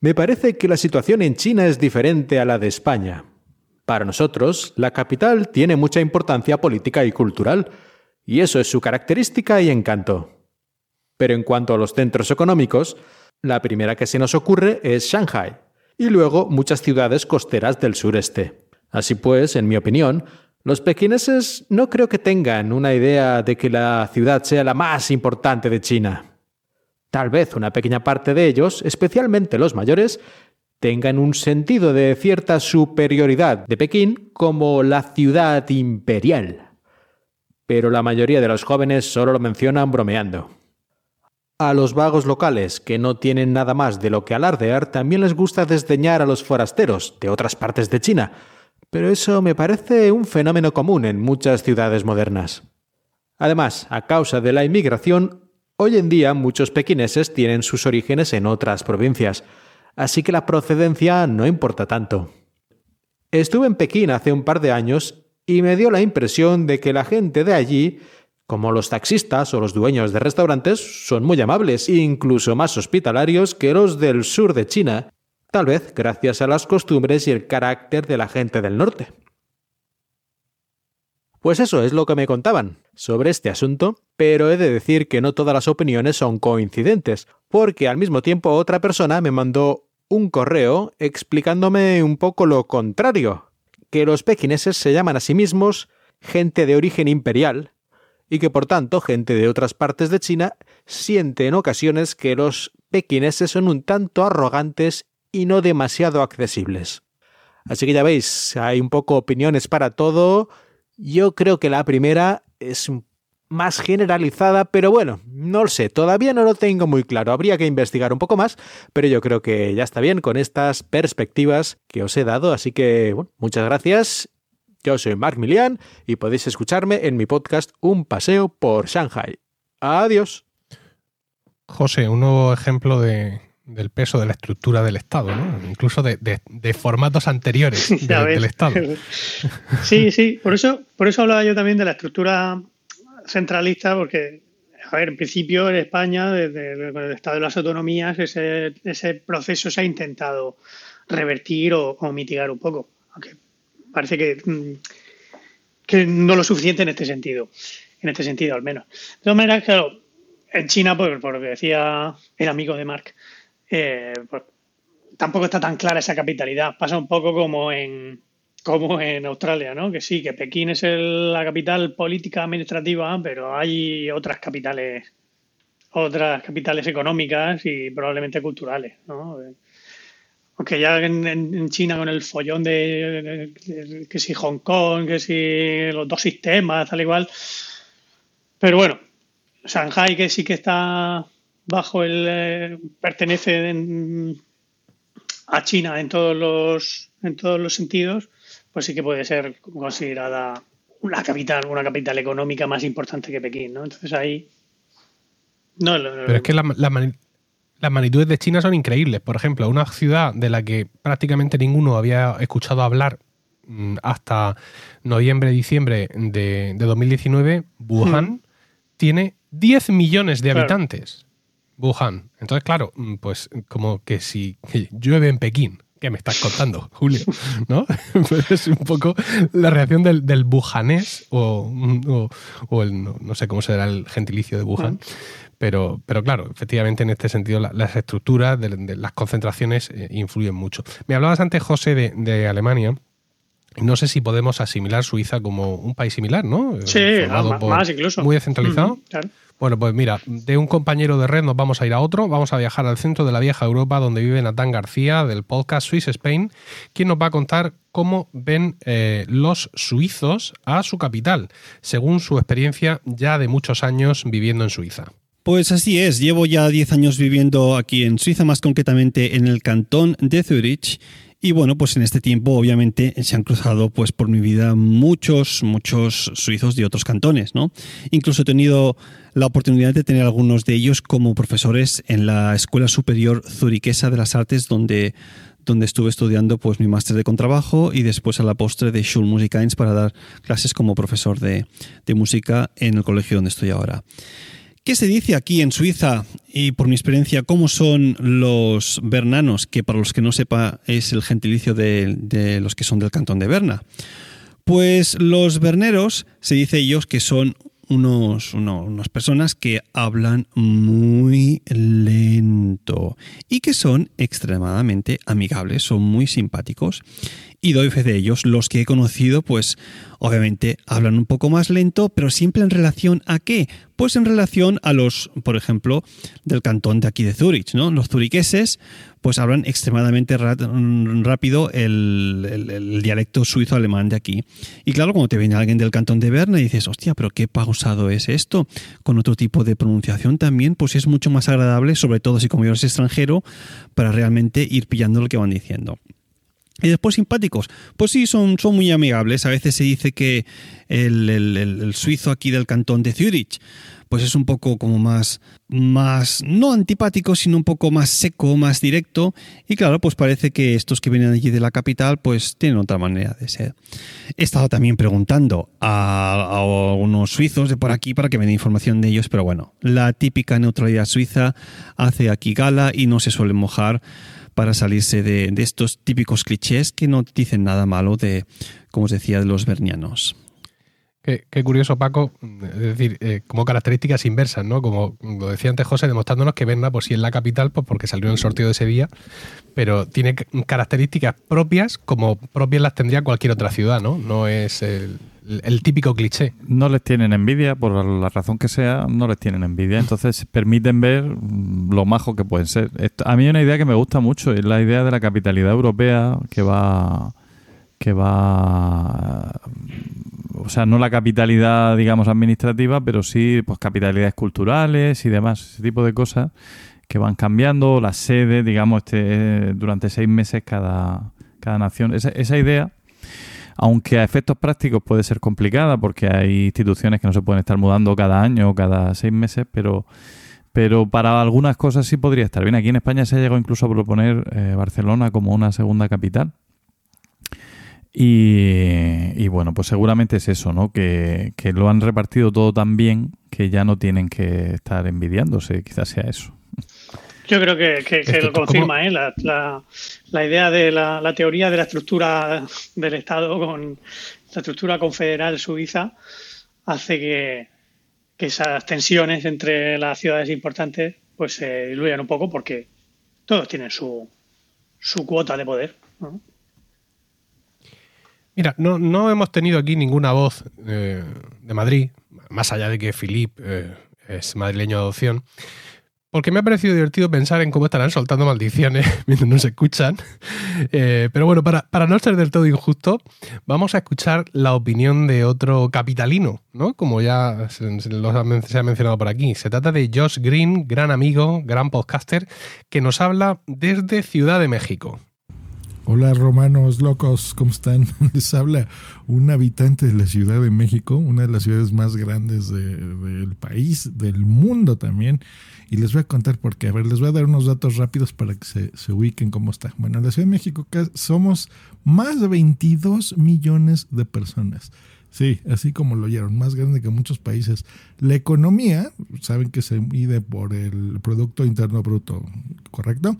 Me parece que la situación en China es diferente a la de España. Para nosotros, la capital tiene mucha importancia política y cultural, y eso es su característica y encanto. Pero en cuanto a los centros económicos, la primera que se nos ocurre es Shanghai, y luego muchas ciudades costeras del sureste. Así pues, en mi opinión, los pequineses no creo que tengan una idea de que la ciudad sea la más importante de China. Tal vez una pequeña parte de ellos, especialmente los mayores, tengan un sentido de cierta superioridad de Pekín como la ciudad imperial. Pero la mayoría de los jóvenes solo lo mencionan bromeando. A los vagos locales, que no tienen nada más de lo que alardear, también les gusta desdeñar a los forasteros de otras partes de China, pero eso me parece un fenómeno común en muchas ciudades modernas. Además, a causa de la inmigración, hoy en día muchos pequineses tienen sus orígenes en otras provincias, así que la procedencia no importa tanto. Estuve en Pekín hace un par de años y me dio la impresión de que la gente de allí como los taxistas o los dueños de restaurantes son muy amables e incluso más hospitalarios que los del sur de China, tal vez gracias a las costumbres y el carácter de la gente del norte. Pues eso es lo que me contaban sobre este asunto, pero he de decir que no todas las opiniones son coincidentes, porque al mismo tiempo otra persona me mandó un correo explicándome un poco lo contrario, que los pequineses se llaman a sí mismos gente de origen imperial, y que por tanto gente de otras partes de China siente en ocasiones que los pequineses son un tanto arrogantes y no demasiado accesibles. Así que ya veis, hay un poco opiniones para todo. Yo creo que la primera es más generalizada, pero bueno, no lo sé, todavía no lo tengo muy claro, habría que investigar un poco más, pero yo creo que ya está bien con estas perspectivas que os he dado, así que bueno, muchas gracias yo soy Mark Milian y podéis escucharme en mi podcast Un paseo por Shanghai. Adiós. José, un nuevo ejemplo de, del peso de la estructura del Estado, ¿no? incluso de, de, formatos anteriores *laughs* del Estado. *laughs* Sí, sí, por eso, por eso hablaba yo también de la estructura centralista, porque, a ver, en principio en España, desde el Estado de las Autonomías, ese, ese proceso se ha intentado revertir o, o mitigar un poco. Aunque parece que, mm, que no lo suficiente en este sentido, en este sentido al menos. De todas maneras, claro, en China, por, por lo que decía el amigo de Mark, eh, pues, tampoco está tan clara esa capitalidad. Pasa un poco como en, como en Australia, ¿no? Que sí, que Pekín es la capital política administrativa, pero hay otras capitales, otras capitales económicas y probablemente culturales, ¿no? Aunque ya en, China con el follón de, que si Hong Kong, que si los dos sistemas, tal igual. Pero bueno, Shanghai que sí que está bajo el eh, pertenece a China en todos los en todos los sentidos, pues sí que puede ser considerada una capital, una capital económica más importante que Pekín, ¿no? Entonces ahí no, Pero es que la, las magnitudes de China son increíbles. Por ejemplo, una ciudad de la que prácticamente ninguno había escuchado hablar mm, hasta noviembre, diciembre de, 2019, Wuhan, hmm. tiene 10 millones de habitantes. Wuhan. Entonces, claro, mm, pues como que si llueve en Pekín, ¿qué me estás contando, *laughs* Julio? ¿No? *laughs* Pues es un poco la reacción del, del bujanés o, o, el, no, sé cómo será el gentilicio de Wuhan. Pero, pero claro, efectivamente en este sentido las estructuras de, las concentraciones eh, influyen mucho. Me hablabas antes, José, de, de Alemania. No sé si podemos asimilar Suiza como un país similar, ¿no? Sí, más, incluso. Muy descentralizado. Bueno, pues mira, de un compañero de red nos vamos a ir a otro. Vamos a viajar al centro de la vieja Europa, donde vive Natán García, del podcast Swiss Spain, quien nos va a contar cómo ven eh, los suizos a su capital, según su experiencia ya de muchos años viviendo en Suiza. Pues así es, llevo ya 10 años viviendo aquí en Suiza, más concretamente en el cantón de Zurich. Y bueno, pues en este tiempo obviamente se han cruzado pues por mi vida muchos, muchos suizos de otros cantones, ¿no? Incluso he tenido la oportunidad de tener algunos de ellos como profesores en la Escuela Superior Zuriquesa de las Artes donde, donde estuve estudiando pues mi máster de contrabajo y después a la postre de Schulmusikeins para dar clases como profesor de, de música en el colegio donde estoy ahora. ¿Qué se dice aquí en Suiza y por mi experiencia cómo son los bernanos, que para los que no sepa es el gentilicio de, los que son del cantón de Berna? Pues los berneros se dice ellos que son unos, uno- unas personas que hablan muy lento y que son extremadamente amigables, son muy simpáticos. Y doy fe de ellos. Los que he conocido, pues obviamente hablan un poco más lento, pero siempre en relación a qué? Pues en relación a los, por ejemplo, del cantón de aquí de Zurich, ¿no? Los zuriqueses, pues hablan extremadamente rápido el, el- el dialecto suizo-alemán de aquí. Y claro, cuando te viene alguien del cantón de Berna y dices, hostia, pero qué pausado es esto, con otro tipo de pronunciación también, pues es mucho más agradable, sobre todo si como yo eres extranjero, para realmente ir pillando lo que van diciendo. Y después simpáticos. Pues sí, son, son muy amigables. A veces se dice que el, el- suizo aquí del cantón de Zurich, pues es un poco como más, más, no antipático, sino un poco más seco, más directo. Y claro, pues parece que estos que vienen allí de la capital, pues tienen otra manera de ser. He estado también preguntando a, a unos suizos de por aquí para que me den información de ellos, pero bueno, la típica neutralidad suiza hace aquí gala y no se suele mojar para salirse de, de estos típicos clichés que no dicen nada malo de, como os decía, de los bernianos. Qué, qué curioso, Paco. Es decir, eh, como características inversas, ¿no? Como lo decía antes José, demostrándonos que Berna, pues sí es la capital, pues porque salió en el sorteo de día, pero tiene características propias, como propias las tendría cualquier otra ciudad, ¿no? No es el, el típico cliché. No les tienen envidia, por la razón que sea, no les tienen envidia. Entonces permiten ver lo majo que pueden ser. A mí una idea que me gusta mucho, es la idea de la capitalidad europea que va que va o sea, no la capitalidad, digamos, administrativa, pero sí pues capitalidades culturales y demás, ese tipo de cosas que van cambiando, las sedes, digamos, este, durante seis meses cada, cada nación. Esa, esa idea, aunque a efectos prácticos puede ser complicada, porque hay instituciones que no se pueden estar mudando cada año o cada seis meses, pero, pero para algunas cosas sí podría estar bien. Aquí en España se ha llegado incluso a proponer eh, Barcelona como una segunda capital. Y, y bueno, pues seguramente es eso, ¿no? Que, que lo han repartido todo tan bien que ya no tienen que estar envidiándose, quizás sea eso. Yo creo que, que- que Esto, lo confirma, ¿eh? La, la- la idea de la, la teoría de la estructura del Estado con la estructura confederal suiza hace que, que esas tensiones entre las ciudades importantes pues se diluyan un poco porque todos tienen su, su cuota de poder. ¿no? Mira, no, no hemos tenido aquí ninguna voz eh, de Madrid, más allá de que Filip eh, es madrileño de adopción, porque me ha parecido divertido pensar en cómo estarán soltando maldiciones *laughs* mientras nos escuchan. Eh, pero bueno, para, para no ser del todo injusto, vamos a escuchar la opinión de otro capitalino, ¿no? Como ya se, se los ha se ha mencionado por aquí. Se trata de Josh Green, gran amigo, gran podcaster, que nos habla desde Ciudad de México. Hola romanos locos, ¿cómo están? *laughs* Les habla un habitante de la Ciudad de México, una de las ciudades más grandes de- del país, del mundo también. Y les voy a contar por qué. A ver, les voy a dar unos datos rápidos para que se, se ubiquen cómo está. Bueno, en la Ciudad de México somos más de 22 millones de personas. Sí, así como lo oyeron, más grande que muchos países. La economía, saben que se mide por el Producto Interno Bruto, ¿correcto?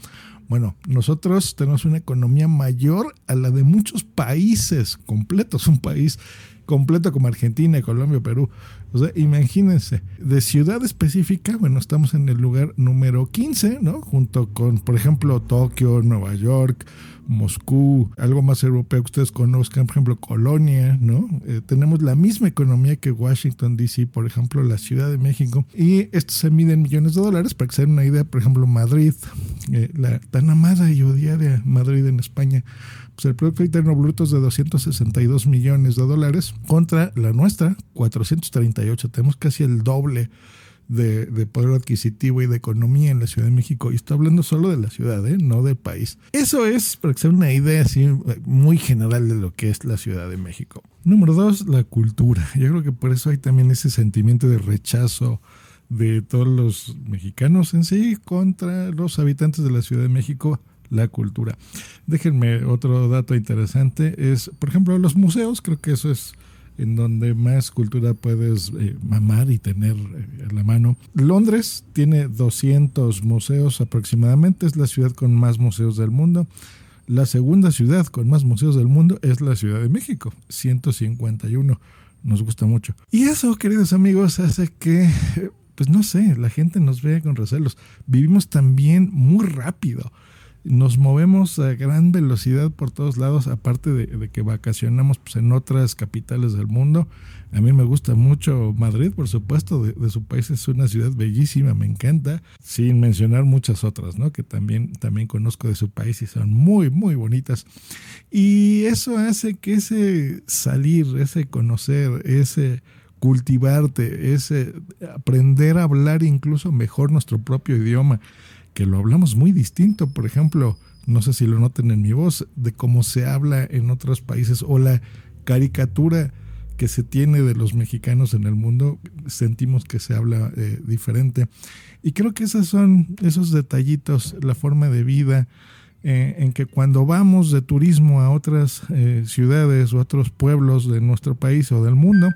Bueno, nosotros tenemos una economía mayor a la de muchos países completos, un país completo como Argentina, Colombia, Perú. O sea, imagínense, de ciudad específica, bueno, estamos en el lugar número 15, ¿no? Junto con, por ejemplo, Tokio, Nueva York, Moscú, algo más europeo que ustedes conozcan, por ejemplo, Colonia, ¿no? Eh, tenemos la misma economía que Washington, D.C., por ejemplo, la Ciudad de México. Y esto se mide en millones de dólares, para que se den una idea, por ejemplo, Madrid, eh, la tan amada y odiada Madrid en España, pues el Producto Interno Bruto es de 262 millones de dólares contra la nuestra, 438. Tenemos casi el doble de, de poder adquisitivo y de economía en la Ciudad de México. Y estoy hablando solo de la ciudad, ¿eh? no del país. Eso es para que sea una idea así muy general de lo que es la Ciudad de México. Número dos, la cultura. Yo creo que por eso hay también ese sentimiento de rechazo de todos los mexicanos en sí contra los habitantes de la Ciudad de México. La cultura. Déjenme otro dato interesante, es, por ejemplo, los museos, creo que eso es en donde más cultura puedes eh, mamar y tener eh, a la mano. Londres tiene 200 museos aproximadamente, es la ciudad con más museos del mundo. La segunda ciudad con más museos del mundo es la Ciudad de México, 151. Nos gusta mucho. Y eso, queridos amigos, hace que, pues no sé, la gente nos vea con recelos. Vivimos también muy rápido nos movemos a gran velocidad por todos lados, aparte de, que vacacionamos pues, en otras capitales del mundo. A mí me gusta mucho Madrid, por supuesto, de, su país es una ciudad bellísima, me encanta, sin mencionar muchas otras, ¿no? Que también, también conozco de su país y son muy, muy bonitas. Y eso hace que ese salir, ese conocer, ese cultivarte, ese aprender a hablar incluso mejor nuestro propio idioma, que lo hablamos muy distinto, por ejemplo, no sé si lo noten en mi voz, de cómo se habla en otros países o la caricatura que se tiene de los mexicanos en el mundo, sentimos que se habla eh, diferente. Y creo que esos son esos detallitos, la forma de vida, eh, en que cuando vamos de turismo a otras eh, ciudades o otros pueblos de nuestro país o del mundo,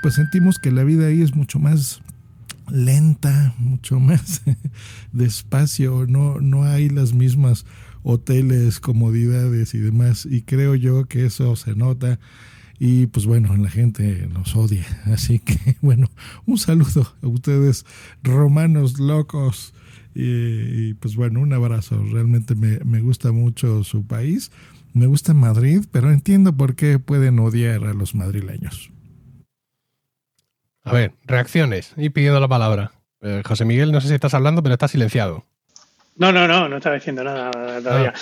pues sentimos que la vida ahí es mucho más lenta, mucho más *laughs* despacio, no, no hay las mismas hoteles, comodidades y demás, y creo yo que eso se nota. Y pues bueno, la gente nos odia, *laughs* así que *laughs* bueno, un saludo a ustedes, romanos locos, y, pues bueno, un abrazo, realmente me, me gusta mucho su país, me gusta Madrid, pero entiendo por qué pueden odiar a los madrileños. A ver, reacciones. Y pidiendo la palabra. Eh, José Miguel, no sé si estás hablando, pero está silenciado. No, no, no, no estaba diciendo nada todavía. Ah.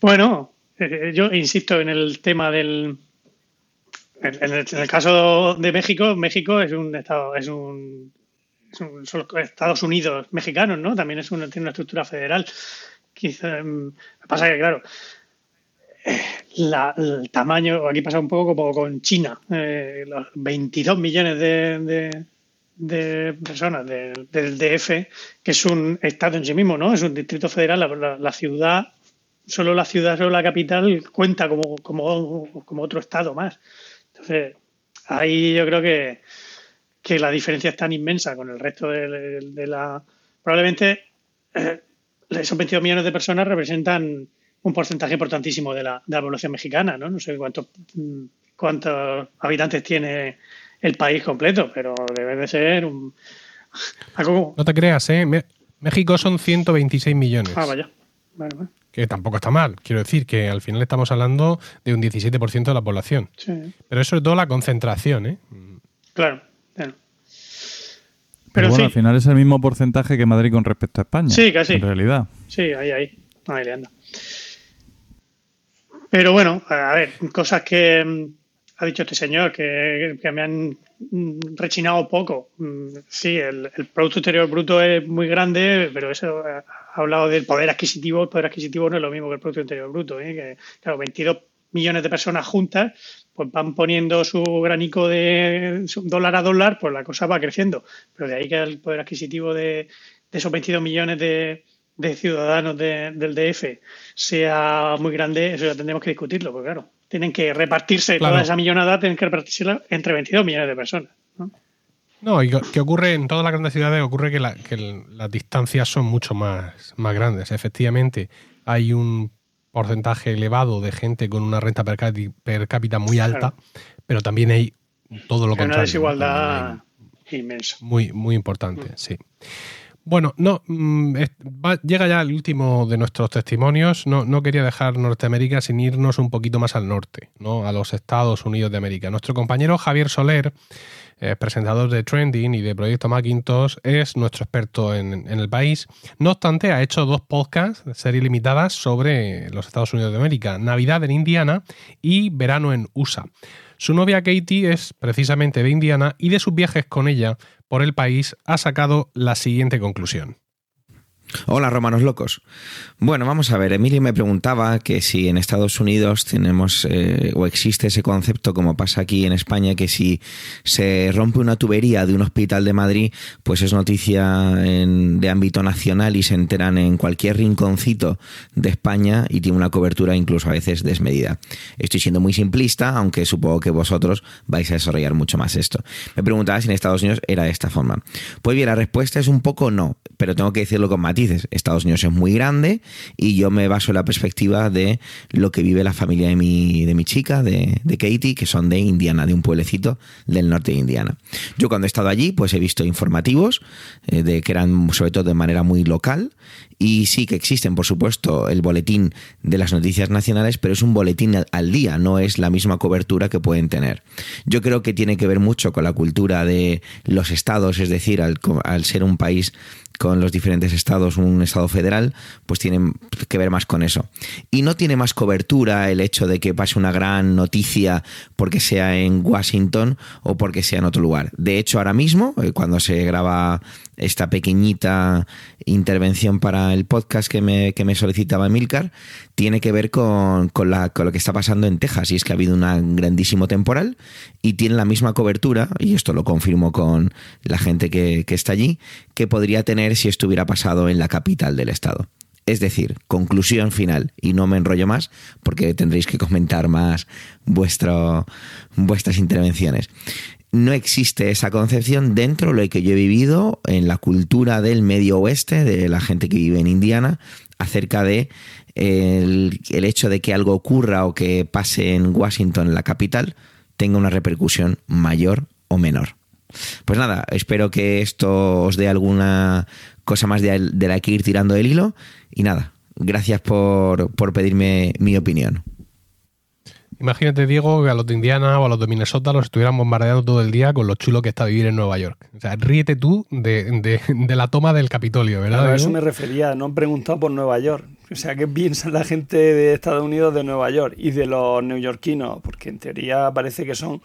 Bueno, eh, yo insisto en el tema del. En el, caso de México, México es un estado, es un, son Estados Unidos mexicanos, ¿no? También es una, tiene una estructura federal. Quizá, mm, pasa que, claro, el tamaño, aquí pasa un poco como con China, eh, los 22 millones de, de, personas del DF, que es un estado en sí mismo, ¿no? Es un distrito federal, la, ciudad, solo la ciudad, solo la capital cuenta como, como, como otro estado más. Entonces, ahí yo creo que, que la diferencia es tan inmensa con el resto de, la... Probablemente eh, esos 22 millones de personas representan un porcentaje importantísimo de la, de la población mexicana, ¿no? No sé cuántos cuántos habitantes tiene el país completo, pero debe de ser un... *laughs* No te creas, ¿eh? México son 126 millones. Ah, vaya. Que tampoco está mal. Quiero decir que al final estamos hablando de un 17% de la población. Sí. Pero eso es todo la concentración, ¿eh? Claro, claro. Pero, bueno, al final es el mismo porcentaje que Madrid con respecto a España. Sí, casi. En realidad. Sí, ahí, ahí. Ahí le anda. Pero bueno, a ver, cosas que mm, ha dicho este señor que, me han mm, rechinado poco. Mm, sí, el, Producto Interior Bruto es muy grande, pero eso eh, ha hablado del poder adquisitivo. El poder adquisitivo no es lo mismo que el Producto Interior Bruto. ¿eh? Que, claro, 22 millones de personas juntas pues van poniendo su granico de dólar a dólar, pues la cosa va creciendo. Pero de ahí que el poder adquisitivo de esos 22 millones de, de ciudadanos del DF sea muy grande, eso ya tendremos que discutirlo, porque claro, tienen que repartirse toda esa millonada, tienen que repartirse entre 22 millones de personas. ¿no? y que ocurre en todas las grandes ciudades, ocurre que, las distancias son mucho más, más grandes. Efectivamente, hay un porcentaje elevado de gente con una renta per cápita, muy alta, pero también hay todo lo contrario. Una desigualdad inmensa. Muy, muy importante, mm. sí. Bueno, no, mm, llega ya el último de nuestros testimonios. No, no, quería dejar Norteamérica sin irnos un poquito más al norte, ¿no? a los Estados Unidos de América. Nuestro compañero Javier Soler, eh, presentador de Trending y de Proyecto Macintosh, es nuestro experto en, el país. No obstante, ha hecho dos podcasts, series limitadas, sobre los Estados Unidos de América, Navidad en Indiana y Verano en USA. Su novia Katie es precisamente de Indiana y de sus viajes con ella por el país ha sacado la siguiente conclusión. Hola, romanos locos. Bueno, vamos a ver, Emilio me preguntaba que si en Estados Unidos tenemos eh, o existe ese concepto como pasa aquí en España, que si se rompe una tubería de un hospital de Madrid, pues es noticia de ámbito nacional y se enteran en cualquier rinconcito de España y tiene una cobertura incluso a veces desmedida. Estoy siendo muy simplista, aunque supongo que vosotros vais a desarrollar mucho más esto. Me preguntaba si en Estados Unidos era de esta forma. Pues bien, la respuesta es un poco no, pero tengo que decirlo con matices. Estados Unidos es muy grande y yo me baso en la perspectiva de lo que vive la familia de mi, de mi chica, de, de Katie, que son de Indiana, de un pueblecito del norte de Indiana. Yo cuando he estado allí, pues he visto informativos eh, de que eran sobre todo de manera muy local y sí que existen, por supuesto, el boletín de las noticias nacionales, pero es un boletín al- día, no es la misma cobertura que pueden tener. Yo creo que tiene que ver mucho con la cultura de los estados, es decir, al, al ser un país con los diferentes estados, un estado federal, pues tiene que ver más con eso. Y no tiene más cobertura el hecho de que pase una gran noticia porque sea en Washington o porque sea en otro lugar. De hecho, ahora mismo, eh, cuando se graba esta pequeñita intervención para el podcast que me, que me solicitaba Milcar, tiene que ver con, con la- con lo que está pasando en Texas. Y es que ha habido un grandísimo temporal y tiene la misma cobertura, y esto lo confirmo con la gente que, que está allí, que podría tener si estuviera pasado en la capital del estado. Es decir, conclusión final, y no me enrollo más porque tendréis que comentar más vuestro, vuestras intervenciones. No existe esa concepción dentro de lo que yo he vivido en la cultura del medio oeste, de la gente que vive en Indiana, acerca de el, el hecho de que algo ocurra o que pase en Washington, la capital, tenga una repercusión mayor o menor. Pues nada, espero que esto os dé alguna cosa más de, la que ir tirando el hilo. Y nada, gracias por, por pedirme mi opinión. Imagínate, Diego, que a los de Indiana o a los de Minnesota los estuvieran bombardeando todo el día con lo chulo que está vivir en Nueva York. O sea, ríete tú de, de- de la toma del Capitolio, ¿verdad? Claro, a eso me refería, no han preguntado por Nueva York. O sea, ¿qué piensa la gente de Estados Unidos de Nueva York y de los neoyorquinos? Porque en teoría parece que son...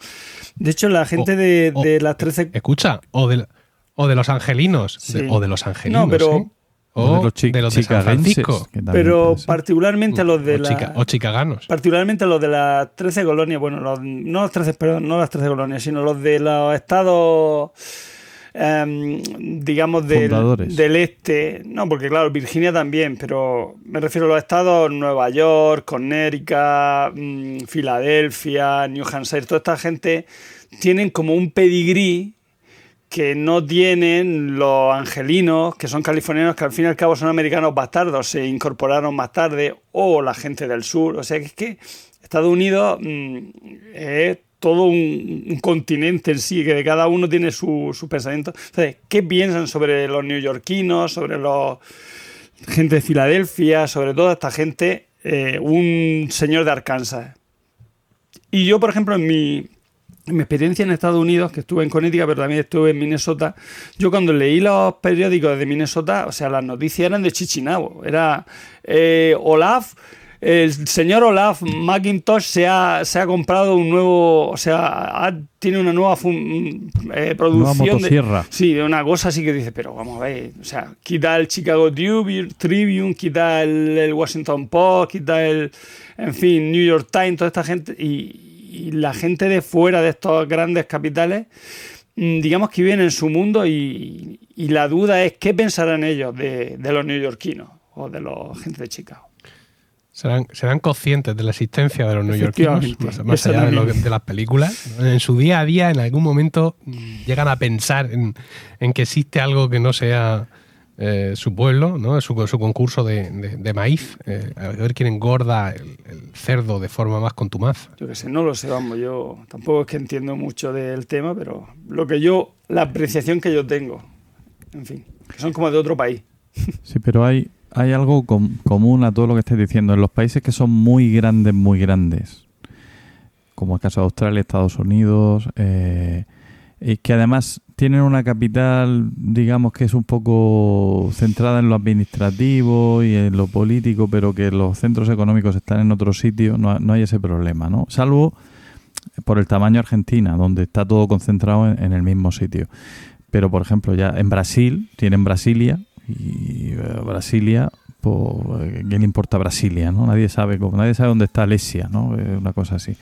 De hecho, la gente de, de las 13... Escucha, o de, o de los angelinos, Sí. o de los angelinos, No, pero- ¿eh? O, de los chi- de los de San chicagenses, Francisco. que también Pero particularmente los de o, la... chica- o chicaganos. Particularmente los de las 13 colonias, bueno, los- no los 13, perdón, no las 13 colonias, sino los de los estados, em, digamos, del, del este. No, porque claro, Virginia también, pero me refiero a los estados Nueva York, Connecticut, mm, Filadelfia, New Hampshire, toda esta gente tienen como un pedigrí que no tienen los angelinos, que son californianos, que al fin y al cabo son americanos bastardos, se incorporaron más tarde, o la gente del sur. O sea que es que Estados Unidos mm, es todo un, continente en sí, que cada uno tiene su, su pensamiento. Entonces, ¿qué piensan sobre los neoyorquinos, sobre los gente de Filadelfia, sobre toda esta gente? Eh, un señor de Arkansas. Y yo, por ejemplo, en mi, en mi experiencia en Estados Unidos, que estuve en Connecticut, pero también estuve en Minnesota, yo cuando leí los periódicos de Minnesota, o sea, las noticias eran de Chichinabo. Era eh, Olaf, el señor Olaf McIntosh se ha, se ha comprado un nuevo, o sea, ha- tiene una nueva fun- eh, producción. de- sí, de una cosa así que dice, pero vamos a ver, o sea, quita el Chicago Tribune, Tribune quita el, el Washington Post, quita el, en fin, New York Times, toda esta gente, y, y la gente de fuera de estos grandes capitales, mm, digamos que viven en su mundo y, y la duda es qué pensarán ellos de, de los neoyorquinos o de la gente de Chicago. Serán, serán conscientes de la existencia de los neoyorquinos, más, más allá de, lo- de las películas. En su día a día, en algún momento, mm, llegan a pensar en, en que existe algo que no sea eh, su pueblo, ¿no? su, su concurso de, de- de maíz, eh, a ver quién engorda el, el cerdo de forma más contumaz. Yo que sé, no lo sé, vamos, yo tampoco es que entiendo mucho del tema, pero lo que yo, la apreciación que yo tengo, en fin, que son como de otro país. *laughs* Sí, pero hay, hay algo com- común a todo lo que estáis diciendo. En los países que son muy grandes, muy grandes, como el caso de Australia, Estados Unidos, eh, y que además tienen una capital, digamos que es un poco centrada en lo administrativo y en lo político, pero que los centros económicos están en otro sitio, no, no hay ese problema, ¿no? Salvo por el tamaño Argentina, donde está todo concentrado en, en el mismo sitio. Pero, por ejemplo, ya en Brasil, tienen Brasilia, Y eh, Brasilia, eh, ¿qué le importa Brasilia? ¿no? Nadie sabe cómo, nadie sabe dónde está Alesia, ¿no? Una cosa así.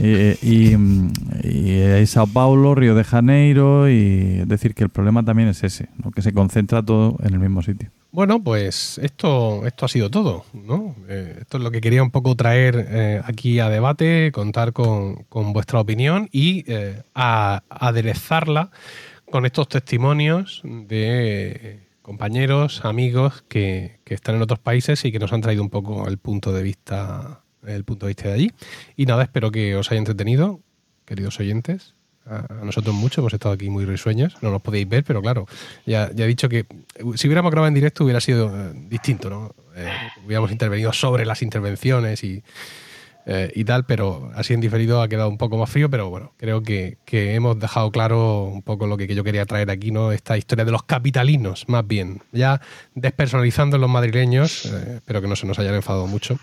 Y, y, Sao Paulo, Río de Janeiro, y es decir, que el problema también es ese, que se concentra todo en el mismo sitio. Bueno, pues esto, esto ha sido todo, ¿no? Eh, esto es lo que quería un poco traer eh, aquí a debate, contar con, con vuestra opinión y a- aderezarla con estos testimonios de compañeros, amigos que, que están en otros países y que nos han traído un poco el punto de vista, el punto de vista de allí. Y nada, espero que os haya entretenido, queridos oyentes. A nosotros mucho, hemos estado aquí muy risueños, no nos podéis ver, pero claro, ya, ya he dicho que eh, si hubiéramos grabado en directo hubiera sido eh, distinto, ¿no? Eh, hubiéramos intervenido sobre las intervenciones y, eh, y tal, pero así en diferido ha quedado un poco más frío, pero bueno, creo que, que hemos dejado claro un poco lo que, yo quería traer aquí, ¿no? Esta historia de los capitalinos, más bien, ya despersonalizando los madrileños, eh, espero que no se nos hayan enfadado mucho.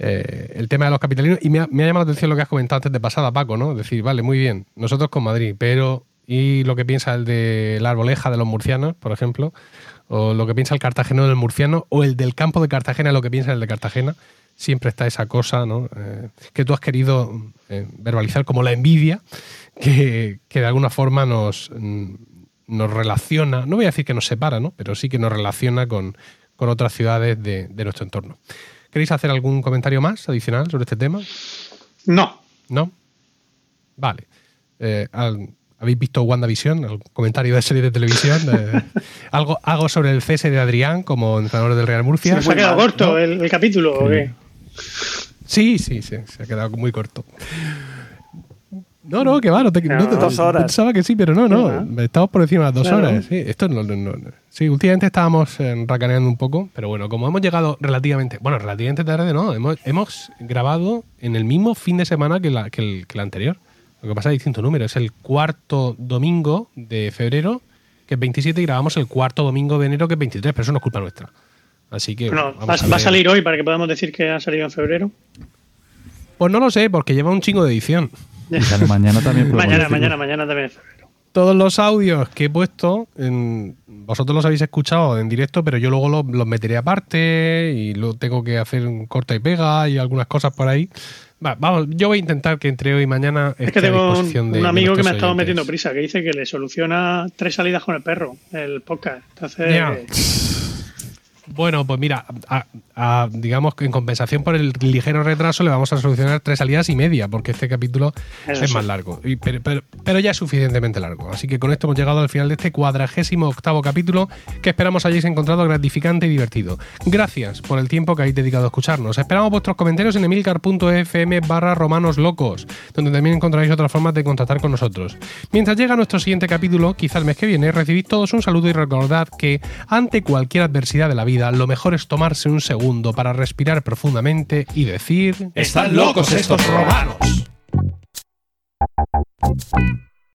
Eh, el tema de los capitalinos, y me ha, me ha llamado la atención lo que has comentado antes de pasada, Paco, ¿no? Decir, vale, muy bien, nosotros con Madrid, pero ¿y lo que piensa el de la arboleja de los murcianos, por ejemplo? O lo que piensa el cartageno del murciano, o el del campo de Cartagena, lo que piensa el de Cartagena. Siempre está esa cosa, ¿no? Eh, que tú has querido eh, verbalizar como la envidia, que, que de alguna forma nos, mm, nos relaciona, no voy a decir que nos separa, ¿no? Pero sí que nos relaciona con, con otras ciudades de, de nuestro entorno. ¿Queréis hacer algún comentario más adicional sobre este tema? No. ¿No? Vale. Eh, al- ¿Habéis visto WandaVision? ¿Algún comentario de serie de televisión? Eh, *laughs* ¿algo, ¿Algo sobre el cese de Adrián como entrenador del Real Murcia? ¿Se ha quedado corto el, el capítulo o qué? Sí, sí, sí, se ha quedado muy corto. No, no, que va, no te, no te- Dos horas. Pensaba que sí, pero no, no. Estamos por encima de las dos Claro. horas. Sí, esto no, no- no- no. Sí, últimamente estábamos eh, racaneando un poco, pero bueno, como hemos llegado relativamente, bueno, relativamente tarde, no, hemos, hemos grabado en el mismo fin de semana que, la, que, el, que la anterior. Lo que pasa es distinto número, es el cuarto domingo de febrero, que es 27, y grabamos el cuarto domingo de enero, que es 23, pero eso no es culpa nuestra. Así que. Bueno, vamos va, a va a salir hoy para que podamos decir que ha salido en febrero. Pues no lo sé, porque lleva un chingo de edición. Mañana también *laughs* Mañana, decirlo. mañana, mañana también es febrero. todos los audios que he puesto, en- vosotros los habéis escuchado en directo, pero yo luego los, los meteré aparte y luego tengo que hacer un corta y pega y algunas cosas por ahí. Va, vamos, yo voy a intentar que entre hoy y mañana Es esté que a tengo un, de- un amigo que me ha estado oyentes. metiendo prisa, que dice que le soluciona tres salidas con el perro, el podcast. Entonces, Ya. Bueno, pues mira, a- a- digamos que en compensación por el ligero retraso le vamos a solucionar tres salidas y media, porque este capítulo Eso es sí. más largo. Y- pero, pero- pero ya es suficientemente largo. Así que con esto hemos llegado al final de este cuadragésimo octavo capítulo que esperamos hayáis encontrado gratificante y divertido. Gracias por el tiempo que habéis dedicado a escucharnos. Esperamos vuestros comentarios en emilcar.fm barra romanos locos, donde también encontraréis otras formas de contactar con nosotros. Mientras llega nuestro siguiente capítulo, quizá el mes que viene, recibid todos un saludo y recordad que ante cualquier adversidad de la vida, lo mejor es tomarse un segundo para respirar profundamente y decir... ¡Están locos estos romanos!